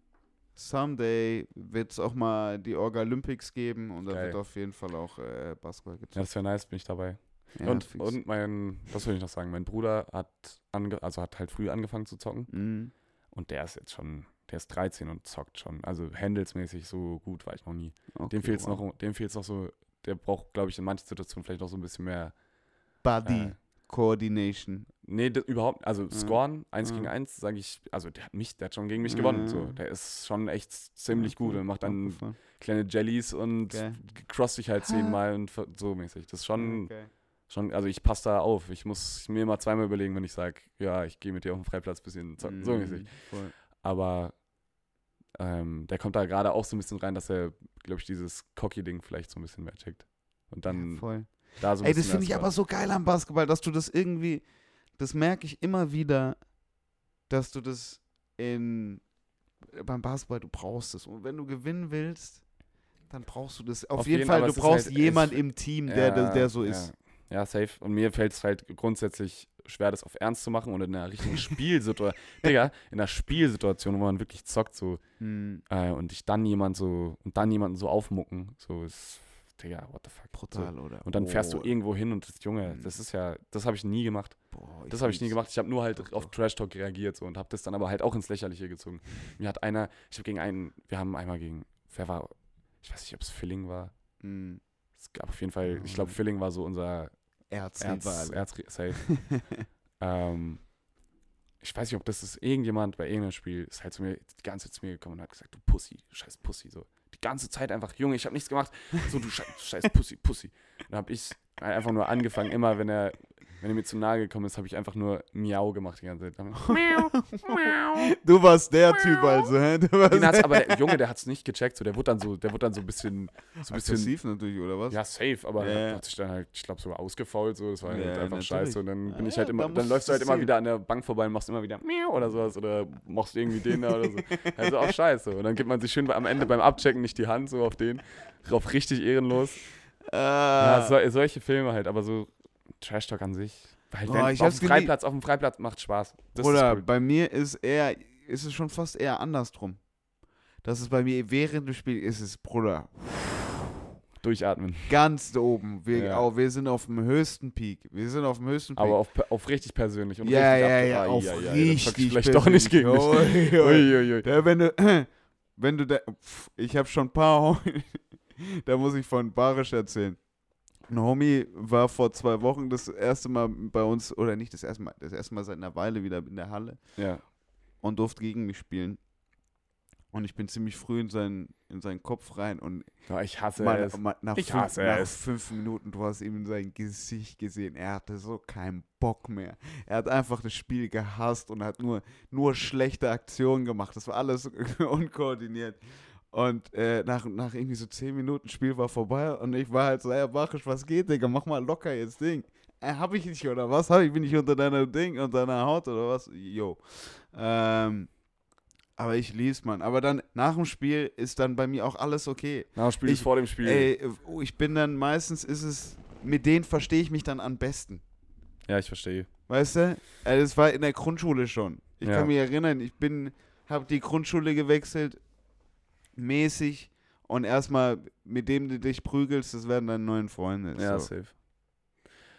Speaker 1: someday, wird es auch mal die Orga Olympics geben und da wird auf jeden Fall auch äh, Basketball
Speaker 2: Ja,
Speaker 1: gezockt.
Speaker 2: das wäre nice, bin ich dabei.
Speaker 1: Ja,
Speaker 2: und,
Speaker 1: fix.
Speaker 2: und mein, das will ich noch sagen, mein Bruder hat ange, also hat halt früh angefangen zu zocken
Speaker 1: Mhm.
Speaker 2: und der ist jetzt schon, der ist 13 und zockt schon. Also handelsmäßig so gut war ich noch nie.
Speaker 1: Okay,
Speaker 2: dem fehlt es
Speaker 1: wow.
Speaker 2: noch, dem fehlt's noch so, der braucht, glaube ich, in manchen Situationen vielleicht noch so ein bisschen mehr.
Speaker 1: Body
Speaker 2: Äh,
Speaker 1: Coordination.
Speaker 2: Nee, das, überhaupt, also scoren, eins
Speaker 1: Ja.
Speaker 2: gegen eins, sage ich, also der hat mich, der hat schon gegen mich gewonnen. So. Der ist schon echt ziemlich gut und macht dann
Speaker 1: Abgefahren.
Speaker 2: kleine Jellies und
Speaker 1: Geil.
Speaker 2: cross dich halt
Speaker 1: Ha.
Speaker 2: zehnmal und so mäßig. Das ist schon,
Speaker 1: Okay.
Speaker 2: schon, also ich passe da auf. Ich muss mir immer zweimal überlegen, wenn ich sage, ja, ich gehe mit dir auf den Freiplatz ein bisschen zocken, so
Speaker 1: Mhm,
Speaker 2: mäßig.
Speaker 1: voll.
Speaker 2: Aber ähm, der kommt da gerade auch so ein bisschen rein, dass er, glaube ich, dieses Cocky-Ding vielleicht so ein bisschen mehr checkt. Und dann
Speaker 1: ja, voll.
Speaker 2: da so ein
Speaker 1: Ey, das finde ich aber so geil am Basketball, dass du das irgendwie, das merke ich immer wieder, dass du das in, beim Basketball, du brauchst es. Und wenn du gewinnen willst, dann brauchst du das. Auf,
Speaker 2: Auf
Speaker 1: jeden
Speaker 2: jeden,
Speaker 1: Fall, du
Speaker 2: ist
Speaker 1: brauchst
Speaker 2: halt-
Speaker 1: jemand
Speaker 2: es-
Speaker 1: im Team, der, der, der so ist.
Speaker 2: Ja, ja safe. Und mir fällt es halt grundsätzlich schwer, das auf Ernst zu machen und in einer richtigen Spielsituation. Digga, in einer Spielsituation, wo man wirklich zockt, so,
Speaker 1: Hm,
Speaker 2: äh, und ich dann jemand so, und dann jemanden so aufmucken, so ist, Digga, what the fuck.
Speaker 1: brutal, oder?
Speaker 2: Und dann fährst du
Speaker 1: Oh,
Speaker 2: irgendwo hin und das, Junge,
Speaker 1: Mhm.
Speaker 2: das ist ja, das habe ich nie gemacht.
Speaker 1: boah,
Speaker 2: Das habe ich nie gemacht. Ich habe nur halt
Speaker 1: Doch,
Speaker 2: auf. Trash Talk reagiert so, und habe das dann aber halt auch ins Lächerliche gezogen. Mir hat einer, ich habe gegen einen, wir haben einmal gegen, wer war, ich weiß nicht, ob es Filling war.
Speaker 1: Hm,
Speaker 2: Es gab auf jeden Fall, ich glaube. Filling war so unser Erz,
Speaker 1: Erzrival.
Speaker 2: Erz, safe. ähm, ich weiß nicht, ob das ist irgendjemand bei irgendeinem Spiel ist halt zu mir die ganze Zeit zu mir gekommen und hat gesagt, du Pussy, du scheiß Pussy, so. Die ganze Zeit einfach, Junge, ich habe nichts gemacht. So, du scheiß, scheiß Pussy, Pussy. Und dann habe ich einfach nur angefangen, immer wenn er, wenn er mir zu nahe gekommen ist, habe ich einfach nur Miau gemacht die ganze Zeit.
Speaker 1: du warst der Typ also, hä? Du warst
Speaker 2: Den hat's, aber der Junge, der hat es nicht gecheckt, so, der wurde dann so, der wurde dann so ein bisschen, so ein bisschen
Speaker 1: aggressiv natürlich, oder was?
Speaker 2: Ja, safe, aber
Speaker 1: Ja, ja.
Speaker 2: hat sich dann halt, ich glaube, sogar ausgefault, so, das war halt
Speaker 1: Ja,
Speaker 2: einfach
Speaker 1: natürlich.
Speaker 2: scheiße. Und dann bin
Speaker 1: Ja,
Speaker 2: ich halt
Speaker 1: ja,
Speaker 2: immer,
Speaker 1: da
Speaker 2: dann läufst du halt immer
Speaker 1: sehen.
Speaker 2: wieder an der Bank vorbei und machst immer wieder Miau oder sowas oder machst irgendwie den da oder so. Also auch scheiße. Und dann gibt man sich schön am Ende beim Abchecken nicht die Hand so auf den, drauf richtig ehrenlos.
Speaker 1: Ah,
Speaker 2: Ja, so, solche Filme halt, aber so Trash Talk an sich. Halt,
Speaker 1: Oh,
Speaker 2: wenn,
Speaker 1: ich
Speaker 2: auf dem Freiplatz, auf dem Freiplatz macht Spaß. Das
Speaker 1: Oder
Speaker 2: cool.
Speaker 1: bei mir ist eher, ist es schon fast eher andersrum. Das ist bei mir während des Spiels, ist es, Bruder,
Speaker 2: Durchatmen.
Speaker 1: ganz da oben. Wir,
Speaker 2: Ja.
Speaker 1: oh, wir sind auf dem höchsten Peak. Wir sind auf dem höchsten Peak.
Speaker 2: Aber auf, auf richtig persönlich und
Speaker 1: ja,
Speaker 2: richtig
Speaker 1: ja, ja,
Speaker 2: Ai,
Speaker 1: auf
Speaker 2: ai, das
Speaker 1: richtig
Speaker 2: vielleicht doch nicht gegen dich.
Speaker 1: Ui, ui.
Speaker 2: Uiuiui.
Speaker 1: Ja, wenn du, wenn du da, ich habe schon ein paar, da muss ich von Barisch erzählen. Ein Homie war vor zwei Wochen das erste Mal bei uns, oder nicht das erste Mal, das erste Mal seit einer Weile wieder in der Halle
Speaker 2: Ja.
Speaker 1: und durfte gegen mich spielen. Und ich bin ziemlich früh in seinen, in seinen Kopf rein und
Speaker 2: Ja, ich hasse
Speaker 1: mal,
Speaker 2: es.
Speaker 1: mal, nach,
Speaker 2: Ich
Speaker 1: fünf,
Speaker 2: hasse
Speaker 1: nach
Speaker 2: es.
Speaker 1: fünf Minuten, du hast ihm in sein Gesicht gesehen, er hatte so keinen Bock mehr. Er hat einfach das Spiel gehasst und hat nur, nur schlechte Aktionen gemacht. Das war alles unkoordiniert. Und äh, nach, nach irgendwie so zehn Minuten Spiel war vorbei und ich war halt so, ey, Bachisch, was geht, Digga, mach mal locker jetzt Ding. Äh, hab ich nicht, oder was? Hab ich, bin ich unter deiner Ding, unter deiner Haut, oder was? Jo. Ähm, aber ich lieb's, Mann. Aber dann, nach dem Spiel ist dann bei mir auch alles okay.
Speaker 2: Nach dem Spiel
Speaker 1: Ich-
Speaker 2: ist vor dem Spiel.
Speaker 1: Ey, oh, ich bin dann meistens ist es, mit denen verstehe ich mich dann am besten.
Speaker 2: Ja, ich verstehe.
Speaker 1: Weißt du? Also das war in der Grundschule schon. Ich
Speaker 2: Ja.
Speaker 1: kann mich erinnern, ich bin, habe die Grundschule gewechselt, mäßig und erstmal mit dem du dich prügelst, das werden deine neuen Freunde.
Speaker 2: Ja,
Speaker 1: so.
Speaker 2: safe.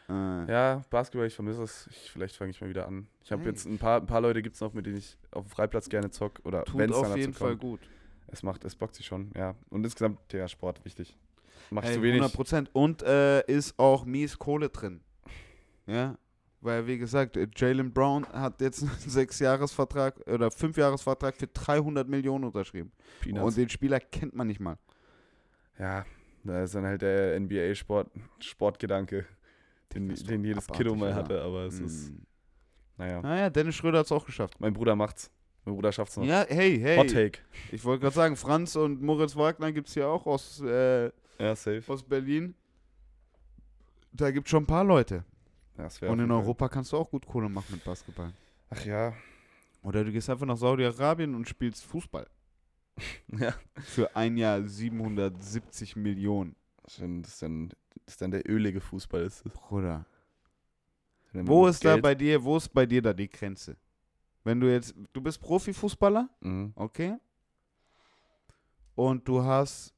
Speaker 1: Äh,
Speaker 2: Ja, Basketball, ich vermisse es. Ich, vielleicht fange ich mal wieder an. Ich habe
Speaker 1: Hey.
Speaker 2: jetzt ein paar, ein paar Leute gibt es noch, mit denen ich auf dem Freiplatz gerne zock. Oder
Speaker 1: Tut
Speaker 2: wenn es
Speaker 1: auf jeden Fall
Speaker 2: kommt.
Speaker 1: gut.
Speaker 2: Es macht, es bockt sich schon, ja. Und insgesamt, ja, Sport wichtig. Mach ich
Speaker 1: Hey,
Speaker 2: zu wenig.
Speaker 1: 100 Prozent. Und äh, ist auch mies Kohle drin. Ja, weil wie gesagt, äh, Jalen Brown hat jetzt einen Sechsjahresvertrag oder Fünfjahresvertrag für 300 Millionen unterschrieben.
Speaker 2: Peanuts.
Speaker 1: Und den Spieler kennt man nicht mal.
Speaker 2: ja, da ist dann halt der NBA-Sport, Sportgedanke, den, den jedes Kiddo mal hatte, aber es ist,
Speaker 1: Mm.
Speaker 2: naja.
Speaker 1: Naja, Dennis Schröder hat es auch geschafft.
Speaker 2: Mein Bruder macht's. Mein Bruder schafft's noch.
Speaker 1: Ja, hey, hey.
Speaker 2: Hot Take.
Speaker 1: Ich wollte gerade sagen, Franz und Moritz Wagner gibt es hier auch aus, äh,
Speaker 2: Ja, safe.
Speaker 1: aus Berlin. Da gibt es schon ein paar Leute. Und in Europa kannst du auch gut Kohle machen mit Basketball.
Speaker 2: Ach ja.
Speaker 1: Oder du gehst einfach nach Saudi-Arabien und spielst Fußball.
Speaker 2: Ja.
Speaker 1: Für ein Jahr 770 Millionen.
Speaker 2: Schön, Das ist dann, das ist dann der ölige Fußball. Ist das.
Speaker 1: Bruder. Wo ist da
Speaker 2: Geld-
Speaker 1: bei dir, wo ist bei dir da die Grenze? Wenn du jetzt, du bist Profifußballer,
Speaker 2: Mhm.
Speaker 1: okay? Und du hast,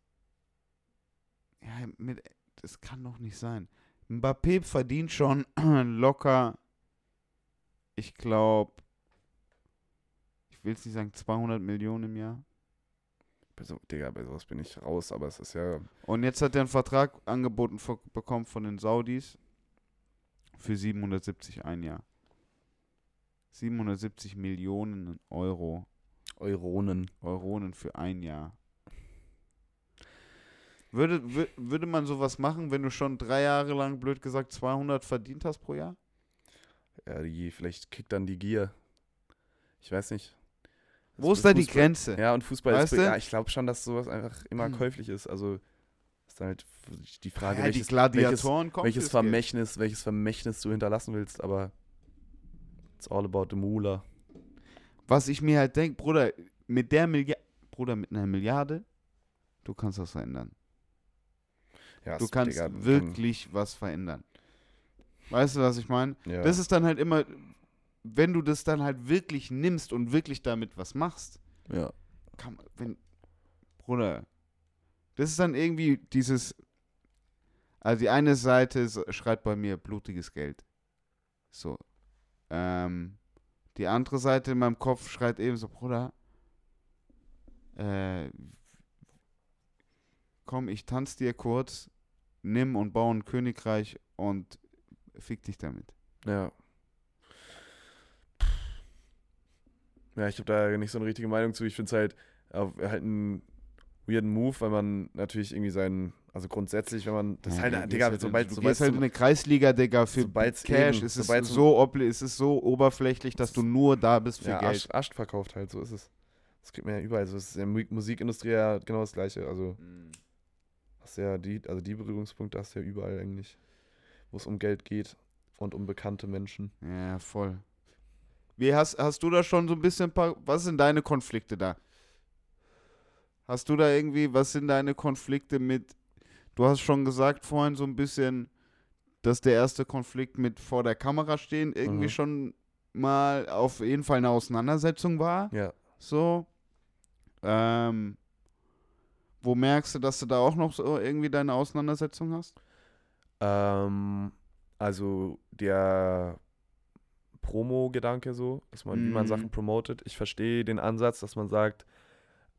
Speaker 1: ja, mit, das kann doch nicht sein. Mbappé verdient schon locker, ich glaube, ich will jetzt nicht sagen 200 Millionen im Jahr.
Speaker 2: Bei so, Digga, bei sowas bin ich raus, aber es ist ja.
Speaker 1: Und jetzt hat er einen Vertrag angeboten bekommen von den Saudis für 770 ein Jahr. 770 Millionen Euro,
Speaker 2: Euronen.
Speaker 1: Euronen für ein Jahr. Würde, wü- würde man sowas machen, wenn du schon drei Jahre lang, blöd gesagt, 200 verdient hast pro Jahr?
Speaker 2: Ja, die, vielleicht kickt dann die Gier. Ich weiß nicht.
Speaker 1: Wo
Speaker 2: Das
Speaker 1: ist da die
Speaker 2: Fußball-
Speaker 1: Grenze?
Speaker 2: Ja, und Fußball
Speaker 1: Weißt
Speaker 2: ist.
Speaker 1: du?
Speaker 2: Ja, ich glaube schon, dass sowas einfach immer
Speaker 1: Hm.
Speaker 2: käuflich ist. Also ist dann halt die Frage,
Speaker 1: ja, die
Speaker 2: welches,
Speaker 1: Gladiatoren kommen
Speaker 2: welches
Speaker 1: Geld.
Speaker 2: Vermächtnis, welches Vermächtnis du hinterlassen willst, aber it's all about the Moolah.
Speaker 1: Was ich mir halt denke, Bruder, mit der Milliarde, Bruder, mit einer Milliarde, du kannst was verändern.
Speaker 2: Ja,
Speaker 1: Du kannst
Speaker 2: Digga,
Speaker 1: wirklich was verändern. Weißt du, was ich meine?
Speaker 2: Ja.
Speaker 1: Das ist dann halt immer, wenn du das dann halt wirklich nimmst und wirklich damit was machst,
Speaker 2: ja.
Speaker 1: kann wenn, Bruder, das ist dann irgendwie dieses, also die eine Seite schreibt bei mir blutiges Geld. So. Ähm, die andere Seite in meinem Kopf schreit eben so, Bruder, äh, komm, ich tanz dir kurz, nimm und bau ein Königreich und fick dich damit.
Speaker 2: Ja. Ja, ich habe da nicht so eine richtige Meinung zu. Ich finde es halt, halt einen weirden Move, weil man natürlich irgendwie seinen, also grundsätzlich, wenn man, das ist
Speaker 1: Ja,
Speaker 2: halt,
Speaker 1: du gehst
Speaker 2: Digga,
Speaker 1: halt
Speaker 2: sobald,
Speaker 1: du
Speaker 2: sobald
Speaker 1: gehst halt in eine Kreisliga, Digga, für Cash
Speaker 2: eben-
Speaker 1: ist es so, es ist so oberflächlich, dass du nur da bist für
Speaker 2: ja,
Speaker 1: Geld.
Speaker 2: Ascht, Ascht verkauft halt, so ist es. Das kriegt man ja überall. Also es ist in der Mu- Musikindustrie ja genau das gleiche. Also hast ja die, also die Berührungspunkte hast du ja überall eigentlich, wo es um Geld geht und um bekannte Menschen.
Speaker 1: Ja, voll. Wie hast, hast du da schon so ein bisschen, paar, was sind deine Konflikte da? Hast du da irgendwie, was sind deine Konflikte mit, du hast schon gesagt vorhin so ein bisschen, dass der erste Konflikt mit vor der Kamera stehen irgendwie
Speaker 2: Mhm.
Speaker 1: schon mal auf jeden Fall eine Auseinandersetzung war,
Speaker 2: Ja.
Speaker 1: so. Ähm, wo merkst du, dass du da auch noch so irgendwie deine Auseinandersetzung hast?
Speaker 2: Ähm, also der Promo-Gedanke so, dass man, wie man
Speaker 1: Mhm.
Speaker 2: Sachen promotet. Ich verstehe den Ansatz, dass man sagt,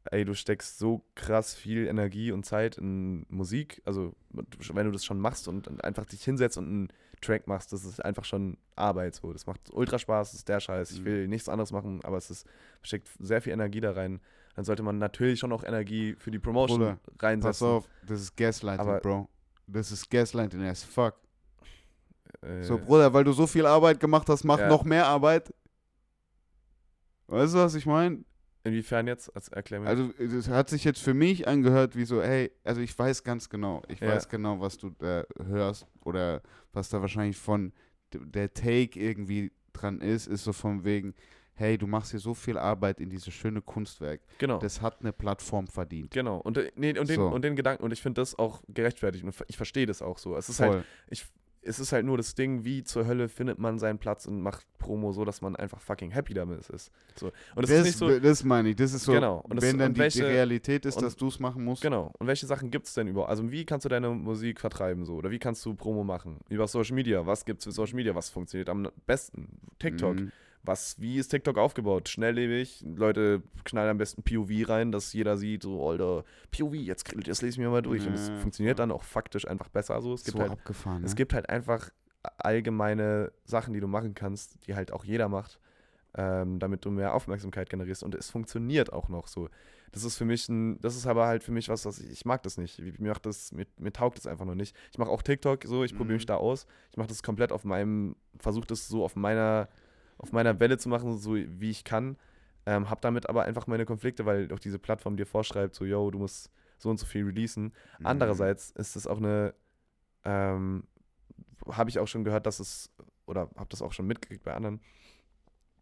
Speaker 2: ey, du steckst so krass viel Energie und Zeit in Musik. Also wenn du das schon machst und, und einfach dich hinsetzt und einen Track machst, das ist einfach schon Arbeit so. Das macht ultra Spaß, das ist der Scheiß. Ich
Speaker 1: Mhm.
Speaker 2: will nichts anderes machen, aber es ist, steckt sehr viel Energie da rein. Dann sollte man natürlich schon auch Energie für die Promotion
Speaker 1: Bruder,
Speaker 2: reinsetzen.
Speaker 1: Pass auf, das ist Gaslighting,
Speaker 2: Aber-
Speaker 1: Bro. Das ist Gaslighting as fuck.
Speaker 2: Äh,
Speaker 1: So, Bruder, weil du so viel Arbeit gemacht hast, mach
Speaker 2: Ja.
Speaker 1: noch mehr Arbeit. Weißt du, was ich meine?
Speaker 2: Inwiefern jetzt? Also, erklär mir.
Speaker 1: Also, das hat sich jetzt für mich angehört wie so, hey, also ich weiß ganz genau, ich
Speaker 2: Ja.
Speaker 1: weiß genau, was du da hörst oder was da wahrscheinlich von der Take irgendwie dran ist, ist so von wegen, hey, du machst hier so viel Arbeit in dieses schöne Kunstwerk.
Speaker 2: genau.
Speaker 1: Das hat eine Plattform verdient.
Speaker 2: Genau, und, äh, nee, und, den,
Speaker 1: So.
Speaker 2: und den Gedanken, und ich finde das auch gerechtfertigt und ich verstehe das auch so. Es ist halt,
Speaker 1: Voll.
Speaker 2: ich, es ist halt nur das Ding, wie zur Hölle findet man seinen Platz und macht Promo so, dass man einfach fucking happy damit ist. So. Und es
Speaker 1: das,
Speaker 2: ist nicht so,
Speaker 1: das meine ich, das ist so,
Speaker 2: Genau, und das-
Speaker 1: wenn dann
Speaker 2: und
Speaker 1: die,
Speaker 2: welche-
Speaker 1: die Realität ist,
Speaker 2: und-
Speaker 1: dass du es machen musst.
Speaker 2: genau. Und welche Sachen gibt es denn überhaupt? Also wie kannst du deine Musik vertreiben so? Oder wie kannst du Promo machen? Über Social Media, was gibt es für Social Media? Was funktioniert am besten? TikTok.
Speaker 1: Mhm.
Speaker 2: Was, wie ist TikTok aufgebaut? Schnelllebig, Leute knallen am besten POV rein, dass jeder sieht, so, Alter, POV, jetzt, jetzt lese ich mir mal durch. und es funktioniert dann auch faktisch einfach besser so. Es gibt
Speaker 1: so
Speaker 2: halt
Speaker 1: abgefahren.
Speaker 2: Es
Speaker 1: ne?
Speaker 2: gibt halt einfach allgemeine Sachen, die du machen kannst, die halt auch jeder macht, ähm, damit du mehr Aufmerksamkeit generierst. Und es funktioniert auch noch so. Das ist für mich ein, das ist aber halt für mich was, was ich, ich mag das nicht. Mir, macht das, mir, mir taugt das einfach noch nicht. Ich mache auch TikTok so, ich probiere mich
Speaker 1: Mhm.
Speaker 2: da aus. Ich mache das komplett auf meinem, versuche das so auf meiner, auf meiner Welle zu machen, so wie ich kann. Ähm, hab damit aber einfach meine Konflikte, weil auch diese Plattform dir vorschreibt, so, yo, du musst so und so viel releasen.
Speaker 1: Mhm.
Speaker 2: Andererseits ist es auch eine, ähm, habe ich auch schon gehört, dass es, oder habe das auch schon mitgekriegt bei anderen,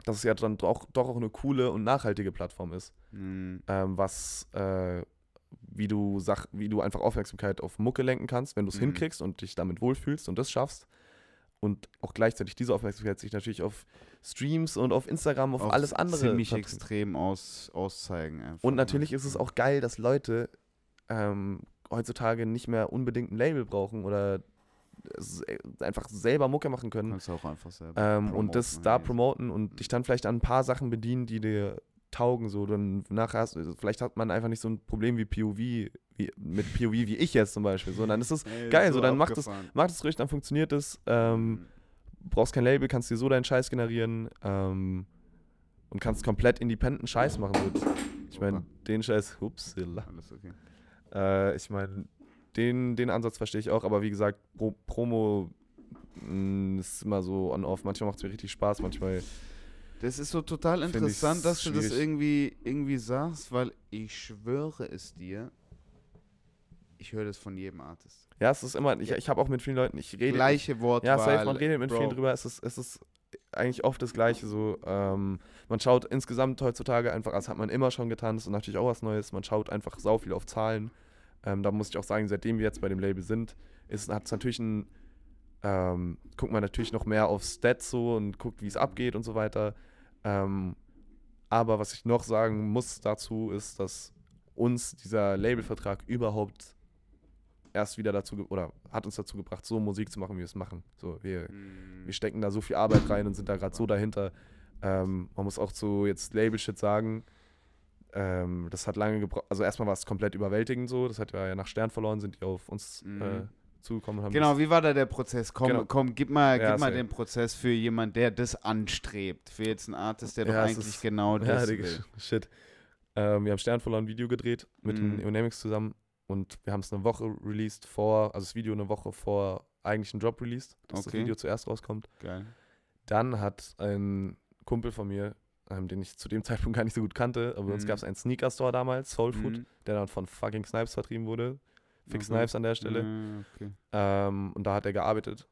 Speaker 2: dass es ja dann doch, doch auch eine coole und nachhaltige Plattform ist,
Speaker 1: Mhm.
Speaker 2: ähm, was, äh, wie du Sach wie du einfach Aufmerksamkeit auf Mucke lenken kannst, wenn du es
Speaker 1: Mhm.
Speaker 2: hinkriegst und dich damit wohlfühlst und das schaffst. Und auch gleichzeitig diese Aufmerksamkeit sich natürlich auf Streams und auf Instagram, auf
Speaker 1: Auch
Speaker 2: alles andere
Speaker 1: ziemlich
Speaker 2: verteilt.
Speaker 1: extrem aus, auszeigen. Einfach,
Speaker 2: Und
Speaker 1: ne?
Speaker 2: natürlich ist es auch geil, dass Leute ähm, heutzutage nicht mehr unbedingt ein Label brauchen oder äh, einfach selber Mucke machen können
Speaker 1: Kannst du auch einfach selber
Speaker 2: ähm, und das da promoten und dich dann vielleicht an ein paar Sachen bedienen, die dir taugen. So, dann nachher hast, du- vielleicht hat man einfach nicht so ein Problem wie POV, wie, mit POV wie ich jetzt zum Beispiel. So, dann ist es, geil, so, dann macht es- macht es ruhig, dann funktioniert es. Ähm,
Speaker 1: Mhm.
Speaker 2: brauchst kein Label, kannst dir so deinen Scheiß generieren ähm, und kannst komplett independent Scheiß machen. So. Ich meine, den Scheiß, upsala.
Speaker 1: Alles okay.
Speaker 2: Äh, ich meine, den, den Ansatz verstehe ich auch, aber wie gesagt, Pro Promo mh, ist immer so on-off. Manchmal macht es mir richtig Spaß, manchmal.
Speaker 1: Das ist so total interessant, dass du das
Speaker 2: schwierig.
Speaker 1: irgendwie, irgendwie sagst, weil ich schwöre es dir, ich höre das von jedem Artist.
Speaker 2: Ja, es ist immer, ich, ich habe auch mit vielen Leuten, ich rede.
Speaker 1: Gleiche Wortwahl.
Speaker 2: Ja, safe, man redet mit
Speaker 1: Bro.
Speaker 2: vielen drüber. Es ist, es ist eigentlich oft das Gleiche so. Ähm, man schaut insgesamt heutzutage einfach, das hat man immer schon getan, das ist natürlich auch was Neues. Man schaut einfach sau viel auf Zahlen. Ähm, da muss ich auch sagen, seitdem wir jetzt bei dem Label sind, hat es natürlich ein, ähm, guckt man natürlich noch mehr auf Stats so und guckt, wie es abgeht und so weiter. Ähm, aber was ich noch sagen muss dazu, ist, dass uns dieser Labelvertrag überhaupt erst wieder dazu, oder hat uns dazu gebracht, so Musik zu machen, wie wir es machen. So, wir,
Speaker 1: Mhm.
Speaker 2: wir stecken da so viel Arbeit rein und sind da gerade so dahinter. Ähm, man muss auch zu jetzt Label-Shit sagen, ähm, das hat lange gebraucht. Also erstmal war es komplett überwältigend so. Das hat ja nach Stern verloren, sind die auf uns
Speaker 1: Mhm.
Speaker 2: äh, zugekommen haben
Speaker 1: Genau,
Speaker 2: das,
Speaker 1: wie war da der Prozess? Komm,
Speaker 2: Genau.
Speaker 1: komm gib mal,
Speaker 2: Ja,
Speaker 1: gib mal den Prozess für jemanden, der das anstrebt. Für jetzt einen Artist, der doch
Speaker 2: Ja, es
Speaker 1: eigentlich
Speaker 2: ist-
Speaker 1: genau
Speaker 2: ja,
Speaker 1: das
Speaker 2: Digga,
Speaker 1: will.
Speaker 2: shit. Ähm, wir haben Stern verloren ein Video gedreht mit
Speaker 1: Mhm.
Speaker 2: den Eonamics zusammen und wir haben es eine Woche released vor, also das Video eine Woche vor eigentlichen Drop released, dass das
Speaker 1: Okay.
Speaker 2: Video zuerst rauskommt.
Speaker 1: Geil.
Speaker 2: Dann hat ein Kumpel von mir, ähm, den ich zu dem Zeitpunkt gar nicht so gut kannte, aber bei uns
Speaker 1: Mhm.
Speaker 2: gab es einen Sneaker-Store damals, Soul Food,
Speaker 1: Mhm.
Speaker 2: der dann von fucking Snipes vertrieben wurde. Fix
Speaker 1: Okay.
Speaker 2: Snipes an der Stelle.
Speaker 1: Ah, okay.
Speaker 2: Ähm, und da hat er gearbeitet.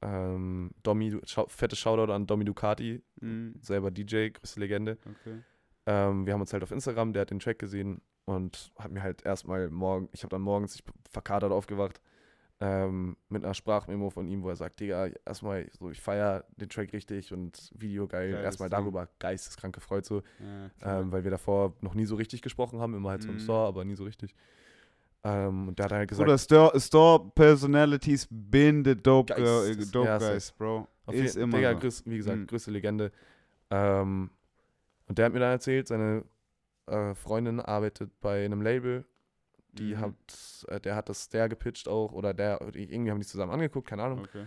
Speaker 2: Ähm, Domi, schau, fettes Shoutout an Domi Ducati,
Speaker 1: Mhm.
Speaker 2: selber DJ, größte Legende.
Speaker 1: Okay.
Speaker 2: Ähm, wir haben uns halt auf Instagram, der hat den Track gesehen und hat mir halt erstmal morgen, ich habe dann morgens, ich verkatert aufgewacht, ähm, mit einer Sprachmemo von ihm, wo er sagt, Digga, erstmal so, ich feier den Track richtig und Video geil.
Speaker 1: Geiles
Speaker 2: erstmal darüber geisteskrank gefreut so,
Speaker 1: Ja,
Speaker 2: ähm, weil wir davor noch nie so richtig gesprochen haben, immer halt so im
Speaker 1: Mhm.
Speaker 2: Store, aber nie so richtig. Ähm, und der hat halt gesagt,
Speaker 1: Bruder, Store, Store Personalities bin the dope,
Speaker 2: Geistes-
Speaker 1: äh, dope
Speaker 2: ja,
Speaker 1: guys, Bro.
Speaker 2: Auf
Speaker 1: ist immer
Speaker 2: Digga, größ, wie gesagt,
Speaker 1: Mhm.
Speaker 2: größte Legende. Ähm, und der hat mir dann erzählt, seine äh, Freundin arbeitet bei einem Label. Die
Speaker 1: Mhm.
Speaker 2: hat, äh, der hat das der gepitcht auch oder der, irgendwie haben die zusammen angeguckt, keine Ahnung.
Speaker 1: Okay.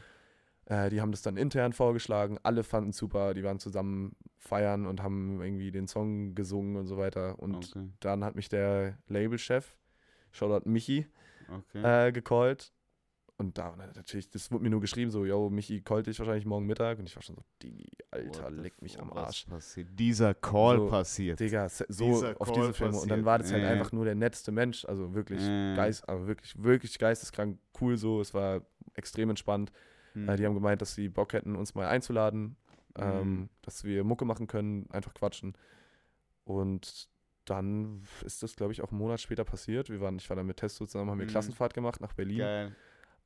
Speaker 2: Äh, die haben das dann intern vorgeschlagen, alle fanden es super, die waren zusammen feiern und haben irgendwie den Song gesungen und so weiter. Und
Speaker 1: Okay.
Speaker 2: dann hat mich der Labelchef, Shoutout Michi,
Speaker 1: Okay.
Speaker 2: äh, gecallt. Und da na, natürlich, das wurde mir nur geschrieben, so, yo, Michi callt dich wahrscheinlich morgen Mittag. Und ich war schon so, Digi, Alter,
Speaker 1: What
Speaker 2: leck mich am Arsch.
Speaker 1: Passiert? Dieser Call
Speaker 2: So,
Speaker 1: passiert.
Speaker 2: Digga, so
Speaker 1: Dieser
Speaker 2: auf
Speaker 1: Call
Speaker 2: diese Filme. Und dann war das halt
Speaker 1: Ja.
Speaker 2: einfach nur der netteste Mensch. Also wirklich
Speaker 1: Ja.
Speaker 2: geist, aber wirklich, wirklich geisteskrank cool so. Es war extrem entspannt.
Speaker 1: Hm.
Speaker 2: Äh, die haben gemeint, dass sie Bock hätten, uns mal einzuladen, ähm,
Speaker 1: Mhm.
Speaker 2: dass wir Mucke machen können, einfach quatschen. Und dann ist das, glaube ich, auch einen Monat später passiert. Wir waren, ich war dann mit Testo zusammen, haben wir
Speaker 1: Mhm.
Speaker 2: Klassenfahrt gemacht nach Berlin
Speaker 1: Geil.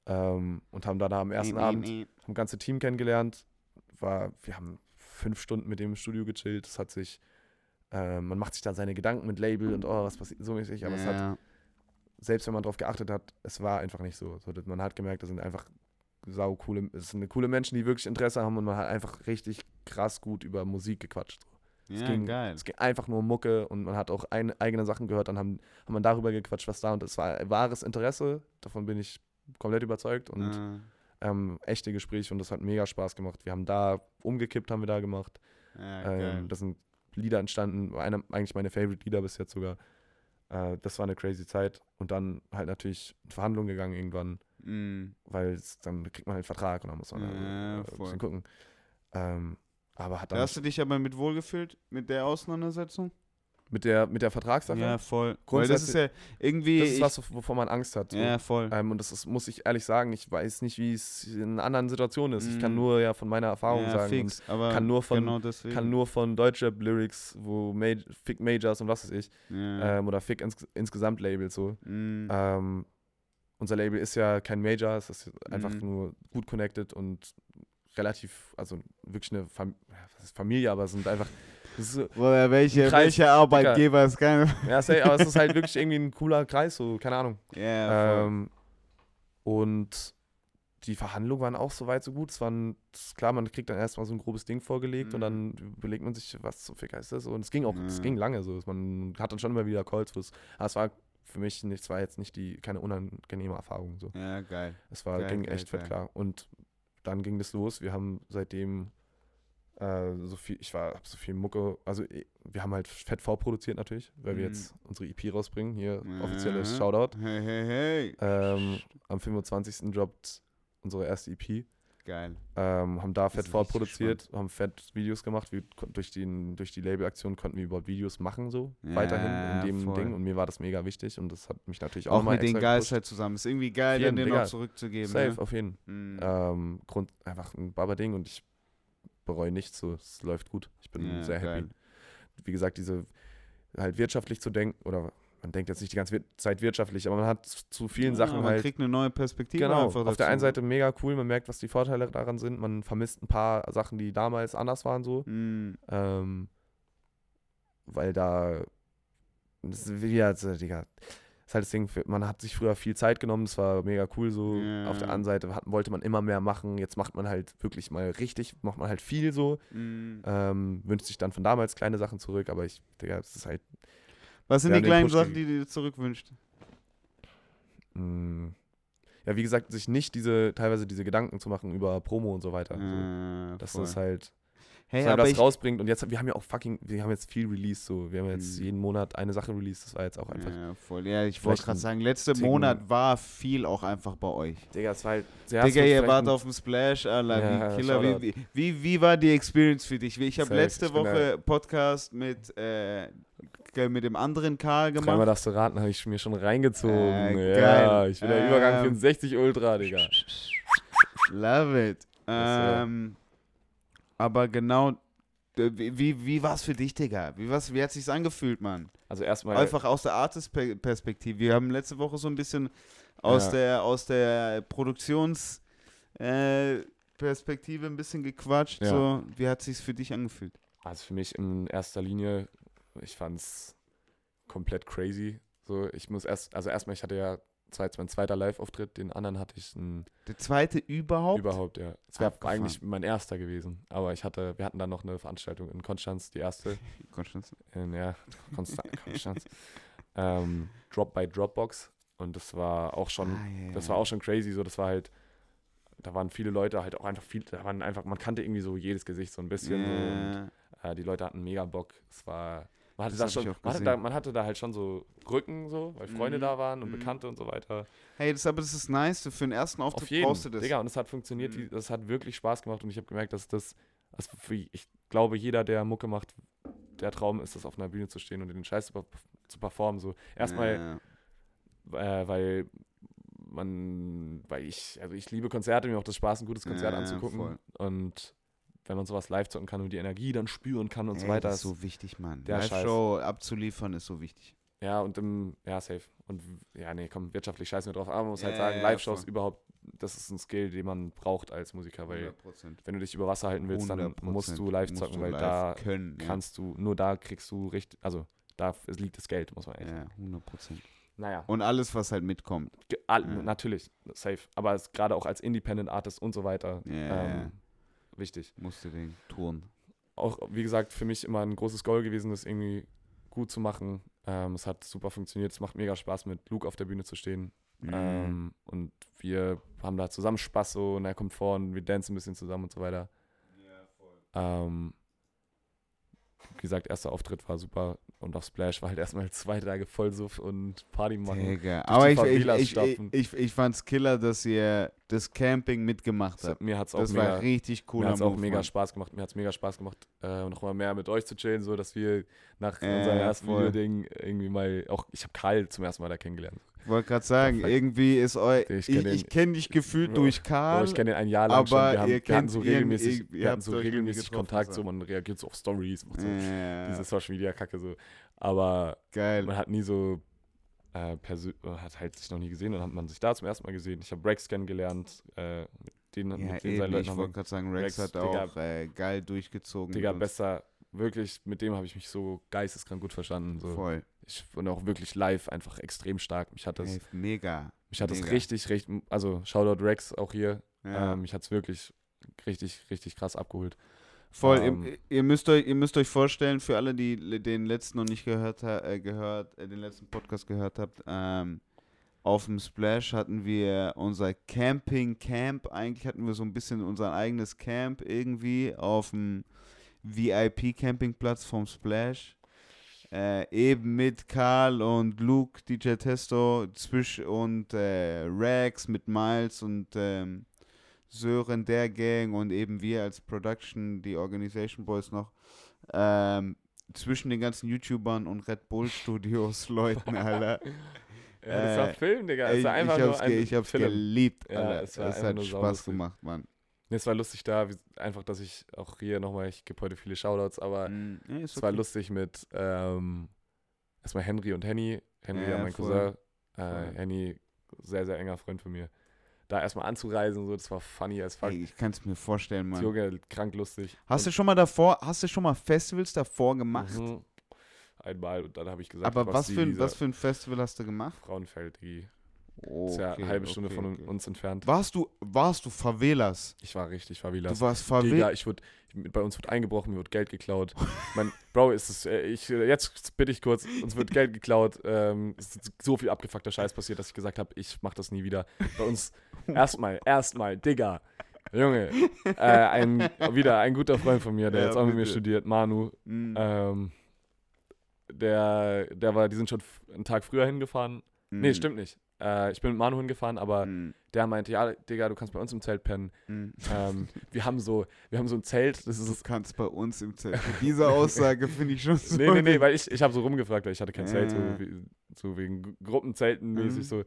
Speaker 2: ähm, und haben dann am ersten
Speaker 1: mm,
Speaker 2: Abend
Speaker 1: mm.
Speaker 2: haben ganze Team kennengelernt. War, wir haben fünf Stunden mit dem im Studio gechillt. Es hat sich, äh, man macht sich dann seine Gedanken mit Label und oh, was passiert so mäßig, aber es hat,
Speaker 1: Ja.
Speaker 2: selbst wenn man darauf geachtet hat, es war einfach nicht so. so man hat gemerkt, das sind einfach sau coole, es sind coole Menschen, die wirklich Interesse haben und man hat einfach richtig krass gut über Musik gequatscht. Es
Speaker 1: Ja,
Speaker 2: ging-
Speaker 1: geil.
Speaker 2: Es ging einfach nur um Mucke und man hat auch ein, eigene Sachen gehört, dann haben, haben man darüber gequatscht, was da und es war wahres Interesse, davon bin ich komplett überzeugt und
Speaker 1: Ah,
Speaker 2: ähm, echte Gespräche und das hat mega Spaß gemacht. Wir haben da umgekippt, haben wir da gemacht.
Speaker 1: ja.
Speaker 2: Ähm, das sind Lieder entstanden, eine, eigentlich meine Favorite Lieder bis jetzt sogar. Äh, das war eine crazy Zeit und dann halt natürlich in Verhandlungen gegangen irgendwann,
Speaker 1: Mm.
Speaker 2: weil es- dann kriegt man halt einen Vertrag und dann muss man
Speaker 1: Ja,
Speaker 2: äh, ein bisschen gucken. Ähm, aber hat
Speaker 1: Da
Speaker 2: dann
Speaker 1: hast du dich aber mit wohlgefühlt mit der Auseinandersetzung?
Speaker 2: mit der, mit der Vertragssache,
Speaker 1: Ja, voll. Weil das ist ja irgendwie.
Speaker 2: das ist was, wovor man Angst hat.
Speaker 1: Ja, voll.
Speaker 2: Ähm, und das ist, muss ich ehrlich sagen, ich weiß nicht, wie es in anderen Situationen ist. Ich kann
Speaker 1: Mhm.
Speaker 2: nur ja von meiner Erfahrung
Speaker 1: ja,
Speaker 2: sagen.
Speaker 1: fix. Aber
Speaker 2: kann nur von-
Speaker 1: genau
Speaker 2: kann nur von Deutschrap-Lyrics, wo Maj Fick Majors und was weiß ich,
Speaker 1: ja.
Speaker 2: ähm, oder Fick ins insgesamt Label so.
Speaker 1: mm.
Speaker 2: Ähm, unser Label ist ja kein Major, es ist einfach
Speaker 1: Mhm.
Speaker 2: nur gut connected und relativ, also wirklich eine Fam Familie, aber es sind einfach, so-
Speaker 1: Oder welche,
Speaker 2: Kreis,
Speaker 1: welcher Arbeitgeber ist keine.
Speaker 2: ja, say, aber es ist halt wirklich irgendwie ein cooler Kreis, so, keine Ahnung.
Speaker 1: Voll.
Speaker 2: Ähm, und die Verhandlungen waren auch so weit, so gut. Es waren, klar, man kriegt dann erstmal so ein grobes Ding vorgelegt und dann überlegt man sich, was zum Fick heißt das? Und es ging auch, es ging lange so. Man hat dann schon immer wieder Calls, wo es, aber es war für mich nicht, es war jetzt nicht die, keine unangenehme Erfahrung so.
Speaker 1: Ja, geil.
Speaker 2: Es war,
Speaker 1: Geil,
Speaker 2: ging
Speaker 1: geil,
Speaker 2: echt fett
Speaker 1: geil.
Speaker 2: klar. Und dann ging das los. Wir haben seitdem äh, so viel, ich war, hab so viel Mucke, also eh, wir haben halt fett vorproduziert natürlich, weil wir
Speaker 1: Mhm.
Speaker 2: jetzt unsere EP rausbringen. Hier,
Speaker 1: Ja.
Speaker 2: offizielles Shoutout.
Speaker 1: Hey, hey, hey.
Speaker 2: Ähm, am 25. droppt unsere erste EP.
Speaker 1: Geil.
Speaker 2: Ähm, haben da fett vorproduziert, haben fett Videos gemacht. Wir, durch, den, durch die Labelaktion konnten wir überhaupt Videos machen, so weiterhin
Speaker 1: Ja,
Speaker 2: in dem
Speaker 1: voll.
Speaker 2: Ding. Und mir war das mega wichtig und das hat mich natürlich auch,
Speaker 1: Auch
Speaker 2: mal
Speaker 1: mit den
Speaker 2: gepusht.
Speaker 1: halt zusammen. Ist irgendwie geil, dann
Speaker 2: jeden,
Speaker 1: den noch zurückzugeben.
Speaker 2: Safe,
Speaker 1: Ne?
Speaker 2: auf jeden.
Speaker 1: Mhm.
Speaker 2: Ähm, Grund, einfach ein Baba-Ding und ich bereue nichts, so, es läuft gut. Ich bin
Speaker 1: Ja,
Speaker 2: sehr happy.
Speaker 1: geil.
Speaker 2: Wie gesagt, diese halt wirtschaftlich zu denken, oder man denkt jetzt nicht die ganze Zeit wirtschaftlich, aber man hat zu- vielen
Speaker 1: Ja,
Speaker 2: Sachen
Speaker 1: man
Speaker 2: halt.
Speaker 1: kriegt eine neue Perspektive
Speaker 2: Genau, auf der
Speaker 1: dazu.
Speaker 2: einen Seite mega cool, man merkt, was die Vorteile daran sind, man vermisst ein paar Sachen, die damals anders waren, so.
Speaker 1: Mhm.
Speaker 2: Ähm, weil da. Das ist wieder, also, Digga. Das ist halt das Ding, man hat sich früher viel Zeit genommen, das war mega cool so.
Speaker 1: Ja.
Speaker 2: Auf der anderen Seite hat, wollte man immer mehr machen, jetzt macht man halt wirklich mal richtig, macht man halt viel so.
Speaker 1: Mhm.
Speaker 2: Ähm, wünscht sich dann von damals kleine Sachen zurück, aber ich, Digga, es ist halt.
Speaker 1: Was sind die kleinen Sachen, die du dir zurückwünscht?
Speaker 2: Mh, ja, wie gesagt, sich nicht diese, teilweise diese Gedanken zu machen über Promo und so weiter. so.
Speaker 1: Äh,
Speaker 2: Das
Speaker 1: voll.
Speaker 2: halt.
Speaker 1: Hey,
Speaker 2: dass
Speaker 1: aber
Speaker 2: das rausbringt und jetzt, wir haben ja auch fucking, wir haben jetzt viel Release so. Wir haben jetzt
Speaker 1: Mhm.
Speaker 2: jeden Monat eine Sache released, das war jetzt auch einfach.
Speaker 1: ja, voll. Ja, ich wollte gerade sagen, letzter Monat war viel auch einfach bei euch.
Speaker 2: Digga, es war halt. Ja,
Speaker 1: Digga, ihr wart auf dem Splash, Alter,
Speaker 2: Ja,
Speaker 1: wie Killer. Wie, wie, wie, war die Experience für dich? Ich habe letzte
Speaker 2: ich
Speaker 1: Woche Podcast mit, äh, mit dem anderen Karl
Speaker 2: Dreimal
Speaker 1: gemacht.
Speaker 2: darfst du raten, habe ich mir schon reingezogen.
Speaker 1: Äh,
Speaker 2: ja, ich bin der Übergang
Speaker 1: Ähm,
Speaker 2: 64 Ultra, Digga.
Speaker 1: Love it.
Speaker 2: ja.
Speaker 1: Ähm, aber genau, d- wie, wie, war es für dich, Digga? Wie, was, wie hat sich's angefühlt, Mann?
Speaker 2: Also erstmal.
Speaker 1: Einfach aus der Artist-Perspektive. Wir haben letzte Woche so ein bisschen aus
Speaker 2: Ja.
Speaker 1: der, aus der Produktions- äh, Perspektive ein bisschen gequatscht.
Speaker 2: Ja.
Speaker 1: So, wie hat sich's für dich angefühlt?
Speaker 2: Also für mich in erster Linie, ich fand's komplett crazy. So, ich muss erst, also erstmal, ich hatte ja, jetzt mein zweiter Live-Auftritt, den anderen hatte ich ein,
Speaker 1: Der zweite überhaupt?
Speaker 2: überhaupt, ja. Es wäre eigentlich mein erster gewesen. Aber ich hatte, wir hatten dann noch eine Veranstaltung in Konstanz, die erste.
Speaker 1: Konstanz.
Speaker 2: In, ja, Konstanz. Konstanz. ähm, Drop by Dropbox. Und das war auch schon
Speaker 1: Ah, ja,
Speaker 2: Das war auch schon crazy, so das war halt, da waren viele Leute halt auch einfach viel, da waren einfach, man kannte irgendwie so jedes Gesicht so ein bisschen. So, und, äh, die Leute hatten mega Bock. Es war, man hatte,
Speaker 1: Das
Speaker 2: da schon,
Speaker 1: auch
Speaker 2: man, hatte da, man hatte da halt schon so Rücken, so, weil Freunde
Speaker 1: Mhm,
Speaker 2: da waren und
Speaker 1: mhm.
Speaker 2: Bekannte und so weiter.
Speaker 1: Hey, das, aber das ist nice. Für den ersten Auftritt
Speaker 2: Auf jeden,
Speaker 1: brauchst du das.
Speaker 2: Digga, und es hat funktioniert,
Speaker 1: Mhm.
Speaker 2: das hat wirklich Spaß gemacht und ich habe gemerkt, dass das, also für, ich glaube, jeder, der Mucke macht, der Traum ist es, auf einer Bühne zu stehen und den Scheiß zu, zu performen. So. Erstmal,
Speaker 1: Ja.
Speaker 2: äh, weil man, weil ich, also ich liebe Konzerte, mir macht das Spaß, ein gutes Konzert
Speaker 1: Ja,
Speaker 2: anzugucken.
Speaker 1: voll.
Speaker 2: Und wenn man sowas live zocken kann und die Energie dann spüren kann und so
Speaker 1: Ey,
Speaker 2: weiter.
Speaker 1: Das ist so wichtig, Mann.
Speaker 2: der.
Speaker 1: Live-Show abzuliefern ist so wichtig.
Speaker 2: ja, und im, ja, safe. Und ja, nee, komm, wirtschaftlich scheißen wir drauf. Aber man muss halt
Speaker 1: Ja,
Speaker 2: sagen,
Speaker 1: ja,
Speaker 2: Live-Shows
Speaker 1: voll.
Speaker 2: überhaupt, das ist ein Skill, den man braucht als Musiker, weil
Speaker 1: 100%.
Speaker 2: wenn du dich über Wasser halten willst, dann
Speaker 1: 100%
Speaker 2: musst du live zocken,
Speaker 1: du
Speaker 2: weil
Speaker 1: live
Speaker 2: da
Speaker 1: können, ja.
Speaker 2: kannst du, nur da kriegst du richtig, also da liegt das Geld, muss man
Speaker 1: Ja,
Speaker 2: sagen.
Speaker 1: 100 Prozent.
Speaker 2: Naja.
Speaker 1: Und alles, was halt mitkommt.
Speaker 2: Ge- all,
Speaker 1: Ja.
Speaker 2: Natürlich, safe. Aber gerade auch als Independent Artist und so weiter
Speaker 1: Ja,
Speaker 2: ähm,
Speaker 1: ja.
Speaker 2: Wichtig.
Speaker 1: Musst du den touren.
Speaker 2: Auch, wie gesagt, für mich immer ein großes Goal gewesen, das irgendwie gut zu machen. Ähm, es hat super funktioniert. Es macht mega Spaß, mit Luke auf der Bühne zu stehen.
Speaker 1: Mhm.
Speaker 2: Ähm, und wir haben da zusammen Spaß so und er kommt vor und wir dancen ein bisschen zusammen und so weiter. Ähm, wie gesagt, erster Auftritt war super und auf Splash war halt erstmal zwei Tage Vollsuff und Party machen.
Speaker 1: Digga. Aber ich, ich, ich, ich, ich fand's killer, dass ihr das Camping mitgemacht habt.
Speaker 2: hat, mir hat es auch
Speaker 1: Das
Speaker 2: mega,
Speaker 1: war richtig cool.
Speaker 2: mir hat's auch mega Spaß gemacht. Mir hat es mega Spaß gemacht, äh, noch mal mehr mit euch zu chillen, so dass wir nach
Speaker 1: Äh,
Speaker 2: unserem ersten. Video-Ding irgendwie mal, auch ich habe Karl zum ersten Mal da kennengelernt.
Speaker 1: Ich wollte gerade sagen, irgendwie ist eu
Speaker 2: Ich
Speaker 1: ich, ich kenne dich gefühlt
Speaker 2: Bro,
Speaker 1: durch Karl.
Speaker 2: ich kenne den ein Jahr lang schon.
Speaker 1: aber
Speaker 2: Wir, haben,
Speaker 1: ihr
Speaker 2: wir hatten so regelmäßig,
Speaker 1: ihr
Speaker 2: wir hatten so regelmäßig Kontakt,
Speaker 1: so.
Speaker 2: man reagiert so auf Stories, macht so
Speaker 1: ja,
Speaker 2: diese Social Media Kacke so. Aber
Speaker 1: geil.
Speaker 2: man hat nie so äh, hat halt sich noch nie gesehen, dann hat man sich da zum ersten Mal gesehen. Ich habe Rex kennengelernt, äh, denen,
Speaker 1: Ja,
Speaker 2: mit den seinen Leuten
Speaker 1: ich wollte gerade sagen, Rex,
Speaker 2: Rex,
Speaker 1: hat
Speaker 2: Digga.
Speaker 1: auch äh, geil durchgezogen.
Speaker 2: Digga, besser, wirklich, mit dem habe ich mich so geisteskrank gut verstanden. So.
Speaker 1: Voll.
Speaker 2: Ich und auch wirklich live einfach extrem stark. Mich hat das,
Speaker 1: Ey, mega.
Speaker 2: mich hat das
Speaker 1: mega.
Speaker 2: richtig, richtig, also Shoutout Rex auch hier.
Speaker 1: Ja.
Speaker 2: Ähm, mich hat es wirklich richtig, richtig krass abgeholt.
Speaker 1: Voll,
Speaker 2: Ähm,
Speaker 1: ihr, ihr, müsst euch, ihr müsst euch vorstellen, für alle, die den letzten noch nicht gehört, äh, gehört äh, den letzten Podcast gehört habt, ähm, auf dem Splash hatten wir unser Camping-Camp. Eigentlich hatten wir so ein bisschen unser eigenes Camp irgendwie auf dem VIP-Campingplatz vom Splash. Äh, eben mit Karl und Luke, DJ Testo, Zwisch und äh, Rex mit Miles und ähm, Sören, der Gang und eben wir als Production, die Organization Boys noch, ähm, zwischen den ganzen YouTubern und Red Bull Studios Leuten, Alter.
Speaker 2: Ja, das war
Speaker 1: Äh,
Speaker 2: Film, Digga. Es war einfach
Speaker 1: ich
Speaker 2: nur
Speaker 1: hab's,
Speaker 2: ein
Speaker 1: ich hab's
Speaker 2: Film.
Speaker 1: geliebt,
Speaker 2: Ja,
Speaker 1: Alter.
Speaker 2: es war
Speaker 1: es hat Spaß gemacht, Mann.
Speaker 2: Nee, es war lustig da, wie, einfach, dass ich auch hier nochmal, ich gebe heute viele Shoutouts, aber
Speaker 1: Mm, nee,
Speaker 2: es war
Speaker 1: okay.
Speaker 2: lustig mit ähm, erstmal Henry und Henny. Henry,
Speaker 1: Ja,
Speaker 2: ja, mein
Speaker 1: voll.
Speaker 2: Cousin. Äh, Henny, sehr, sehr enger Freund von mir. Da erstmal anzureisen, so, das war funny as fuck.
Speaker 1: Ey, ich kann es mir vorstellen, Mann.
Speaker 2: Junge, krank lustig.
Speaker 1: Hast du schon mal davor, hast du schon mal Festivals davor gemacht?
Speaker 2: Mhm. Einmal und dann habe ich gesagt,
Speaker 1: Aber was
Speaker 2: die
Speaker 1: für, ein, was für ein Festival hast du gemacht?
Speaker 2: Frauenfeld, die
Speaker 1: Oh,
Speaker 2: ist ja
Speaker 1: okay,
Speaker 2: eine halbe Stunde
Speaker 1: okay,
Speaker 2: von
Speaker 1: okay.
Speaker 2: uns entfernt.
Speaker 1: Warst du, warst du Favelas?
Speaker 2: Ich war richtig
Speaker 1: Du
Speaker 2: Favelas.
Speaker 1: warst
Speaker 2: Digga,
Speaker 1: Favelas?
Speaker 2: ich wurde, bei uns wird eingebrochen, mir wird Geld geklaut. mein Bro, ist es, äh, ich, äh, jetzt bitte ich kurz, uns wird Geld geklaut. Ähm, es ist so viel abgefuckter Scheiß passiert, dass ich gesagt habe, ich mach das nie wieder. Bei uns erstmal, erstmal, Digga. Junge, äh, ein, wieder ein guter Freund von mir, der
Speaker 1: Ja,
Speaker 2: jetzt auch mit mir
Speaker 1: bitte.
Speaker 2: studiert, Manu.
Speaker 1: Mm,
Speaker 2: Ähm, der, der war, die sind schon einen Tag früher hingefahren. Nee,
Speaker 1: mm,
Speaker 2: stimmt nicht. Äh, ich bin mit Manu hingefahren, aber
Speaker 1: mm,
Speaker 2: der meinte, ja, Digga, du kannst bei uns im Zelt pennen.
Speaker 1: mm.
Speaker 2: Ähm, wir haben so, wir haben so ein Zelt, das
Speaker 1: Du
Speaker 2: ist.
Speaker 1: kannst bei uns im Zelt. Diese Aussage finde ich schon so.
Speaker 2: Nee, nee, nee, weil ich, ich habe so rumgefragt, weil ich hatte kein Zelt, so, wie, so wegen Gru- Gruppenzelten mäßig
Speaker 1: Mhm.
Speaker 2: so.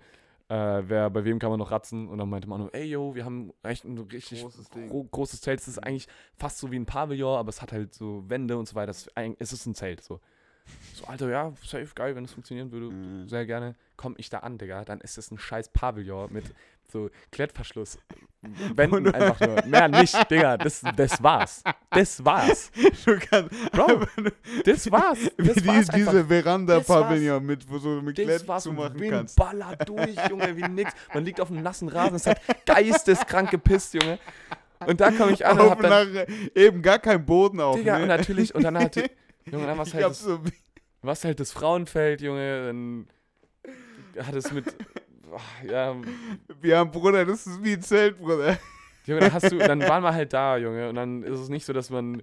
Speaker 2: Äh, wer, bei wem kann man noch ratzen? Und dann meinte Manu, ey yo, wir haben echt ein richtig
Speaker 1: Großes
Speaker 2: gro großes Zelt. Es ist eigentlich fast so wie ein Pavillon, aber es hat halt so Wände und so weiter. Es ist, eigentlich- es ist ein Zelt. So. So, Alter, ja, safe, geil, wenn es funktionieren würde.
Speaker 1: Mm.
Speaker 2: Sehr gerne. Komm ich da an, Digga, dann ist es ein scheiß Pavillon mit so Klettverschluss. Wänden einfach nur. Mehr nicht, Digga. Das, das war's. Das war's.
Speaker 1: Du kannst
Speaker 2: Bro, das war's.
Speaker 1: wie
Speaker 2: Das
Speaker 1: die,
Speaker 2: war's einfach.
Speaker 1: diese Veranda-Pavillon
Speaker 2: Das
Speaker 1: mit, wo du mit
Speaker 2: Das war's.
Speaker 1: zu machen
Speaker 2: Wind
Speaker 1: kannst.
Speaker 2: ballert durch, Junge, wie nix. Man liegt auf einem nassen Rasen, es hat geisteskrank gepisst, Junge. Und da komme ich an und hab dann,
Speaker 1: nach, eben gar kein Boden auf.
Speaker 2: Digga,
Speaker 1: ne?
Speaker 2: und natürlich, und dann die, Junge, dann war
Speaker 1: ich
Speaker 2: halt das,
Speaker 1: so,
Speaker 2: war's halt das Frauenfeld, Junge, dann hat es mit, ach, ja,
Speaker 1: wir haben Bruder, das ist wie ein Zelt, Bruder.
Speaker 2: Junge, dann hast du, dann waren wir halt da, Junge, und dann ist es nicht so, dass man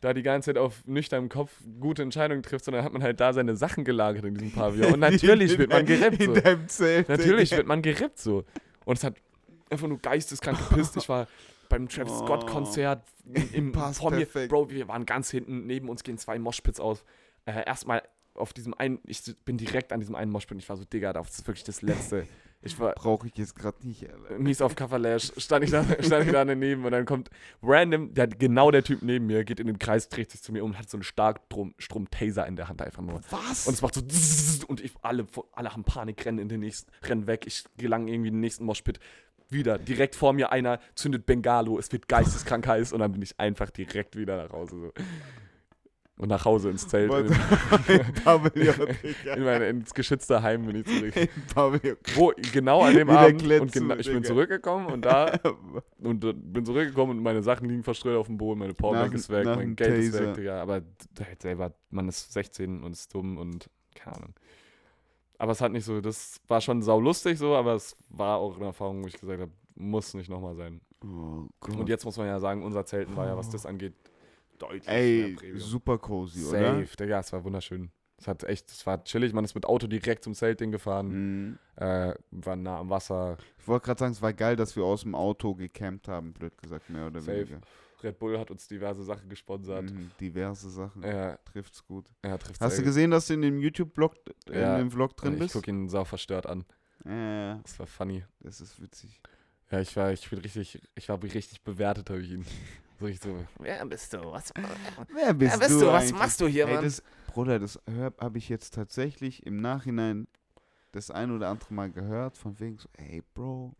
Speaker 2: da die ganze Zeit auf nüchternem Kopf gute Entscheidungen trifft, sondern hat man halt da seine Sachen gelagert in diesem Pavillon. Und natürlich
Speaker 1: In
Speaker 2: wird man gerippt,
Speaker 1: In
Speaker 2: so.
Speaker 1: deinem Zelt.
Speaker 2: Natürlich wird man gerippt so. Und es hat einfach nur geisteskrank gepisst. Ich war beim Travis
Speaker 1: Oh.
Speaker 2: Scott Konzert im
Speaker 1: Passt
Speaker 2: vor mir.
Speaker 1: perfekt.
Speaker 2: Bro, wir waren ganz hinten. Neben uns gehen zwei Moshpits aus. Äh, erstmal auf diesem einen, ich bin direkt an diesem einen Moshpit. und Ich war so, Digga, das ist wirklich das Letzte. Ich war
Speaker 1: Brauche ich jetzt gerade nicht, Alter.
Speaker 2: mies auf Coverlash, stand ich, da, stand ich da daneben und dann kommt random, der, genau der Typ neben mir, geht in den Kreis, dreht sich zu mir um und hat so einen Starkstrom-Taser in der Hand einfach nur.
Speaker 1: Was?
Speaker 2: Und es macht so und ich, alle, alle haben Panik, rennen in den nächsten, rennen weg. Ich gelange irgendwie in den nächsten Moshpit. Wieder, direkt vor mir einer zündet Bengalo, es wird geisteskrank heiß und dann bin ich einfach direkt wieder nach Hause. So. Und nach Hause ins Zelt. In, in mein, ins geschützte Heim bin ich zurück. Wo, genau an dem Abend. Und gena-
Speaker 1: zu,
Speaker 2: ich bin zurückgekommen und da und äh, bin zurückgekommen und meine Sachen liegen verstreut auf dem Boden, meine Powerbank ist weg, mein Geld ist
Speaker 1: Taser.
Speaker 2: weg, Digga. Aber halt selber, man ist 16 und ist dumm und keine Ahnung. Aber es hat nicht so, das war schon saulustig so, aber es war auch eine Erfahrung, wo ich gesagt habe, muss nicht nochmal sein.
Speaker 1: Oh.
Speaker 2: Und jetzt muss man ja sagen, unser Zelten war ja, was das angeht, deutlich
Speaker 1: Ey, super cozy, oder?
Speaker 2: Safe, Digga, es war wunderschön. Es hat echt, es war chillig, man ist mit Auto direkt zum Zeltding gefahren,
Speaker 1: Mhm.
Speaker 2: äh, war nah am Wasser,
Speaker 1: Ich wollte gerade sagen, es war geil, dass wir aus dem Auto gecampt haben, blöd gesagt, mehr oder
Speaker 2: Safe.
Speaker 1: weniger.
Speaker 2: Red Bull hat uns diverse Sachen gesponsert.
Speaker 1: Mhm. Diverse Sachen.
Speaker 2: Er,
Speaker 1: Trifft's gut.
Speaker 2: er trifft
Speaker 1: Hast du gesehen, dass du in dem YouTube-Blog, in
Speaker 2: Ja.
Speaker 1: dem Vlog drin
Speaker 2: Ich
Speaker 1: bist?
Speaker 2: gucke ihn sau verstört an.
Speaker 1: Ja, ja, ja,
Speaker 2: Das war funny.
Speaker 1: das ist witzig.
Speaker 2: Ja, ich war, ich bin richtig, ich war richtig bewertet, habe ich ihn. So ich so, wer bist du? Was,
Speaker 1: Wer bist,
Speaker 2: wer bist du? Was
Speaker 1: eigentlich?
Speaker 2: machst du hier,
Speaker 1: Ey,
Speaker 2: Mann?
Speaker 1: das, Bruder, das habe ich jetzt tatsächlich im Nachhinein das ein oder andere Mal gehört, von wegen so, ey, Bro,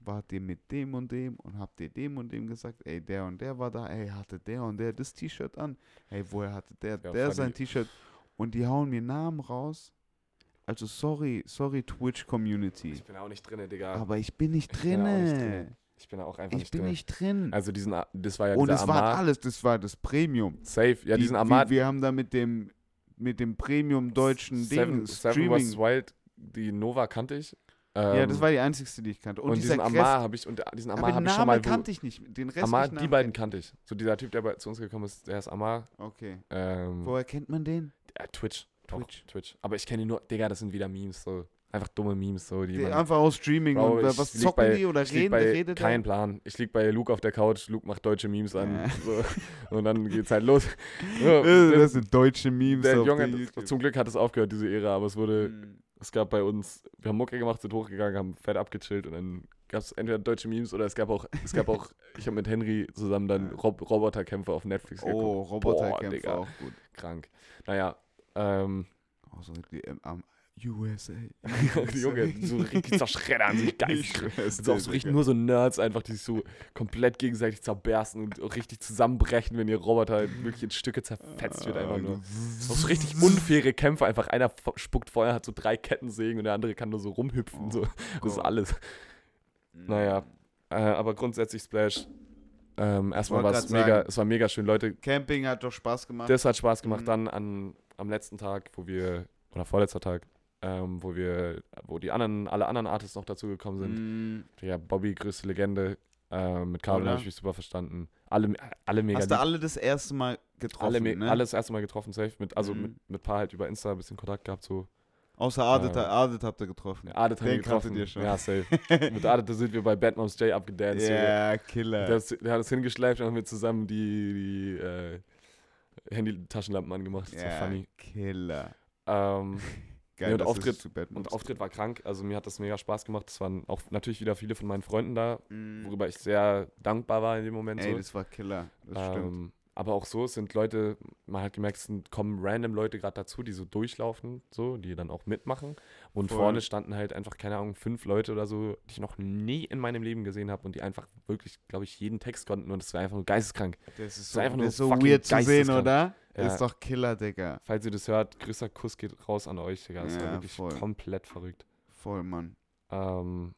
Speaker 1: wart ihr mit dem und dem und habt ihr dem und dem gesagt, ey, der und der war da, ey, hatte der und der das T-Shirt an, ey, woher hatte der,
Speaker 2: Ja,
Speaker 1: der sein T-Shirt und die hauen mir Namen raus. Also sorry, sorry Twitch Community,
Speaker 2: ich bin auch nicht drinne, Digga.
Speaker 1: aber ich bin nicht
Speaker 2: Ich bin auch nicht
Speaker 1: drinne.
Speaker 2: Ich bin auch einfach
Speaker 1: Ich
Speaker 2: nicht
Speaker 1: bin
Speaker 2: drin.
Speaker 1: nicht drin.
Speaker 2: Also diesen, das war ja
Speaker 1: Und es war alles, das war das Premium.
Speaker 2: Safe. Ja,
Speaker 1: Die-
Speaker 2: diesen
Speaker 1: wir,
Speaker 2: Amar.
Speaker 1: wir haben da mit dem, mit dem Premium deutschen
Speaker 2: Seven,
Speaker 1: Ding,
Speaker 2: Seven.
Speaker 1: Streaming.
Speaker 2: Wild, die Nova kannte ich.
Speaker 1: Ja,
Speaker 2: Ähm,
Speaker 1: das war die einzigste, die ich kannte. Und,
Speaker 2: und, diesen Amar habe ich, und diesen
Speaker 1: aber
Speaker 2: Amar habe ich schon mal.
Speaker 1: Kannte ich nicht. Den Rest
Speaker 2: Amar, die beiden kannte ich. So dieser Typ, der bei, zu uns gekommen ist, der ist Amar.
Speaker 1: Okay.
Speaker 2: Ähm,
Speaker 1: Woher kennt man den?
Speaker 2: ja, Twitch. Auch
Speaker 1: Twitch.
Speaker 2: Twitch. Aber ich kenne ihn nur, Digga, das sind wieder Memes, so. Einfach dumme Memes, so. Die
Speaker 1: Die
Speaker 2: man,
Speaker 1: einfach aus Streaming
Speaker 2: Bro,
Speaker 1: und
Speaker 2: ich
Speaker 1: was zocken
Speaker 2: bei-
Speaker 1: die oder reden,
Speaker 2: bei,
Speaker 1: redet
Speaker 2: Kein
Speaker 1: er?
Speaker 2: Plan. Ich lieg bei Luke auf der Couch, Luke macht deutsche Memes an.
Speaker 1: Ja.
Speaker 2: So. Und dann geht's halt los. Ja,
Speaker 1: Äh,
Speaker 2: der-
Speaker 1: Das sind deutsche Memes
Speaker 2: der Junge,
Speaker 1: der
Speaker 2: zum Glück hat es aufgehört, diese Ära, aber es wurde,
Speaker 1: Mhm.
Speaker 2: Es gab bei uns, wir haben Mucke gemacht, sind hochgegangen, haben fett abgechillt und dann gab es entweder deutsche Memes oder es gab auch, es gab auch, ich habe mit Henry zusammen dann Rob Roboterkämpfe auf Netflix geguckt.
Speaker 1: Oh, Roboterkämpfer auch gut.
Speaker 2: Krank. Naja, ähm,
Speaker 1: Oh, so die, am USA.
Speaker 2: Junge, so richtig zerschreddern sich
Speaker 1: dir,
Speaker 2: auch so richtig nur so Nerds einfach, die sich so komplett gegenseitig zerbersten und richtig zusammenbrechen, wenn ihr Roboter halt wirklich in Stücke zerfetzt wird einfach nur. So richtig unfaire Kämpfe. Einfach einer spuckt Feuer, hat so drei Kettensägen und der andere kann nur so rumhüpfen.
Speaker 1: Oh
Speaker 2: so. Das ist alles. Naja, äh, aber grundsätzlich Splash. Ähm, erstmal war es mega,
Speaker 1: sagen.
Speaker 2: es war mega schön. Leute,
Speaker 1: Camping hat doch Spaß gemacht.
Speaker 2: das hat Spaß gemacht.
Speaker 1: Mhm.
Speaker 2: Dann an, am letzten Tag, wo wir, oder vorletzter Tag, ähm, wo wir, wo die anderen, alle anderen Artists noch dazugekommen sind.
Speaker 1: Mhm.
Speaker 2: Ja, Bobby, größte Legende. Ähm, mit
Speaker 1: Oder?
Speaker 2: habe ich mich super verstanden. Alle, alle mega
Speaker 1: Hast du alle das erste Mal getroffen,
Speaker 2: alle,
Speaker 1: ne?
Speaker 2: alle das erste Mal getroffen, safe. Mit, also
Speaker 1: Mhm.
Speaker 2: mit, mit paar halt über Insta ein bisschen Kontakt gehabt, so.
Speaker 1: Außer Adet,
Speaker 2: Äh,
Speaker 1: Adet habt ihr getroffen.
Speaker 2: Ja, Adet haben wir
Speaker 1: Den
Speaker 2: getroffen.
Speaker 1: ihr schon.
Speaker 2: Ja, safe. mit Adet sind wir bei Bad Moms J abgedanced.
Speaker 1: Ja, Killer.
Speaker 2: Der, ist- der hat uns hingeschleift und haben wir zusammen die, die äh, Handy-Taschenlampen angemacht. Das war
Speaker 1: ja,
Speaker 2: funny.
Speaker 1: Killer.
Speaker 2: Ähm,
Speaker 1: Geil,
Speaker 2: und
Speaker 1: dass
Speaker 2: Auftritt- und Auftritt war krank. Also mir hat das mega Spaß gemacht. Es waren auch natürlich wieder viele von meinen Freunden da,
Speaker 1: Mhm.
Speaker 2: worüber ich sehr dankbar war in dem Moment.
Speaker 1: Ey,
Speaker 2: so.
Speaker 1: das war Killer. Das stimmt.
Speaker 2: Ähm, aber auch so, es sind Leute, man hat gemerkt, es sind, kommen random Leute gerade dazu, die so durchlaufen, so, die dann auch mitmachen. Und
Speaker 1: Voll.
Speaker 2: vorne standen halt einfach, keine Ahnung, fünf Leute oder so, die ich noch nie in meinem Leben gesehen habe und die einfach wirklich, glaube ich, jeden Text konnten und es war einfach nur geisteskrank.
Speaker 1: Das ist
Speaker 2: ist
Speaker 1: so,
Speaker 2: einfach
Speaker 1: das
Speaker 2: nur
Speaker 1: ist so weird zu sehen, oder?
Speaker 2: Ja.
Speaker 1: Ist doch Killer, Digga.
Speaker 2: Falls ihr das hört, größter Kuss geht raus an euch, Digga. Das war
Speaker 1: Ja,
Speaker 2: wirklich
Speaker 1: voll.
Speaker 2: komplett verrückt.
Speaker 1: Voll, Mann.
Speaker 2: Ähm,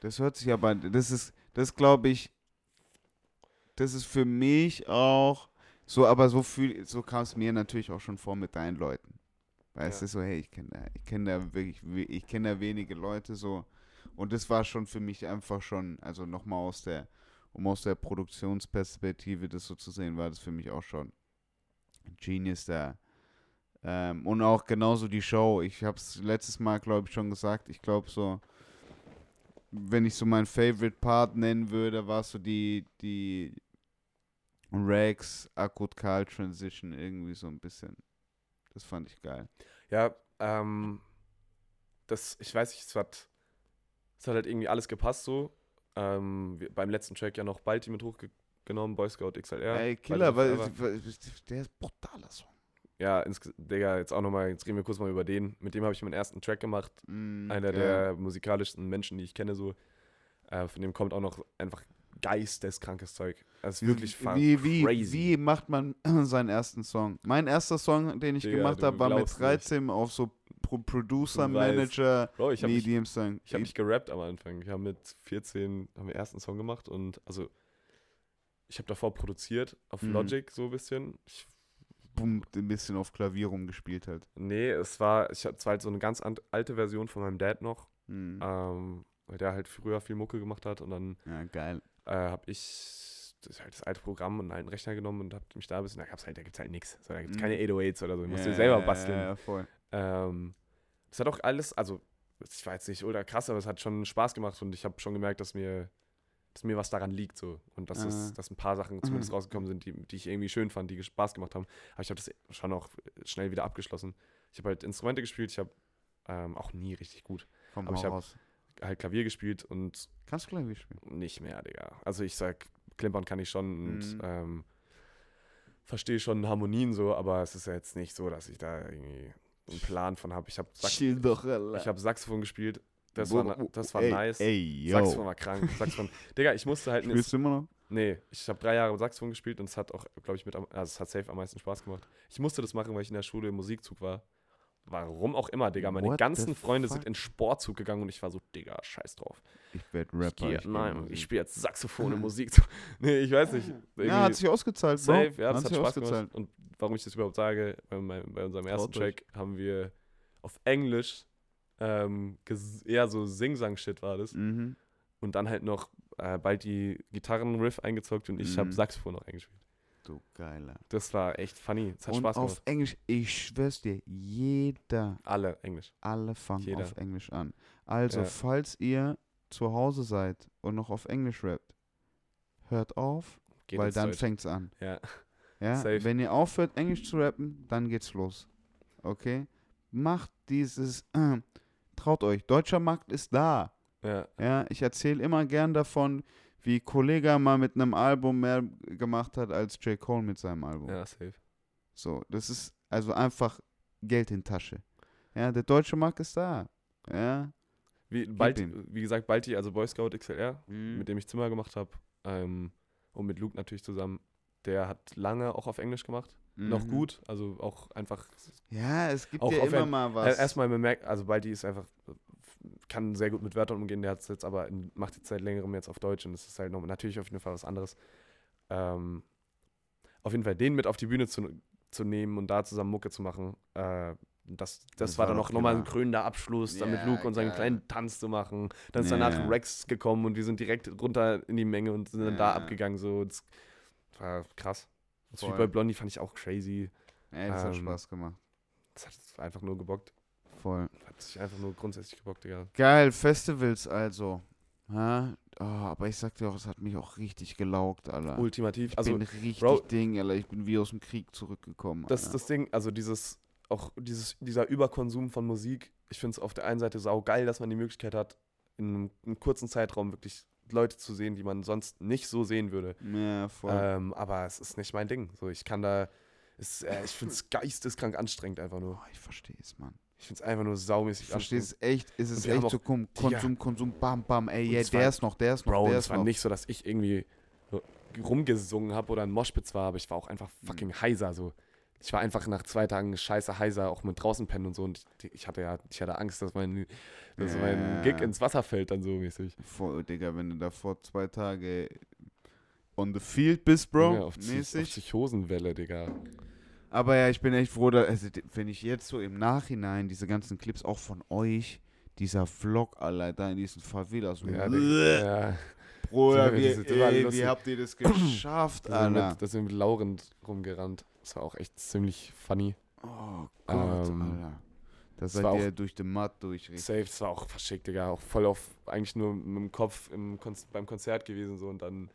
Speaker 1: Das hört sich aber, das ist, das glaube ich, das ist für mich auch so, aber so fühl, so kam es mir natürlich auch schon vor mit deinen Leuten. Weißt
Speaker 2: Ja.
Speaker 1: du, so, hey, ich kenne da, ich kenne da wirklich, ich kenne da wenige Leute so. Und das war schon für mich einfach schon, also nochmal aus der, um aus der Produktionsperspektive das so zu sehen, war das für mich auch schon Genius da. Ähm, und auch genauso die Show. Ich habe es letztes Mal, glaube ich, schon gesagt. Ich glaube so, wenn ich so meinen Favorite Part nennen würde, war so die, die Rex Akut Karl Transition irgendwie so ein bisschen. Das fand ich geil.
Speaker 2: ja, ähm, das, ich weiß nicht, es hat, es hat halt irgendwie alles gepasst so. Ähm, wir, beim letzten Track ja noch Balti mit hochgenommen, Boy Scout XLR.
Speaker 1: Ey, Killer, weil, der ist brutaler Song.
Speaker 2: Ja, ins, Digga, jetzt auch nochmal, jetzt reden wir kurz mal über den. Mit dem habe ich meinen ersten Track gemacht.
Speaker 1: Mm,
Speaker 2: Einer
Speaker 1: geil.
Speaker 2: der musikalischsten Menschen, die ich kenne, so. Äh, von dem kommt auch noch einfach geisteskrankes Zeug. Das ist wirklich
Speaker 1: wie, wie,
Speaker 2: crazy.
Speaker 1: wie macht man seinen ersten Song? Mein erster Song, den ich
Speaker 2: Digga,
Speaker 1: gemacht habe, war mit
Speaker 2: glaubst nicht.
Speaker 1: 13 auf so Pro Producer. Manager,
Speaker 2: Bro, ich habe mich,
Speaker 1: Medium Song.
Speaker 2: ich hab mich gerappt am Anfang. Wir haben mit 14 haben wir ersten Song gemacht und also ich habe davor produziert auf
Speaker 1: Mhm.
Speaker 2: Logic so ein bisschen. Ich,
Speaker 1: Boom, ein bisschen auf Klavier rumgespielt hat.
Speaker 2: nee, es war, ich hab, es war halt so eine ganz an, alte Version von meinem Dad noch,
Speaker 1: Mhm.
Speaker 2: ähm, weil der halt früher viel Mucke gemacht hat und dann
Speaker 1: Ja, geil.
Speaker 2: äh, habe ich das, halt das alte Programm und einen alten Rechner genommen und habe mich da ein bisschen, da gab's halt, da gibt's halt nichts. So, da gibt's
Speaker 1: Mhm.
Speaker 2: keine 808s oder so. Ich musste
Speaker 1: ja,
Speaker 2: selber basteln.
Speaker 1: Ja, ja, voll.
Speaker 2: Ähm, das hat auch alles, also ich war jetzt nicht ultra krass, aber es hat schon Spaß gemacht und ich habe schon gemerkt, dass mir, dass mir was daran liegt so und dass,
Speaker 1: Ah.
Speaker 2: es, dass ein paar Sachen zumindest rausgekommen sind, die, die ich irgendwie schön fand, die Spaß gemacht haben. Aber ich habe das schon auch schnell wieder abgeschlossen. Ich habe halt Instrumente gespielt, ich habe ähm, auch nie richtig gut
Speaker 1: Komm
Speaker 2: Aber ich hab-
Speaker 1: raus.
Speaker 2: halt Klavier gespielt und
Speaker 1: Kannst du Klavier spielen?
Speaker 2: nicht mehr, Digga. Also ich sag, klimpern kann ich schon und
Speaker 1: Mhm.
Speaker 2: ähm, verstehe schon Harmonien so, aber es ist ja jetzt nicht so, dass ich da irgendwie einen Plan von habe. Ich habe Sax ich hab Saxophon gespielt. Das war, das war
Speaker 1: ey,
Speaker 2: nice.
Speaker 1: Ey,
Speaker 2: Saxophon war krank. Saxophon. Digga, ich musste halt.
Speaker 1: Spielst du immer noch?
Speaker 2: Nee, ich habe drei Jahre Saxophon gespielt und es hat auch, glaube ich, mit am, also es hat safe am meisten Spaß gemacht. Ich musste das machen, weil ich in der Schule im Musikzug war. Warum auch immer, Digga. Meine
Speaker 1: What
Speaker 2: ganzen Freunde
Speaker 1: fuck?
Speaker 2: sind in Sportzug gegangen und ich war so, Digga, scheiß drauf.
Speaker 1: Ich werde
Speaker 2: Ich
Speaker 1: Rapper.
Speaker 2: gehe,
Speaker 1: geh
Speaker 2: nein,
Speaker 1: Musik.
Speaker 2: ich spiele jetzt Saxophon und Musik. nee, ich weiß nicht.
Speaker 1: Ja, hat sich ausgezahlt, Bro.
Speaker 2: safe, ja, das hat
Speaker 1: sich
Speaker 2: Spaß gemacht. Und warum ich das überhaupt sage, bei, bei unserem ersten
Speaker 1: euch.
Speaker 2: Track haben wir auf Englisch ähm, eher so Sing-Sang-Shit war das.
Speaker 1: Mhm.
Speaker 2: Und dann halt noch äh, bald die Gitarrenriff eingezockt und ich habe
Speaker 1: Mhm.
Speaker 2: Saxophon noch eingespielt.
Speaker 1: Du geiler.
Speaker 2: Das war echt funny. Es hat
Speaker 1: Und
Speaker 2: Spaß
Speaker 1: auf
Speaker 2: gemacht.
Speaker 1: Englisch, ich schwör's dir, jeder,
Speaker 2: Alle Englisch.
Speaker 1: alle fangen
Speaker 2: Jeder.
Speaker 1: auf Englisch an. Also,
Speaker 2: Ja.
Speaker 1: falls ihr zu Hause seid und noch auf Englisch rappt, hört auf,
Speaker 2: Geht
Speaker 1: weil dann
Speaker 2: Deutsch.
Speaker 1: fängt's an.
Speaker 2: Ja.
Speaker 1: Ja?
Speaker 2: Safe.
Speaker 1: Wenn ihr aufhört, Englisch zu rappen, dann geht's los. Okay? Macht dieses, äh, traut euch, deutscher Markt ist da.
Speaker 2: Ja.
Speaker 1: Ja, ich erzähle immer gern davon, wie Kollega mal mit einem Album mehr gemacht hat als J. Cole mit seinem Album.
Speaker 2: Ja, safe.
Speaker 1: So, das ist also einfach Geld in Tasche. Ja, der deutsche Markt ist da. Ja.
Speaker 2: Wie, bald, wie gesagt, Balti, also Boy Scout XLR,
Speaker 1: Mhm.
Speaker 2: mit dem ich Zimmer gemacht habe. Ähm, und mit Luke natürlich zusammen. Der hat lange auch auf Englisch gemacht. Noch
Speaker 1: Mhm.
Speaker 2: gut. Also auch einfach.
Speaker 1: Ja, es gibt ja immer mal was.
Speaker 2: erstmal bemerkt, also Balti ist einfach. Kann sehr gut mit Wörtern umgehen. Der hat jetzt aber in, macht jetzt seit längerem jetzt auf Deutsch und das ist halt noch, natürlich auf jeden Fall was anderes. Ähm, auf jeden Fall den mit auf die Bühne zu, zu nehmen und da zusammen Mucke zu machen. Äh, das, das,
Speaker 1: Das
Speaker 2: war dann noch nochmal ein krönender Abschluss, dann mit Luke und seinen
Speaker 1: geil.
Speaker 2: kleinen Tanz zu machen. Dann ist
Speaker 1: Ja.
Speaker 2: danach Rex gekommen und wir sind direkt runter in die Menge und sind dann da abgegangen. So, das war krass. Das Spiel
Speaker 1: Voll.
Speaker 2: bei Blondie fand ich auch crazy.
Speaker 1: Ey, das hat
Speaker 2: ähm,
Speaker 1: Spaß gemacht.
Speaker 2: Das hat einfach nur gebockt.
Speaker 1: Voll.
Speaker 2: Hat sich einfach nur grundsätzlich gebockt, Digga.
Speaker 1: Geil, Festivals also. Ja, oh, aber ich sag dir auch, es hat mich auch richtig gelaugt, Alter.
Speaker 2: Ultimativ.
Speaker 1: Ich
Speaker 2: Also
Speaker 1: bin richtig
Speaker 2: Bro-
Speaker 1: Ding, Alter. Ich bin wie aus dem Krieg zurückgekommen.
Speaker 2: das
Speaker 1: Alter.
Speaker 2: das Ding, also dieses, auch dieses, dieser Überkonsum von Musik, ich finde es auf der einen Seite sau geil, dass man die Möglichkeit hat, in einem, einem kurzen Zeitraum wirklich Leute zu sehen, die man sonst nicht so sehen würde.
Speaker 1: Ja, voll.
Speaker 2: Ähm, aber es ist nicht mein Ding. So, ich kann da, es, äh, ich finde es geisteskrank anstrengend einfach nur.
Speaker 1: oh, ich verstehe es, Mann.
Speaker 2: Ich finde es einfach nur saumäßig
Speaker 1: verstehe
Speaker 2: anstrengend.
Speaker 1: es echt. Es ist
Speaker 2: haben
Speaker 1: echt so Kon
Speaker 2: Digga.
Speaker 1: Konsum, Konsum, bam, bam. Ey, yeah,
Speaker 2: es
Speaker 1: der
Speaker 2: war-
Speaker 1: ist noch, der ist noch,
Speaker 2: Bro,
Speaker 1: der
Speaker 2: es
Speaker 1: ist
Speaker 2: war
Speaker 1: noch.
Speaker 2: nicht so, dass ich irgendwie rumgesungen habe oder ein Moshpit war, aber ich war auch einfach
Speaker 1: Mhm.
Speaker 2: fucking heiser. So. Ich war einfach nach zwei Tagen scheiße heiser, auch mit draußen pennen und so. Und ich, ich hatte ja, ich hatte Angst, dass mein, dass mein
Speaker 1: Ja.
Speaker 2: Gig ins Wasser fällt dann so mäßig.
Speaker 1: Voll, Digga, wenn du da vor zwei Tage on the field bist, Bro,
Speaker 2: Ja, auf, Psy- auf
Speaker 1: mäßig.
Speaker 2: Psychosenwelle, Digga.
Speaker 1: Aber ja, ich bin echt froh, dass, also, wenn ich jetzt so im Nachhinein diese ganzen Clips auch von euch, dieser Vlog, Alter, da in diesen Favelas, so,
Speaker 2: Ja, ja.
Speaker 1: Bruder,
Speaker 2: Das
Speaker 1: wie, ey, wie habt ihr das geschafft,
Speaker 2: Da sind, wir
Speaker 1: Alter?
Speaker 2: mit, da sind mit Laurent rumgerannt. Das war auch echt ziemlich funny.
Speaker 1: Oh Gott,
Speaker 2: Ähm,
Speaker 1: Alter. Da
Speaker 2: das
Speaker 1: seid
Speaker 2: war
Speaker 1: ihr durch den Mud durch.
Speaker 2: Safe, das war auch verschickt, Digga. Auch voll auf, eigentlich nur mit dem Kopf im Kon beim Konzert gewesen so und dann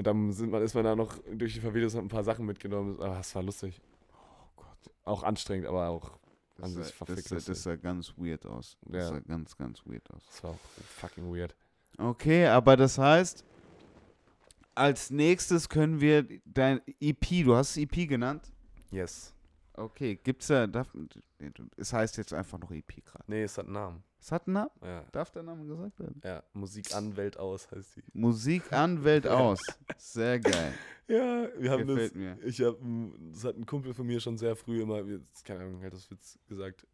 Speaker 2: und dann sind man, ist man da noch durch die Favelas und hat ein paar Sachen mitgenommen. Aber es war lustig.
Speaker 1: Oh Gott.
Speaker 2: Auch anstrengend, aber auch
Speaker 1: Das,
Speaker 2: an
Speaker 1: sah,
Speaker 2: sich
Speaker 1: das,
Speaker 2: verfickt
Speaker 1: sah, das
Speaker 2: lustig.
Speaker 1: sah ganz weird aus. Das
Speaker 2: Ja.
Speaker 1: sah ganz, ganz weird aus.
Speaker 2: Das war auch fucking weird.
Speaker 1: Okay, aber das heißt, als nächstes können wir dein EP, du hast es EP genannt?
Speaker 2: Yes.
Speaker 1: Okay, gibt's da, darf, es heißt jetzt einfach noch EP gerade.
Speaker 2: Nee, es hat einen Namen.
Speaker 1: Es hat einen Namen?
Speaker 2: Ja.
Speaker 1: Darf der Name gesagt werden?
Speaker 2: Ja, Musik an, Welt aus heißt die.
Speaker 1: Musik an, Welt aus. Sehr geil.
Speaker 2: Ja, wir haben
Speaker 1: Gefällt
Speaker 2: das.
Speaker 1: mir.
Speaker 2: Ich habe, das hat ein Kumpel von mir schon sehr früh immer, keine Ahnung, hat das Witz gesagt,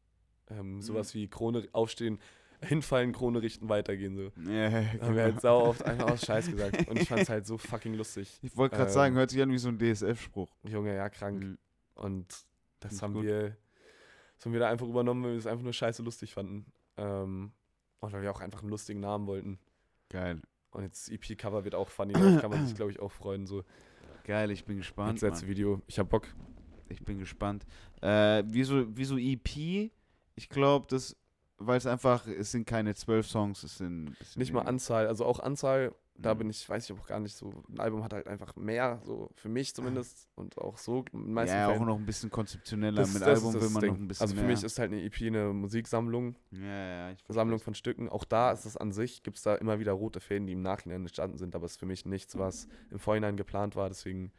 Speaker 1: Mhm.
Speaker 2: ähm, sowas wie Krone aufstehen, hinfallen, Krone richten, weitergehen so.
Speaker 1: Ja,
Speaker 2: Da haben wir
Speaker 1: genau.
Speaker 2: halt sau oft einfach aus Scheiß gesagt. Und ich fand es halt so fucking lustig.
Speaker 1: Ich wollte gerade
Speaker 2: ähm,
Speaker 1: sagen, hört sich an wie so ein DSF-Spruch.
Speaker 2: Junge, ja, krank.
Speaker 1: Mhm.
Speaker 2: Und das haben
Speaker 1: gut.
Speaker 2: wir, das haben wir da einfach übernommen, weil wir es einfach nur scheiße lustig fanden. Ähm, und weil wir auch einfach einen lustigen Namen wollten.
Speaker 1: Geil.
Speaker 2: Und jetzt EP-Cover wird auch funny, kann man sich, glaube ich, auch freuen. So,
Speaker 1: Geil, ich bin gespannt.
Speaker 2: das letzte. Video. Ich hab Bock.
Speaker 1: Ich bin gespannt. Äh, wieso, wieso EP? Ich glaube, das, weil es einfach, es sind keine zwölf Songs, es sind. Es sind
Speaker 2: Nicht mal Anzahl, also auch Anzahl, da
Speaker 1: Mhm.
Speaker 2: bin ich, weiß ich auch gar nicht so. Ein Album hat halt einfach mehr, so für mich zumindest. Und auch so
Speaker 1: Ja, auch
Speaker 2: Fällen.
Speaker 1: noch ein bisschen konzeptioneller.
Speaker 2: Das-
Speaker 1: Mit
Speaker 2: das
Speaker 1: Album
Speaker 2: das
Speaker 1: will man
Speaker 2: Ding.
Speaker 1: noch ein bisschen
Speaker 2: Also für
Speaker 1: mehr.
Speaker 2: mich ist halt eine EP eine Musiksammlung,
Speaker 1: Ja, ja, ich
Speaker 2: Sammlung von Stücken. Auch da ist es an sich, gibt es da immer wieder rote Fäden, die im Nachhinein entstanden sind, aber es ist für mich nichts, was im Vorhinein geplant war. Deswegen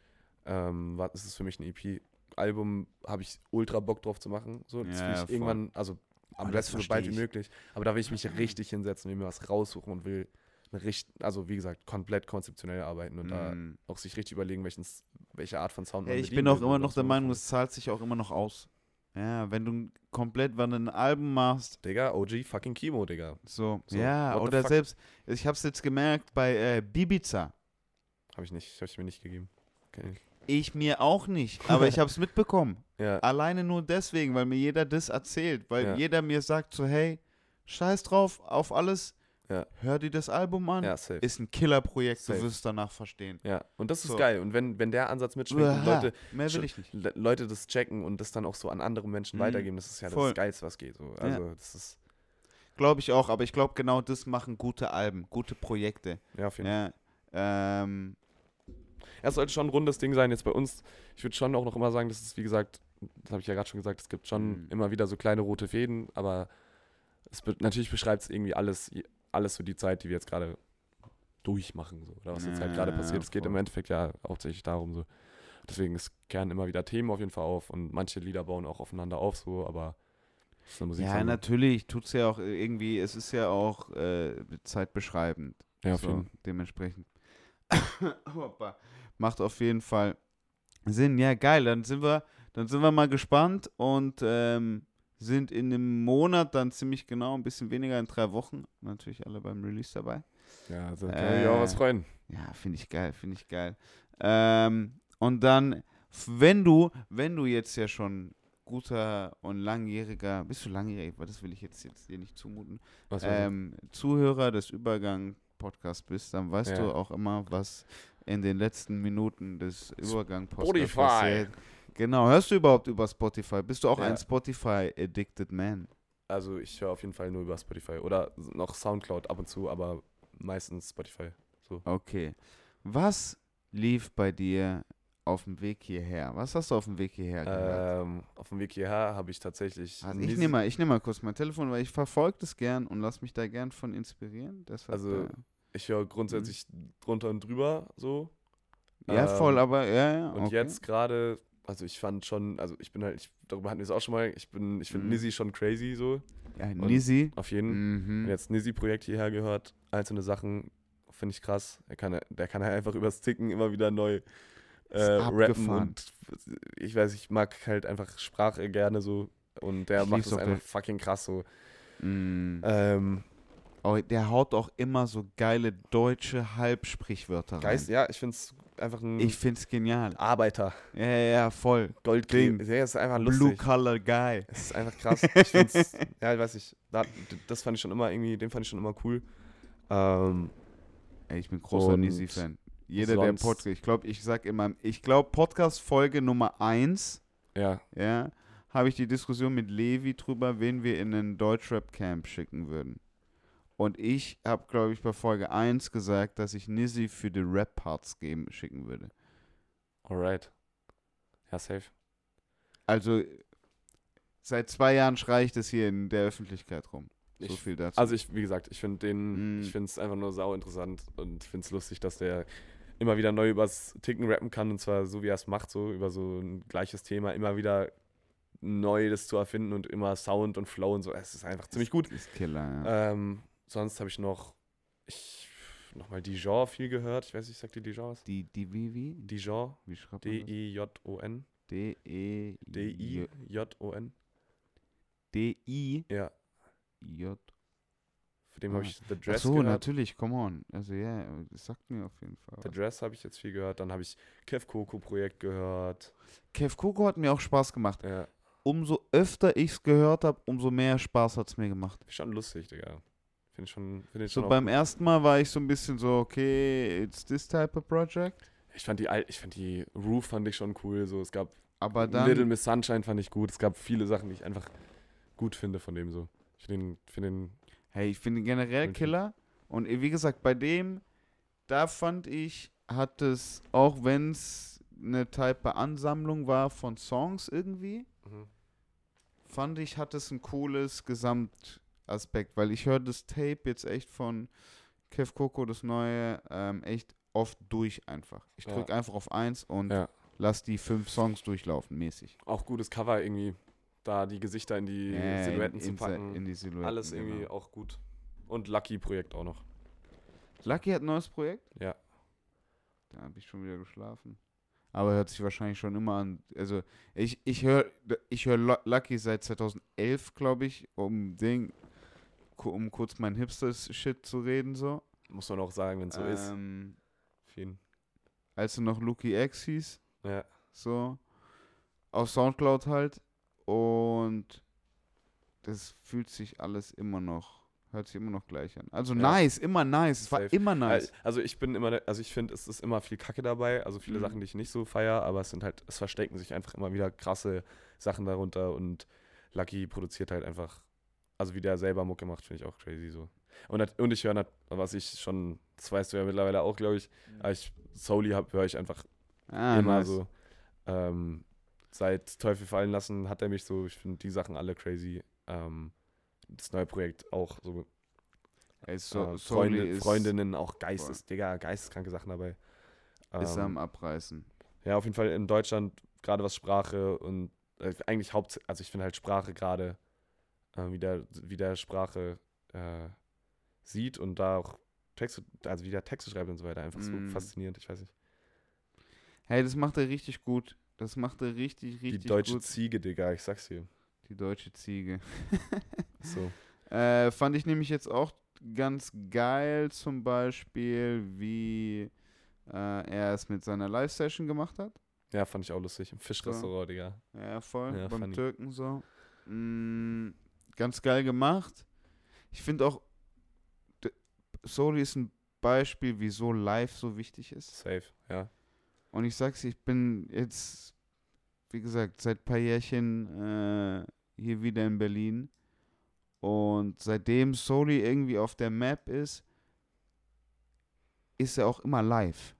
Speaker 2: ähm, war, ist es für mich ein EP. Album habe ich ultra Bock drauf zu machen. So, das
Speaker 1: Ja,
Speaker 2: will ich irgendwann, also am besten so bald wie
Speaker 1: ich.
Speaker 2: möglich. Aber da will ich mich richtig hinsetzen, will mir was raussuchen und will richt also wie gesagt, komplett konzeptionell arbeiten und da
Speaker 1: Mm.
Speaker 2: auch sich richtig überlegen, welchen, S- welche Art von Sound man
Speaker 1: ich
Speaker 2: bedienen
Speaker 1: bin auch immer noch der Meinung,
Speaker 2: macht.
Speaker 1: es zahlt sich auch immer noch aus. Ja, wenn du komplett, wenn du ein Album machst,
Speaker 2: Digga, OG fucking Kimo, Digga.
Speaker 1: so,
Speaker 2: So,
Speaker 1: ja, oder selbst, ich hab's jetzt gemerkt bei äh, Bibiza.
Speaker 2: Habe ich nicht, habe ich mir nicht gegeben. Ich.
Speaker 1: Ich mir auch nicht, aber ich hab's mitbekommen.
Speaker 2: Ja,
Speaker 1: Alleine nur deswegen, weil mir jeder das erzählt, weil
Speaker 2: Ja.
Speaker 1: jeder mir sagt so, hey, scheiß drauf, auf alles,
Speaker 2: Ja.
Speaker 1: hör dir das Album an,
Speaker 2: ja, safe.
Speaker 1: ist ein Killerprojekt, du wirst danach verstehen.
Speaker 2: Ja, und das ist
Speaker 1: So.
Speaker 2: geil. Und wenn, wenn der Ansatz mitschwingt und Leute,
Speaker 1: mehr will ich nicht.
Speaker 2: Le Leute das checken und das dann auch so an andere Menschen
Speaker 1: Mhm.
Speaker 2: weitergeben, das ist ja
Speaker 1: Voll.
Speaker 2: das Geilste, was geht. So. Also, das ist,
Speaker 1: Glaube ich auch, aber ich glaube genau das machen gute Alben, gute Projekte.
Speaker 2: ja, auf jeden Fall.
Speaker 1: Ja, ähm,
Speaker 2: Ja, es sollte schon ein rundes Ding sein. Jetzt bei uns, ich würde schon auch noch immer sagen, das ist, wie gesagt, das habe ich ja gerade schon gesagt, es gibt schon
Speaker 1: Mhm.
Speaker 2: immer wieder so kleine rote Fäden, aber es be natürlich beschreibt es irgendwie alles, alles so die Zeit, die wir jetzt gerade durchmachen. So. Oder was jetzt halt gerade passiert. Es geht im. Endeffekt ja hauptsächlich darum. So. Deswegen es kehren immer wieder Themen auf jeden Fall auf und manche Lieder bauen auch aufeinander auf, so, aber es ist eine Musik.
Speaker 1: ja, natürlich tut's ja auch irgendwie, es ist ja auch äh, zeitbeschreibend.
Speaker 2: Ja,
Speaker 1: so,
Speaker 2: jeden
Speaker 1: dementsprechend. Macht auf jeden Fall Sinn. Ja, geil. Dann sind wir, dann sind wir mal gespannt und ähm, sind in einem Monat dann ziemlich genau, ein bisschen weniger in drei Wochen. Natürlich alle beim Release dabei.
Speaker 2: Ja, also, da kann ich auch was
Speaker 1: Äh,
Speaker 2: freuen.
Speaker 1: Ja, finde ich geil, finde ich geil. Ähm, und dann, wenn du, wenn du jetzt ja schon guter und langjähriger, bist du langjährig, aber das will ich jetzt, jetzt dir nicht zumuten,
Speaker 2: Was
Speaker 1: ähm, Zuhörer des Übergang-Podcasts bist, dann weißt
Speaker 2: Ja.
Speaker 1: du auch immer, was in den letzten Minuten des Übergang-Podcasts passiert. Genau, hörst du überhaupt über Spotify? Bist du auch
Speaker 2: Ja.
Speaker 1: ein Spotify-addicted man?
Speaker 2: Also ich höre auf jeden Fall nur über Spotify oder noch Soundcloud ab und zu, aber meistens Spotify.
Speaker 1: Okay. Was lief bei dir auf dem Weg hierher? Was hast du auf dem Weg hierher gehört?
Speaker 2: Ähm, auf dem Weg hierher habe ich tatsächlich.
Speaker 1: Also ich nehme mal, ich mal kurz mein Telefon, weil ich verfolge das gern und lass mich da gern von inspirieren. Deshalb,
Speaker 2: Also,
Speaker 1: äh,
Speaker 2: Ich höre grundsätzlich drunter und drüber so.
Speaker 1: ja, voll,
Speaker 2: ähm,
Speaker 1: aber ja, ja.
Speaker 2: Und
Speaker 1: okay.
Speaker 2: jetzt gerade, also ich fand schon, also ich bin halt, ich, darüber hatten wir es auch schon mal, ich bin, ich finde
Speaker 1: Mhm.
Speaker 2: Nizzy schon crazy so.
Speaker 1: Ja, Nisi.
Speaker 2: Auf jeden
Speaker 1: Mhm.
Speaker 2: Und jetzt Nizzy-Projekt hierher gehört, einzelne Sachen finde ich krass. Er kann, der kann halt einfach übers Ticken immer wieder neu äh, rappen und ich weiß, ich mag halt einfach Sprache gerne so und der
Speaker 1: Ich
Speaker 2: macht es einfach fucking krass so.
Speaker 1: Mhm.
Speaker 2: Ähm,
Speaker 1: Oh, der haut auch immer so geile deutsche Halbsprichwörter rein.
Speaker 2: Geist, ja, ich finde es einfach ein
Speaker 1: Ich find's genial.
Speaker 2: Arbeiter,
Speaker 1: Ja, ja, ja, voll. Ding.
Speaker 2: Der ist einfach
Speaker 1: Blue
Speaker 2: lustig.
Speaker 1: Collar Guy.
Speaker 2: Es ist einfach krass. Ich find's, ja, ich weiß nicht, da, das fand ich schon immer irgendwie, den fand ich schon immer cool. Ähm,
Speaker 1: Ey, ich bin großer Nisi-Fan. Jeder, der
Speaker 2: sonst-
Speaker 1: Podcast, ich glaube, ich sag immer, ich glaube, Podcast-Folge Nummer 1,
Speaker 2: ja,
Speaker 1: ja, habe ich die Diskussion mit Levi drüber, wen wir in ein Deutschrap-Camp schicken würden. Und ich habe, glaube ich, bei Folge 1 gesagt, dass ich Nizzy für die Rap-Parts geben, schicken würde.
Speaker 2: alright. Ja, safe.
Speaker 1: Also, seit zwei Jahren schreie ich das hier in der Öffentlichkeit rum. So
Speaker 2: Ich-
Speaker 1: viel dazu.
Speaker 2: Also ich, wie gesagt, ich finde den,
Speaker 1: Mm.
Speaker 2: ich finde es einfach nur sau interessant und finde es lustig, dass der immer wieder neu übers Ticken rappen kann und zwar so wie er es macht, so über so ein gleiches Thema, immer wieder neu das zu erfinden und immer Sound und Flow und so. Es ist einfach ziemlich gut.
Speaker 1: Ist Killer, ja.
Speaker 2: Ähm, sonst habe ich noch, ich nochmal Dijon viel gehört. Ich weiß nicht, sagt die Dijon was?
Speaker 1: Die, die, wie, wie?
Speaker 2: Dijon,
Speaker 1: Wie schreibt man das?
Speaker 2: D-I-J-O-N.
Speaker 1: D-E...
Speaker 2: D-I-J-O-N.
Speaker 1: D-I...
Speaker 2: Ja,
Speaker 1: J.
Speaker 2: für den
Speaker 1: Ah.
Speaker 2: habe ich The
Speaker 1: Ach
Speaker 2: Dress
Speaker 1: so,
Speaker 2: gehört.
Speaker 1: natürlich, come on. Also ja, das sagt mir auf jeden Fall.
Speaker 2: The. Dress habe ich jetzt viel gehört. Dann habe ich Kev Coco Projekt gehört.
Speaker 1: Kev Coco hat mir auch Spaß gemacht.
Speaker 2: Ja,
Speaker 1: Umso öfter ich es gehört habe, umso mehr Spaß hat es mir gemacht.
Speaker 2: schon lustig, Digga. Finde ich schon, finde ich
Speaker 1: So
Speaker 2: schon
Speaker 1: beim ersten Mal war ich so ein bisschen so, okay, it's this type of project.
Speaker 2: Ich fand die ich fand die Roof fand ich schon cool. So, es gab
Speaker 1: Aber dann,
Speaker 2: Little Miss Sunshine fand ich gut. Es gab viele Sachen, die ich einfach gut finde von dem so. Ich finde den, find den
Speaker 1: hey, ich finde generell. Killer. Und äh, wie gesagt, bei dem, da fand ich, hat es, auch wenn es eine Type Ansammlung war von Songs irgendwie, fand ich, hat es ein cooles Gesamtaspekt, weil ich höre das Tape jetzt echt von Kev Coco, das neue, ähm, echt oft durch einfach. Ich
Speaker 2: Ja.
Speaker 1: drücke einfach auf eins und
Speaker 2: Ja.
Speaker 1: lass die fünf Songs durchlaufen, mäßig.
Speaker 2: auch gutes Cover irgendwie. Da die Gesichter in die
Speaker 1: Äh,
Speaker 2: Silhouetten
Speaker 1: in,
Speaker 2: zu packen.
Speaker 1: in die Silhouetten.
Speaker 2: Alles irgendwie
Speaker 1: genau.
Speaker 2: auch gut. Und Lucky Projekt auch noch.
Speaker 1: Lucky hat ein neues Projekt?
Speaker 2: Ja.
Speaker 1: Da habe ich schon wieder geschlafen. Aber hört sich wahrscheinlich schon immer an. Also, ich, ich höre ich hör Lu- Lucky seit 2011, glaube ich, um Ding, um kurz mein Hipster-Shit zu reden, so.
Speaker 2: Muss man auch sagen, wenn es so ist.
Speaker 1: ähm,
Speaker 2: Auf jeden.
Speaker 1: Als er noch Lucky X hieß,
Speaker 2: Ja.
Speaker 1: so. Auf Soundcloud halt. Und das fühlt sich alles immer noch, hört sich immer noch gleich an. Also
Speaker 2: Ja.
Speaker 1: nice, immer nice. Es war
Speaker 2: Safe.
Speaker 1: immer nice.
Speaker 2: Also ich bin immer, also ich finde, es ist immer viel Kacke dabei, also viele
Speaker 1: Mhm.
Speaker 2: Sachen, die ich nicht so feier, aber es sind halt, es verstecken sich einfach immer wieder krasse Sachen darunter und Lucky produziert halt einfach, also wie der selber Mucke macht, finde ich auch crazy so. Und, und ich höre, was ich schon, das weißt du ja mittlerweile auch, glaube ich, aber ich, Soli höre ich einfach
Speaker 1: Ah,
Speaker 2: immer
Speaker 1: nice.
Speaker 2: so. Ähm, seit Teufel fallen lassen hat er mich so, ich finde die Sachen alle crazy. Ähm, das neue Projekt auch so
Speaker 1: Ey, so,
Speaker 2: äh, Freunde,
Speaker 1: ist,
Speaker 2: Freundinnen, auch Geistes, Digga, geisteskranke Sachen dabei.
Speaker 1: ist
Speaker 2: Ähm,
Speaker 1: am Abreißen.
Speaker 2: ja, auf jeden Fall in Deutschland, gerade was Sprache und äh, eigentlich Haupt, also ich finde halt Sprache gerade, äh, wie, der, wie der Sprache äh, sieht und da auch Texte, also wie der Texte schreibt und so weiter, einfach
Speaker 1: Mm.
Speaker 2: so faszinierend, ich weiß nicht.
Speaker 1: Hey, das macht er richtig gut. Das macht er richtig, richtig
Speaker 2: Die deutsche
Speaker 1: gut.
Speaker 2: Ziege, Digga, ich sag's dir.
Speaker 1: Die deutsche Ziege.
Speaker 2: So.
Speaker 1: Äh, fand ich nämlich jetzt auch ganz geil, zum Beispiel, wie äh, er es mit seiner Live-Session gemacht hat.
Speaker 2: Ja, fand ich auch lustig. Im Fischrestaurant, Digga.
Speaker 1: Ja, voll.
Speaker 2: Ja,
Speaker 1: beim
Speaker 2: funny.
Speaker 1: Türken so. Mm, ganz geil gemacht. Ich finde auch, Soli ist ein Beispiel, wieso live so wichtig ist.
Speaker 2: Safe, ja.
Speaker 1: Und ich sag's, ich bin jetzt, wie gesagt, seit ein paar Jährchen äh, hier wieder in Berlin. Und seitdem Soli irgendwie auf der Map ist, ist er auch immer live.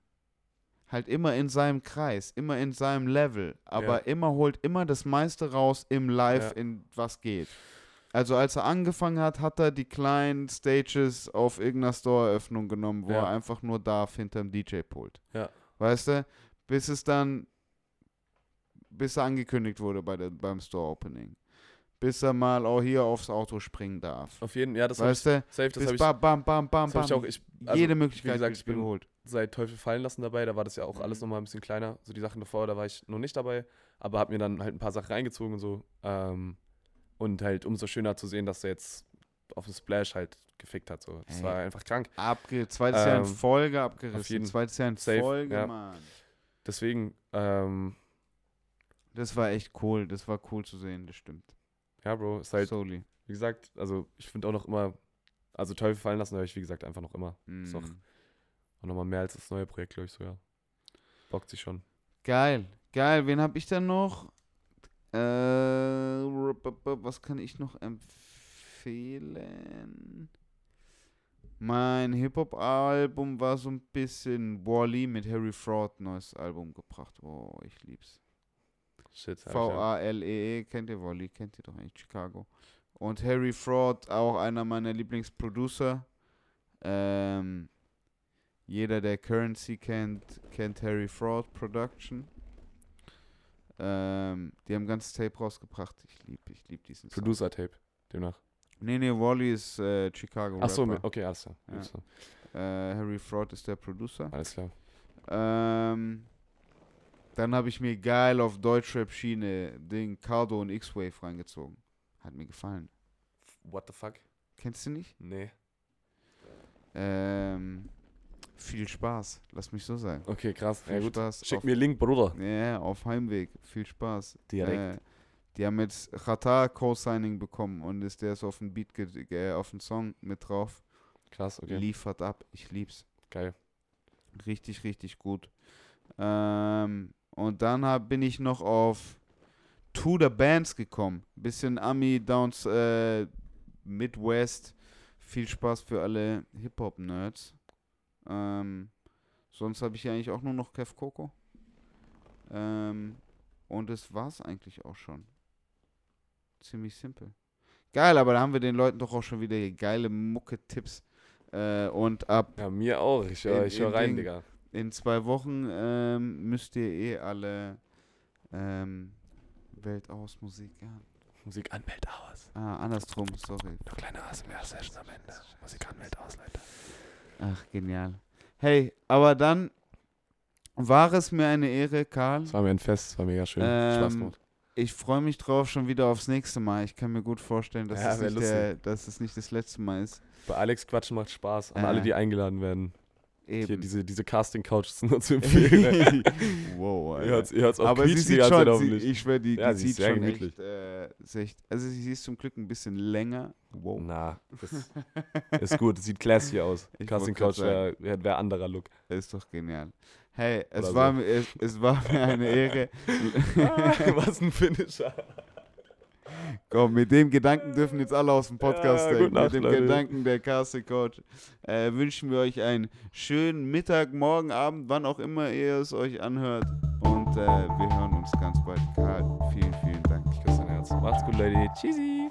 Speaker 1: Halt immer in seinem Kreis, immer in seinem Level, aber
Speaker 2: Ja.
Speaker 1: immer holt immer das meiste raus im Live,
Speaker 2: Ja.
Speaker 1: in was geht. Also als er angefangen hat, hat er die kleinen Stages auf irgendeiner Store-Eröffnung genommen, wo
Speaker 2: Ja.
Speaker 1: er einfach nur darf hinterm DJ-Pult.
Speaker 2: Ja.
Speaker 1: Weißt du? Bis es dann, bis er angekündigt wurde bei der, beim Store-Opening. Bis er mal auch hier aufs Auto springen darf.
Speaker 2: Auf jeden ja, das
Speaker 1: weißt du?
Speaker 2: safe, das habe ich,
Speaker 1: bam, bam, bam, bam, bam.
Speaker 2: ich auch, ich, also,
Speaker 1: Jede Möglichkeit
Speaker 2: gesagt,
Speaker 1: wird
Speaker 2: ich bin-
Speaker 1: geholt.
Speaker 2: seit Teufel fallen lassen dabei, da war das ja auch alles
Speaker 1: Mhm.
Speaker 2: nochmal ein bisschen kleiner, so die Sachen davor, da war ich noch nicht dabei, aber habe mir dann halt ein paar Sachen reingezogen und so. Ähm, und halt umso schöner zu sehen, dass er jetzt auf dem Splash halt gefickt hat. So. Das
Speaker 1: Ey.
Speaker 2: war einfach krank.
Speaker 1: Abge zweites Jahr in
Speaker 2: Ähm,
Speaker 1: Folge abgerissen.
Speaker 2: auf jeden-
Speaker 1: zweites Jahr in
Speaker 2: safe,
Speaker 1: Folge,
Speaker 2: ja.
Speaker 1: Mann.
Speaker 2: Deswegen, ähm,
Speaker 1: Das war echt cool. Das war cool zu sehen, das stimmt.
Speaker 2: ja, Bro, ist halt,
Speaker 1: Soli.
Speaker 2: wie gesagt, also ich finde auch noch immer, also Teufel fallen lassen höre ich, wie gesagt, einfach noch immer. Ist doch-
Speaker 1: Mm.
Speaker 2: Und nochmal mehr als das neue Projekt, glaube ich, so, ja. Bockt sich schon.
Speaker 1: Geil, geil. Wen hab ich denn noch? Äh, was kann ich noch empfehlen? Mein Hip-Hop-Album war so ein bisschen Wally mit Harry Fraud, neues Album gebracht. Oh, ich lieb's. V-A-L-E-E, kennt ihr Wally? Kennt ihr doch eigentlich Chicago. Und Harry Fraud, auch einer meiner Lieblingsproducer. Ähm, jeder, der Currency kennt, kennt Harry Fraud Production. Ähm, die haben ein ganzes Tape rausgebracht. Ich liebe ich lieb diesen Song.
Speaker 2: Producer-Tape, demnach.
Speaker 1: Nee, nee, Wally ist äh, Chicago
Speaker 2: Ach so,
Speaker 1: Rapper.
Speaker 2: okay, alles klar.
Speaker 1: Ja.
Speaker 2: Alles klar.
Speaker 1: Äh, Harry Fraud ist der Producer.
Speaker 2: Alles klar.
Speaker 1: Ähm, dann habe ich mir geil auf Deutschrap-Schiene den Cardo und X-Wave reingezogen. Hat mir gefallen.
Speaker 2: What the fuck?
Speaker 1: Kennst du nicht?
Speaker 2: Nee.
Speaker 1: Ähm, viel Spaß, lass mich so sagen.
Speaker 2: Okay, krass.
Speaker 1: Viel
Speaker 2: Ja, gut.
Speaker 1: Spaß.
Speaker 2: Schick
Speaker 1: auf,
Speaker 2: mir Link, Bruder.
Speaker 1: Ja, auf Heimweg. Viel Spaß.
Speaker 2: Direkt.
Speaker 1: Äh, die haben jetzt Qatar Co-Signing bekommen und ist der ist auf den Beat, ge- auf den Song mit drauf.
Speaker 2: Krass, okay.
Speaker 1: Liefert ab. Ich lieb's.
Speaker 2: Geil.
Speaker 1: Richtig, richtig gut. Ähm, und dann hab, bin ich noch auf To the Bands gekommen. Bisschen Ami, Downs, äh, Midwest. Viel Spaß für alle Hip-Hop-Nerds. Ähm, sonst habe ich ja eigentlich auch nur noch Kev Coco. Ähm, und das war's eigentlich auch schon. Ziemlich simpel. Geil, aber da haben wir den Leuten doch auch schon wieder hier geile Mucke-Tipps. Äh, und ab
Speaker 2: Ja, mir auch. Ich höre ich hör
Speaker 1: in
Speaker 2: rein. Digga.
Speaker 1: in zwei Wochen ähm, müsst ihr eh alle ähm, Welt aus Musik hören.
Speaker 2: Musik anmeldet aus.
Speaker 1: Ah, andersrum, sorry.
Speaker 2: Noch kleine ASMR-Session am Ende. Musik anmeldet aus, Leute.
Speaker 1: Ach, genial. Hey, aber dann war es mir eine Ehre, Karl.
Speaker 2: Es war mir ein Fest, es war mega schön. Spaß
Speaker 1: Ähm,
Speaker 2: gemacht.
Speaker 1: Ich freue mich drauf schon wieder aufs nächste Mal. Ich kann mir gut vorstellen, dass,
Speaker 2: Ja,
Speaker 1: es, nicht der, dass es nicht das letzte Mal ist.
Speaker 2: Bei Alex Quatschen macht Spaß. An
Speaker 1: Äh.
Speaker 2: alle, die eingeladen werden. Hier,
Speaker 1: Eben.
Speaker 2: diese, diese Casting-Couch ist nur zu empfehlen.
Speaker 1: wow,
Speaker 2: ihr
Speaker 1: Alter.
Speaker 2: hört's, ihr hört's
Speaker 1: Aber sie sieht schon, sie, ich schwöre, die,
Speaker 2: Ja,
Speaker 1: die sieht schon
Speaker 2: gemütlich.
Speaker 1: echt, äh, echt, also sie ist zum Glück ein bisschen länger. Wow.
Speaker 2: Na, das ist gut. Das sieht classy aus.
Speaker 1: Ich
Speaker 2: Casting
Speaker 1: wollt grad
Speaker 2: Couch wäre wär, anderer Look.
Speaker 1: Ist doch genial. Hey, es,
Speaker 2: Oder
Speaker 1: war,
Speaker 2: so.
Speaker 1: mir, es, es war mir eine Ehre.
Speaker 2: Was ein Finisher.
Speaker 1: Komm, mit dem Gedanken dürfen jetzt alle aus dem Podcast
Speaker 2: Ja,
Speaker 1: denken.
Speaker 2: Nacht,
Speaker 1: mit dem
Speaker 2: Leute.
Speaker 1: Gedanken der Casting Coach äh, wünschen wir euch einen schönen Mittag, Morgen, Abend, wann auch immer ihr es euch anhört. Und äh, wir hören uns ganz bald. Karl, vielen, vielen Dank.
Speaker 2: Ich küsse dein Herz. Macht's gut, Lady. Tschüssi.